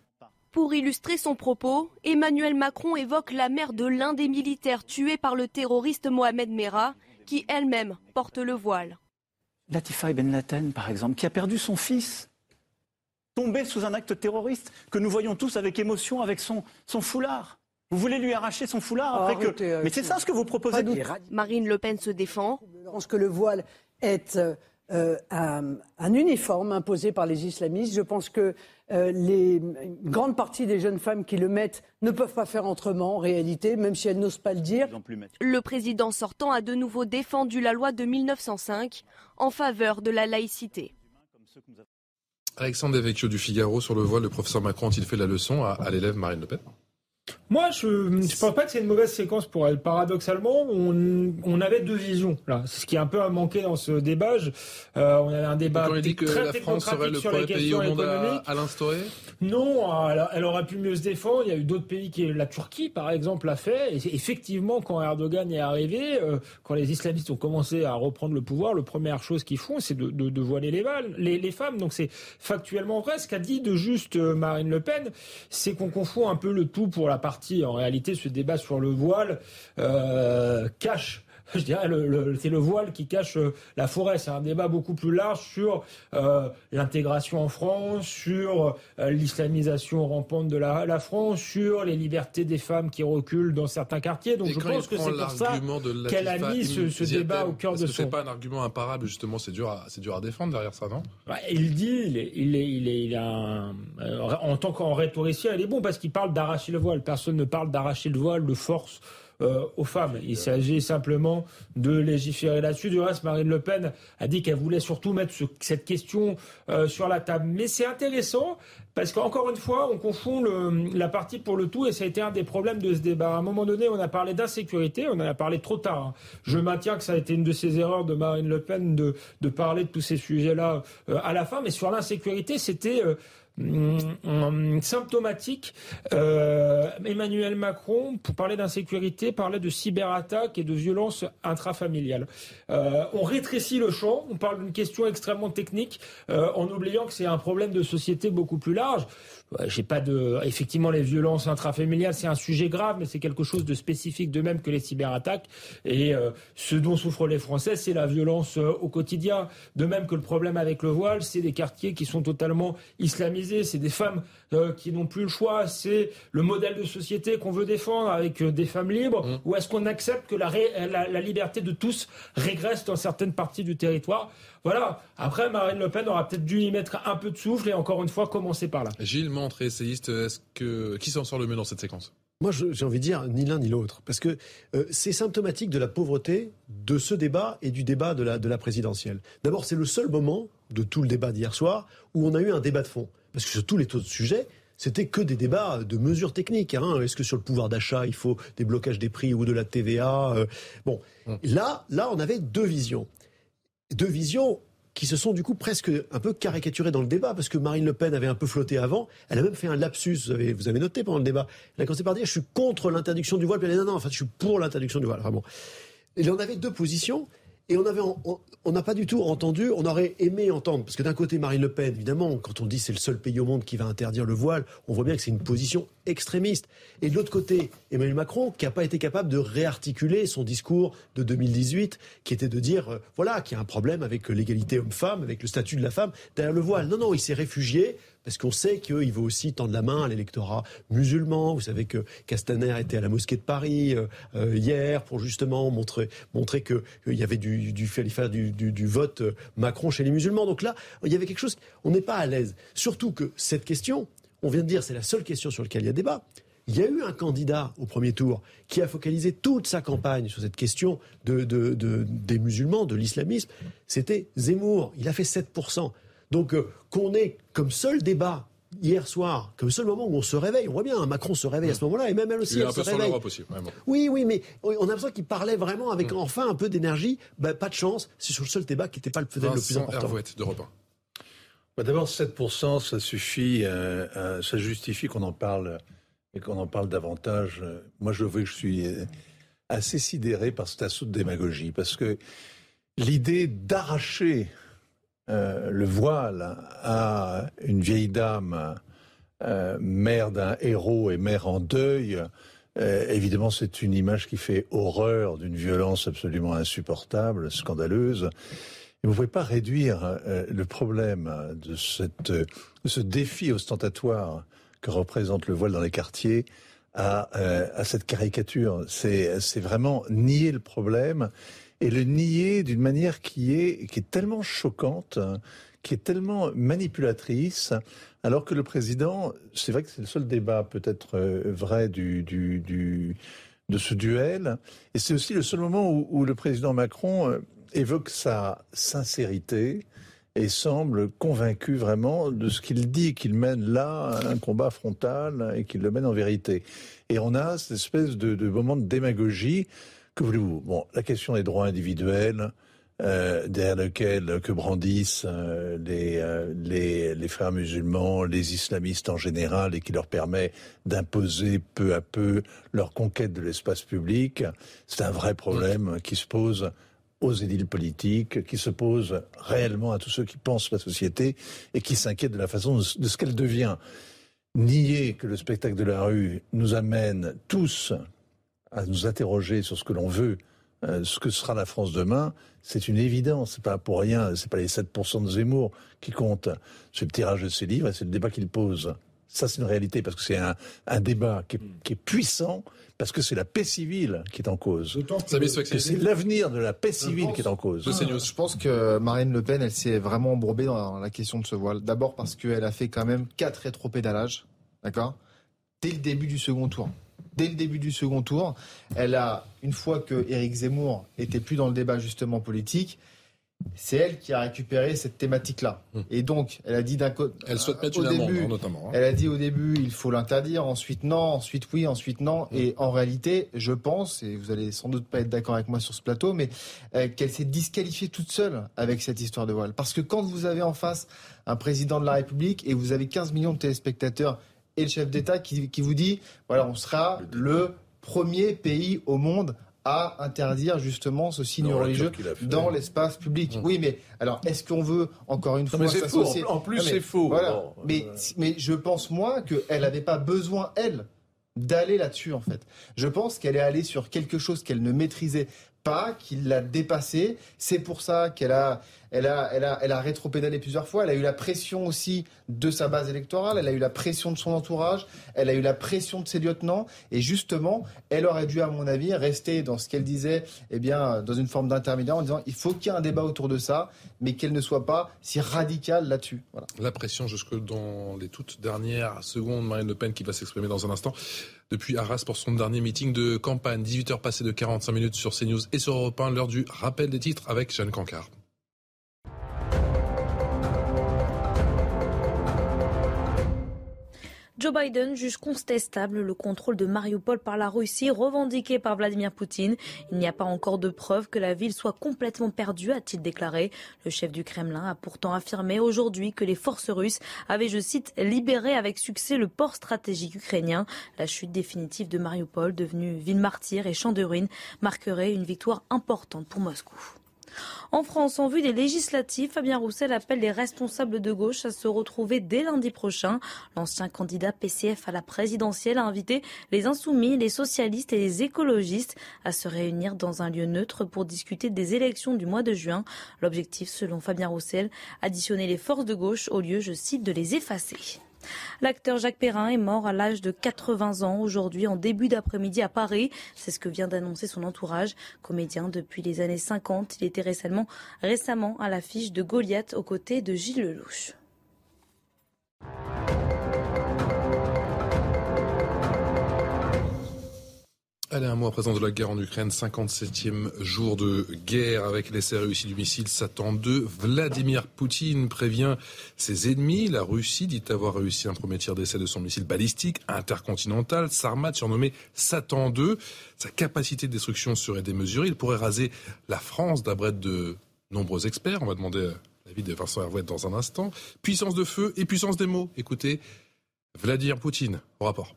Pour illustrer son propos, Emmanuel Macron évoque la mère de l'un des militaires tués par le terroriste Mohamed Merah, qui elle-même porte le voile.
Latifa Ben Laden, par exemple, qui a perdu son fils, tombé sous un acte terroriste que nous voyons tous avec émotion avec son, son foulard. Vous voulez lui arracher son foulard après que... Mais c'est ça ce que vous proposez.
Marine Le Pen se défend.
Je pense que le voile est euh, un, uniforme imposé par les islamistes. Je pense que euh, les, une grande partie des jeunes femmes qui le mettent ne peuvent pas faire autrement en réalité, même si elles n'osent pas le dire.
Le président sortant a de nouveau défendu la loi de 1905 en faveur de la laïcité.
Alexandre Devecchio du Figaro sur le voile, le professeur Macron a-t-il fait la leçon à l'élève Marine Le Pen?
Moi, je ne pense pas que c'est une mauvaise séquence pour elle. Paradoxalement, on, on avait deux visions. Là, c'est ce qui est un peu manqué dans ce débat. Euh, on avait un débat
quand dit que
très
la France serait le premier pays au monde à, à l'instaurer
Non, elle, elle, aurait pu mieux se défendre. Il y a eu d'autres pays qui, la Turquie par exemple, l'a fait. Et effectivement, quand Erdogan est arrivé, euh, quand les islamistes ont commencé à reprendre le pouvoir, la première chose qu'ils font, c'est de, de, de, voiler les, balles, les, les femmes. Donc c'est factuellement vrai. Ce qu'a dit de juste euh, Marine Le Pen, c'est qu'on confond un peu le tout pour la partie, en réalité, ce débat sur le voile euh, cache je dirais, le, c'est le voile qui cache euh, la forêt. C'est un débat beaucoup plus large sur euh, l'intégration en France, sur euh, l'islamisation rampante de la, la, France, sur les libertés des femmes qui reculent dans certains quartiers. Donc je pense que c'est pour ça qu'elle a mis ce, ce débat au cœur de son.
C'est pas un argument imparable justement. C'est dur, à, c'est dur à défendre derrière ça, non?
Bah, Il dit, il est, il est, il est, il a un, en tant qu'en rhétoricien, il est bon parce qu'il parle d'arracher le voile. Personne ne parle d'arracher le voile de force euh, aux femmes. Il s'agit simplement de légiférer là-dessus. Du reste, Marine Le Pen a dit qu'elle voulait surtout mettre cette question euh, sur la table. Mais c'est intéressant parce qu'encore une fois, on confond le, la partie pour le tout et ça a été un des problèmes de ce débat. À un moment donné, on a parlé d'insécurité, on en a parlé trop tard. Hein. Je maintiens que ça a été une de ces erreurs de Marine Le Pen de, de parler de tous ces sujets-là euh, à la fin. Mais sur l'insécurité, c'était Hum, symptomatique. Euh, Emmanuel Macron, pour parler d'insécurité, parlait de cyberattaques et de violences intrafamiliales. Euh, on rétrécit le champ, on parle d'une question extrêmement technique, euh, en oubliant que c'est un problème de société beaucoup plus large. J'ai pas de. Effectivement, les violences intrafamiliales, c'est un sujet grave, mais c'est quelque chose de spécifique, de même que les cyberattaques. Et euh, ce dont souffrent les Français, c'est la violence euh, au quotidien. De même que le problème avec le voile, c'est des quartiers qui sont totalement islamisés, c'est des femmes euh, qui n'ont plus le choix, c'est le modèle de société qu'on veut défendre avec des femmes libres, mmh. ou est-ce qu'on accepte que la, la, la liberté de tous régresse dans certaines parties du territoire? Voilà. Après, Marine Le Pen aura peut-être dû y mettre un peu de souffle et encore une fois commencer par là.
Gilles Montre, essayiste, est-ce que qui s'en sort le mieux dans cette séquence?
Moi, j'ai envie de dire ni l'un ni l'autre, parce que euh, c'est symptomatique de la pauvreté de ce débat et du débat de la, de la présidentielle. D'abord, c'est le seul moment de tout le débat d'hier soir où on a eu un débat de fond, parce que sur tous les autres sujets, c'était que des débats de mesures techniques. Hein. Est-ce que sur le pouvoir d'achat, il faut des blocages des prix ou de la TVA euh, Bon, là, là, on avait deux visions. Deux visions qui se sont du coup presque un peu caricaturées dans le débat, parce que Marine Le Pen avait un peu flotté avant. Elle a même fait un lapsus, vous avez, vous avez noté pendant le débat. Elle a commencé par dire je suis contre l'interdiction du voile, puis elle a dit non, non, enfin, je suis pour l'interdiction du voile. Vraiment. Et on avait deux positions. Et on on n'a pas du tout entendu, on aurait aimé entendre, parce que d'un côté Marine Le Pen, évidemment, quand on dit c'est le seul pays au monde qui va interdire le voile, on voit bien que c'est une position extrémiste. Et de l'autre côté, Emmanuel Macron, qui n'a pas été capable de réarticuler son discours de 2018, qui était de dire, euh, voilà, qu'il y a un problème avec l'égalité homme-femme, avec le statut de la femme derrière le voile. Non, non, il s'est réfugié parce qu'on sait qu'il veut aussi tendre la main à l'électorat musulman. Vous savez que Castaner était à la mosquée de Paris euh, euh, hier pour justement montrer, montrer qu'il y avait du, du, du, vote euh, Macron chez les musulmans. Donc là, il y avait quelque chose, on n'est pas à l'aise. Surtout que cette question, on vient de dire, c'est la seule question sur laquelle il y a débat. Il y a eu un candidat au premier tour qui a focalisé toute sa campagne sur cette question de, de, de des musulmans, de l'islamisme. C'était Zemmour. Il a fait 7%. Donc euh, qu'on ait comme seul débat hier soir, comme seul moment où on se réveille, on voit bien, Macron se réveille à ce moment-là, et même elle aussi, elle se réveille.
Aussi,
oui, oui, mais on a l'impression qu'il parlait vraiment avec mm. enfin un peu d'énergie. Bah, pas de chance, c'est sur le seul débat qui n'était pas le, le plus important.
de
bah, D'abord, 7%, ça suffit, euh, euh, ça justifie qu'on en parle et qu'on en parle davantage. Moi, je veux que je suis assez sidéré par cet assaut de démagogie, parce que l'idée d'arracher euh, le voile à une vieille dame, euh, mère d'un héros et mère en deuil, euh, évidemment, c'est une image qui fait horreur d'une violence absolument insupportable, scandaleuse. Et vous ne pouvez pas réduire le problème de, cette, ce défi ostentatoire que représente le voile dans les quartiers à, à cette caricature. C'est vraiment nier le problème et le nier d'une manière qui est, qui est tellement choquante, qui est tellement manipulatrice, alors que le président, c'est vrai que c'est le seul débat peut-être euh, vrai du, du, de ce duel, et c'est aussi le seul moment où, où le président Macron euh, évoque sa sincérité, et semble convaincu vraiment de ce qu'il dit, qu'il mène là un combat frontal et qu'il le mène en vérité. Et on a cette espèce de, de moment de démagogie que voulez-vous? Bon, la question des droits individuels, euh, derrière lequel que brandissent euh, les, euh, les, les frères musulmans, les islamistes en général, et qui leur permet d'imposer peu à peu leur conquête de l'espace public, c'est un vrai problème qui se pose aux édiles politiques, qui se pose réellement à tous ceux qui pensent la société et qui s'inquiètent de la façon de ce qu'elle devient. Nier que le spectacle de la rue nous amène tous à nous interroger sur ce que l'on veut, euh, ce que sera la France demain, c'est une évidence. C'est pas pour rien. C'est pas les 7% de Zemmour qui comptent. C'est le tirage de ses livres et c'est le débat qu'il pose. Ça, c'est une réalité parce que c'est un, un, débat qui est, qui est, puissant, parce que c'est la paix civile qui est en cause. C'est l'avenir de la paix civile qui est en cause.
Je pense que Marine Le Pen, elle s'est vraiment embourbée dans la question de ce voile. D'abord parce qu'elle a fait quand même quatre rétropédalages, d'accord? Dès le début du second tour dès le début du second tour. Elle a, une fois que Éric Zemmour était plus dans le débat justement politique, c'est elle qui a récupéré cette thématique-là. Hum. Et donc, elle a dit d'un côté.
Elle souhaite mettre une amende, hein, notamment.
Hein. Elle a dit au début, il faut l'interdire, ensuite non, ensuite oui, ensuite non. Hum. Et en réalité, je pense, et vous allez sans doute pas être d'accord avec moi sur ce plateau, mais euh, qu'elle s'est disqualifiée toute seule avec cette histoire de voile. Parce que quand vous avez en face un président de la République et vous avez 15 millions de téléspectateurs et le chef d'État qui, vous dit, voilà, on sera le premier pays au monde à interdire justement ce signe religieux dans l'espace public. Mmh. Oui, mais alors est-ce qu'on veut encore une fois
s'associer En plus, c'est faux.
Voilà. mais, mais je pense moi qu'elle n'avait pas besoin elle d'aller là-dessus en fait. Je pense qu'elle est allée sur quelque chose qu'elle ne maîtrisait pas, qu'il l'a dépassé. C'est pour ça qu'elle a, elle a, elle a, elle a rétropédalé plusieurs fois. Elle a eu la pression aussi de sa base électorale. Elle a eu la pression de son entourage. Elle a eu la pression de ses lieutenants. Et justement, elle aurait dû, à mon avis, rester dans ce qu'elle disait, eh bien, dans une forme d'intermédiaire en disant il faut qu'il y ait un débat autour de ça, mais qu'elle ne soit pas si radicale là-dessus.
La pression jusque dans les toutes dernières secondes. Marine Le Pen qui va s'exprimer dans un instant depuis Arras pour son dernier meeting de campagne. 18h passées de 45 minutes sur CNews et sur Europe 1, l'heure du rappel des titres avec Jeanne Cancard.
Joe Biden juge contestable le contrôle de Mariupol par la Russie revendiqué par Vladimir Poutine. Il n'y a pas encore de preuve que la ville soit complètement perdue, a-t-il déclaré. Le chef du Kremlin a pourtant affirmé aujourd'hui que les forces russes avaient, je cite, libéré avec succès le port stratégique ukrainien. La chute définitive de Mariupol, devenue ville martyre et champ de ruines, marquerait une victoire importante pour Moscou. En France, en vue des législatives, Fabien Roussel appelle les responsables de gauche à se retrouver dès lundi prochain. L'ancien candidat PCF à la présidentielle a invité les insoumis, les socialistes et les écologistes à se réunir dans un lieu neutre pour discuter des élections du mois de juin. L'objectif, selon Fabien Roussel, additionner les forces de gauche au lieu, je cite, de les effacer. L'acteur Jacques Perrin est mort à l'âge de 80 ans aujourd'hui en début d'après-midi à Paris. C'est ce que vient d'annoncer son entourage. Comédien depuis les années 50, il était récemment, à l'affiche de Goliath aux côtés de Gilles Lelouch.
Allez, un mois à présent de la guerre en Ukraine, 57e jour de guerre avec l'essai réussi du missile Satan 2. Vladimir Poutine prévient ses ennemis. La Russie dit avoir réussi un premier tir d'essai de son missile balistique intercontinental, Sarmat, surnommé Satan 2. Sa capacité de destruction serait démesurée. Il pourrait raser la France, d'après de nombreux experts. On va demander l'avis de Vincent Hervouet dans un instant. Puissance de feu et puissance des mots. Écoutez, Vladimir Poutine au rapport.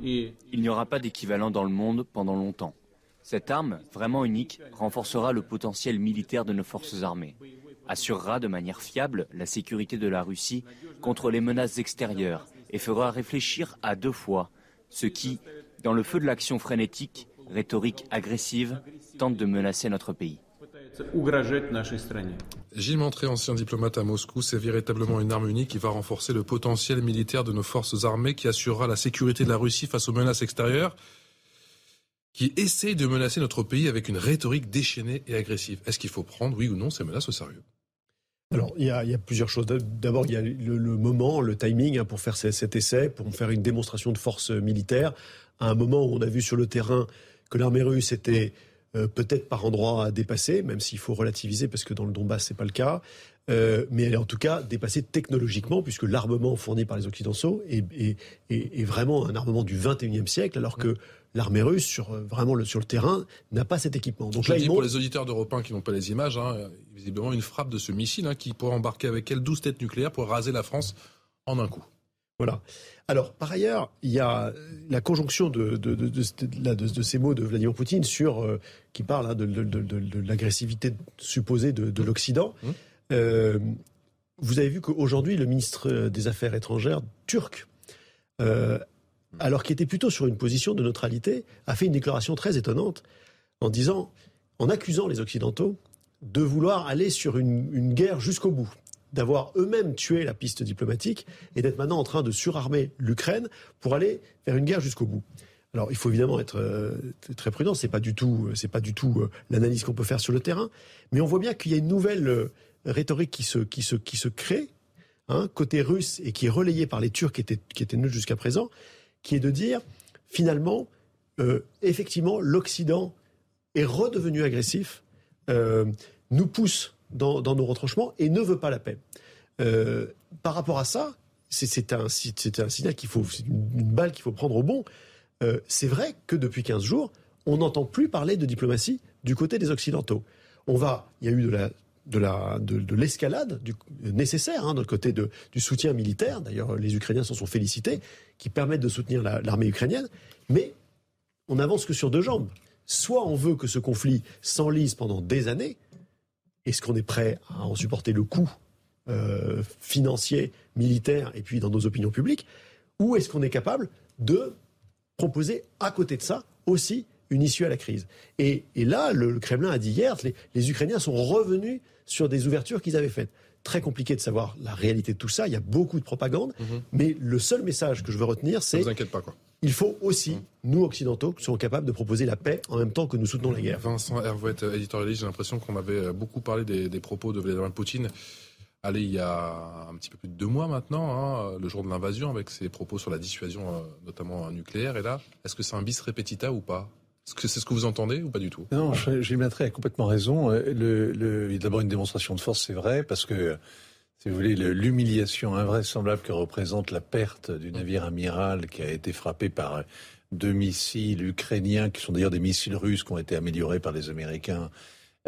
Il n'y aura pas d'équivalent dans le monde pendant longtemps. Cette arme, vraiment unique, renforcera le potentiel militaire de nos forces armées, assurera de manière fiable la sécurité de la Russie contre les menaces extérieures et fera réfléchir à deux fois ceux qui, dans le feu de l'action frénétique, rhétorique agressive, tentent de menacer notre pays.
Gilles Montré, ancien diplomate à Moscou, c'est véritablement une arme unique qui va renforcer le potentiel militaire de nos forces armées, qui assurera la sécurité de la Russie face aux menaces extérieures, qui essaye de menacer notre pays avec une rhétorique déchaînée et agressive. Est-ce qu'il faut prendre, oui ou non, ces menaces au sérieux?
Alors, il y, a, plusieurs choses. D'abord, il y a le, moment, le timing hein, pour faire cet essai, pour faire une démonstration de force militaire, à un moment où on a vu sur le terrain que l'armée russe était euh, peut-être par endroits à dépasser, même s'il faut relativiser parce que dans le Donbass c'est pas le cas. Euh, mais elle est en tout cas dépassée technologiquement, puisque l'armement fourni par les Occidentaux est, est, vraiment un armement du 21e siècle, alors que l'armée russe, sur, euh, vraiment le, sur le terrain, n'a pas cet équipement.
Donc Je là, dis pour les auditeurs d'Europe 1 qui n'ont pas les images, hein, visiblement une frappe de ce missile hein, qui pourrait embarquer avec elle 12 têtes nucléaires pour raser la France en un coup.
Voilà. Alors, par ailleurs, il y a la conjonction de, de, ces mots de Vladimir Poutine sur, euh, qui parle hein, de, l'agressivité supposée de, l'Occident. Mmh. Euh, vous avez vu qu'aujourd'hui, le ministre des Affaires étrangères turc, euh, alors qu'il était plutôt sur une position de neutralité, a fait une déclaration très étonnante en disant, en accusant les Occidentaux de vouloir aller sur une guerre jusqu'au bout d'avoir eux-mêmes tué la piste diplomatique et d'être maintenant en train de surarmer l'Ukraine pour aller faire une guerre jusqu'au bout. Alors, il faut évidemment être euh, très prudent. C'est pas du tout, c'est pas du tout euh, l'analyse qu'on peut faire sur le terrain, mais on voit bien qu'il y a une nouvelle euh, rhétorique qui se, qui se, qui se crée hein, côté russe et qui est relayée par les Turcs qui étaient, qui étaient neutres jusqu'à présent, qui est de dire finalement, effectivement, l'Occident est redevenu agressif, nous pousse dans, nos retranchements et ne veut pas la paix. Euh, par rapport à ça, c'est un, un, signal qu'il faut, une, balle qu'il faut prendre au bon. Euh, c'est vrai que depuis 15 jours, on n'entend plus parler de diplomatie du côté des Occidentaux. On va, il y a eu de la, de la, de, l'escalade nécessaire hein, le côté de, du soutien militaire. D'ailleurs, les Ukrainiens s'en sont félicités, qui permettent de soutenir l'armée ukrainienne. Mais on avance que sur deux jambes. Soit on veut que ce conflit s'enlise pendant des années, est-ce qu'on est prêt à en supporter le coût euh, financier, militaire et puis dans nos opinions publiques? Ou est-ce qu'on est capable de proposer à côté de ça aussi une issue à la crise? Et, là, le, Kremlin a dit hier, les, les Ukrainiens sont revenus sur des ouvertures qu'ils avaient faites très compliqué de savoir la réalité de tout ça. Il y a beaucoup de propagande. Mhm. Mais le seul message que je veux retenir, c'est.
Ne vous inquiétez pas, quoi.
Il faut aussi, nous occidentaux, qui sommes capables de proposer la paix en même temps que nous soutenons la guerre.
Vincent Hervouet, éditorialiste, j'ai l'impression qu'on avait beaucoup parlé des, propos de Vladimir Poutine allez, il y a un petit peu plus de deux mois maintenant, hein, le jour de l'invasion, avec ses propos sur la dissuasion, euh, notamment nucléaire. Et là, est-ce que c'est un bis repetita ou pas? Est-ce que c'est ce que vous entendez ou pas du tout?
Non, Gilles Matré a complètement raison. Euh, le, le, il y a d'abord une démonstration de force, c'est vrai, parce que, si vous voulez, l'humiliation invraisemblable que représente la perte du navire amiral qui a été frappé par deux missiles ukrainiens, qui sont d'ailleurs des missiles russes qui ont été améliorés par les Américains,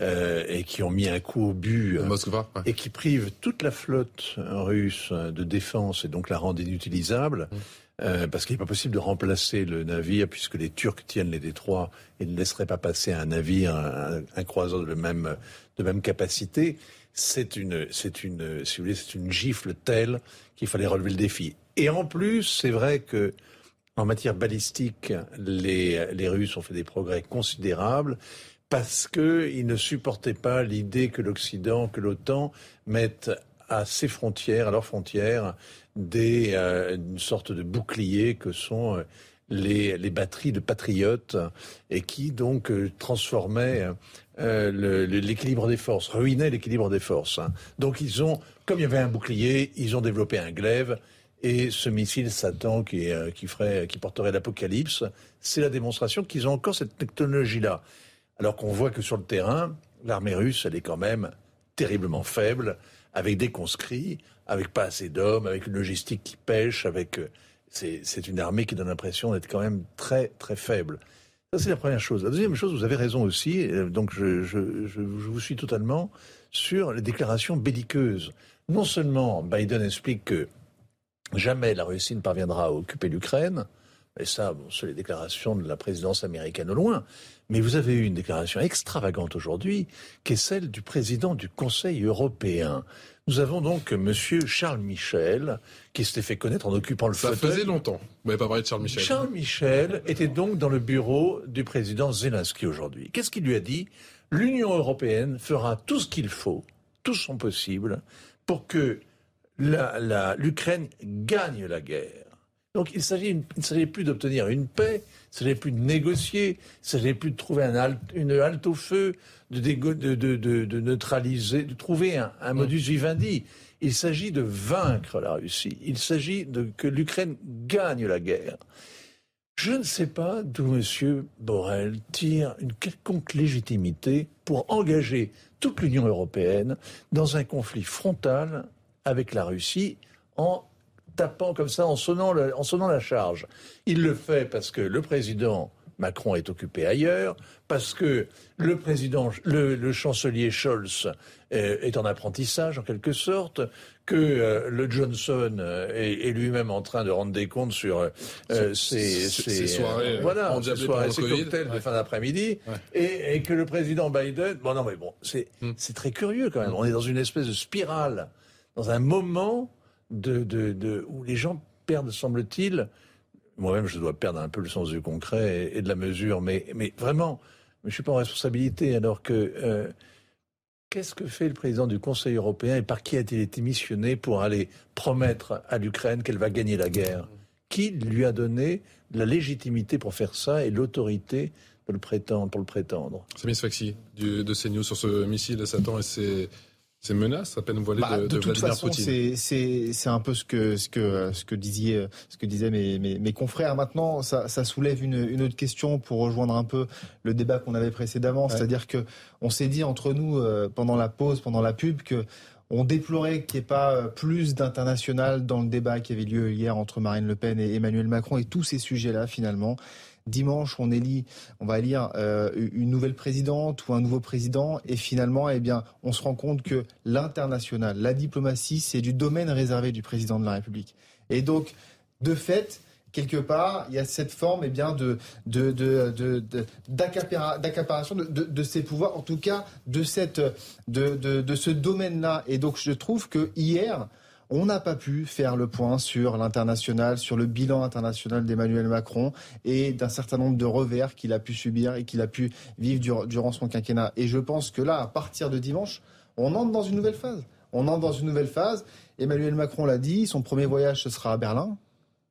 euh, et qui ont mis un coup au but
euh, Moskva,
et qui privent toute la flotte russe de défense et donc la rendent inutilisable. Mmh. Euh, parce qu'il n'est pas possible de remplacer le navire puisque les Turcs tiennent les détroits et ne laisseraient pas passer un navire, un, un croiseur de même, de même capacité. C'est une, c'est une, si vous voulez, c'est une gifle telle qu'il fallait relever le défi. Et en plus, c'est vrai que en matière balistique, les, Russes ont fait des progrès considérables parce qu'ils ne supportaient pas l'idée que l'Occident, que l'OTAN mettent à ses frontières, à leurs frontières, des, euh, une sorte de bouclier que sont euh, les, les, batteries de patriotes et qui donc euh, transformaient l'équilibre des forces, ruinaient l'équilibre des forces. Hein. Donc ils ont, comme il y avait un bouclier, ils ont développé un glaive et ce missile Satan qui, qui, ferait, qui porterait l'apocalypse, c'est la démonstration qu'ils ont encore cette technologie-là. Alors qu'on voit que sur le terrain, l'armée russe, elle est quand même terriblement faible, avec des conscrits, avec pas assez d'hommes, avec une logistique qui pêche, avec euh, c'est une armée qui donne l'impression d'être quand même très très faible. Ça c'est la première chose. La deuxième chose, vous avez raison aussi, donc je, vous suis totalement sur les déclarations belliqueuses. Non seulement Biden explique que jamais la Russie ne parviendra à occuper l'Ukraine, et ça, bon, c'est les déclarations de la présidence américaine au loin. Mais vous avez eu une déclaration extravagante aujourd'hui, qui est celle du président du Conseil européen. Nous avons donc M. Charles Michel, qui s'était fait connaître en occupant le
fauteuil. Ça faisait longtemps. Vous n'avez pas parlé de Charles Michel.
Charles Michel était donc dans le bureau du président Zelensky aujourd'hui. Qu'est-ce qu'il lui a dit? L'Union européenne fera tout ce qu'il faut, tout son possible, pour que l'Ukraine gagne la guerre. Donc il ne s'agit plus d'obtenir une paix, il ne s'agit plus de négocier, il ne s'agit plus de trouver un une halte au feu, de, de, neutraliser, de trouver un, un modus vivendi. Il s'agit de vaincre la Russie. Il s'agit de que l'Ukraine gagne la guerre. Je ne sais pas d'où M. Borrell tire une quelconque légitimité pour engager toute l'Union européenne dans un conflit frontal avec la Russie en tapant comme ça, en sonnant, en sonnant la charge. Il le fait parce que le président Macron est occupé ailleurs, parce que le président, le, chancelier Scholz euh, est, en apprentissage en quelque sorte, que euh, le Johnson euh, est, lui-même en train de rendre des comptes sur ses,
soirées,
voilà, ses, soirées, ses cocktails de fin d'après-midi, et, que le président Biden, bon non mais bon, c'est hmm. c'est très curieux quand même. On est dans une espèce de spirale, dans un moment de, de, où les gens perdent, semble-t-il, moi-même je dois perdre un peu le sens du concret et, de la mesure, mais, mais vraiment, je ne suis pas en responsabilité alors que... Euh, qu'est-ce que fait le président du Conseil européen et par qui a-t-il été missionné pour aller promettre à l'Ukraine qu'elle va gagner la guerre? Qui lui a donné la légitimité pour faire ça et l'autorité pour le prétendre, pour le prétendre?
Samir Faxi, de CNews sur ce missile Satan et ses ces menaces à peine voilées bah, de, de, de toute façon,
c'est un peu ce que ce que ce que disaient ce que disaient mes, mes, mes confrères. Maintenant, ça, ça soulève une, une, autre question pour rejoindre un peu le débat qu'on avait précédemment, c'est-à-dire que on s'est dit entre nous euh, pendant la pause, pendant la pub, que on déplorait qu'il n'y ait pas euh, plus d'international dans le débat qui avait lieu hier entre Marine Le Pen et Emmanuel Macron et tous ces sujets-là finalement. Dimanche, on élit, on va élire euh, une nouvelle présidente ou un nouveau président, et finalement, eh bien, on se rend compte que l'international, la diplomatie, c'est du domaine réservé du président de la République. Et donc, de fait, quelque part, il y a cette forme eh bien, de, d'accaparation de, de, de, ces pouvoirs, en tout cas de, cette, de ce domaine-là. Et donc je trouve que hier, on n'a pas pu faire le point sur l'international, sur le bilan international d'Emmanuel Macron et d'un certain nombre de revers qu'il a pu subir et qu'il a pu vivre durant son quinquennat. Et je pense que là, à partir de dimanche, on entre dans une nouvelle phase. On entre dans une nouvelle phase. Emmanuel Macron l'a dit, son premier voyage, ce sera à Berlin.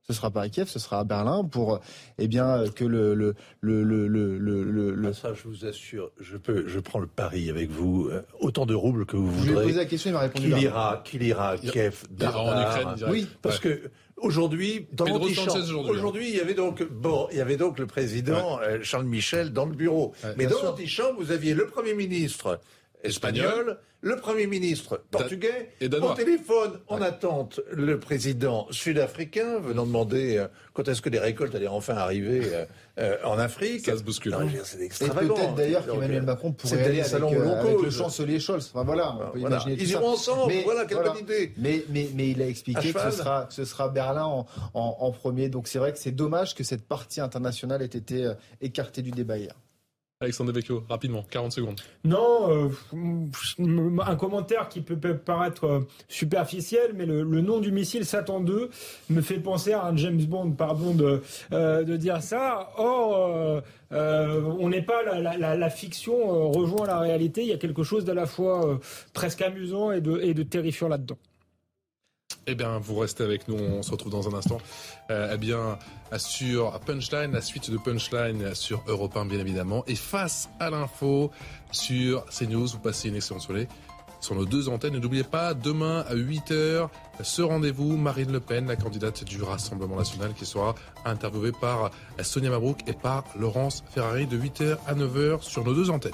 Ce sera pas à Kiev, ce sera à Berlin pour eh bien que le le le le le,
ah, ça je vous assure, je peux je prends le pari avec vous euh, autant de roubles que vous voudrez.
Je lui ai posé la question, il m'a répondu.
Qu'il ira, qu'il ira à Kiev,
en Ukraine.
Oui,
parce que Aujourd'hui, dans l'antichambre, aujourd'hui, il y avait donc bon, il y avait donc le président euh, Charles Michel dans le bureau. Mais dans l'antichambre, vous aviez le premier ministre espagnol, le Premier ministre portugais, et au téléphone en attente le président sud-africain venant demander euh, quand est-ce que les récoltes allaient enfin arriver euh, euh, en Afrique.
Ça se bouscule.
C'est extravagant. Et peut-être d'ailleurs qu'Emmanuel Macron pourrait aller avec, avec, le chancelier Scholz. Enfin voilà, on peut imaginer
Ils iront ensemble, mais, voilà, quelle bonne idée.
Mais, mais, mais, il a expliqué que ce sera, ce sera Berlin en, en, en premier. Donc c'est vrai que c'est dommage que cette partie internationale ait été écartée du débat hier.
Alexandre Devecchio, rapidement, 40 secondes.
Non, euh, un commentaire qui peut paraître euh, superficiel, mais le, nom du missile Satan 2 me fait penser à un James Bond, pardon de, euh, dire ça. Or, on n'est pas la, la, fiction rejoint la réalité. Il y a quelque chose d'à la fois presque amusant et de terrifiant là-dedans.
Eh bien, vous restez avec nous, on se retrouve dans un instant. Euh, eh bien, sur Punchline, la suite de Punchline sur Europe 1, bien évidemment. Et face à l'info sur CNews, vous passez une excellente soirée sur nos deux antennes. N'oubliez pas, demain à 8h, ce rendez-vous, Marine Le Pen, la candidate du Rassemblement National, qui sera interviewée par Sonia Mabrouk et par Laurence Ferrari de 8h à 9h sur nos deux antennes.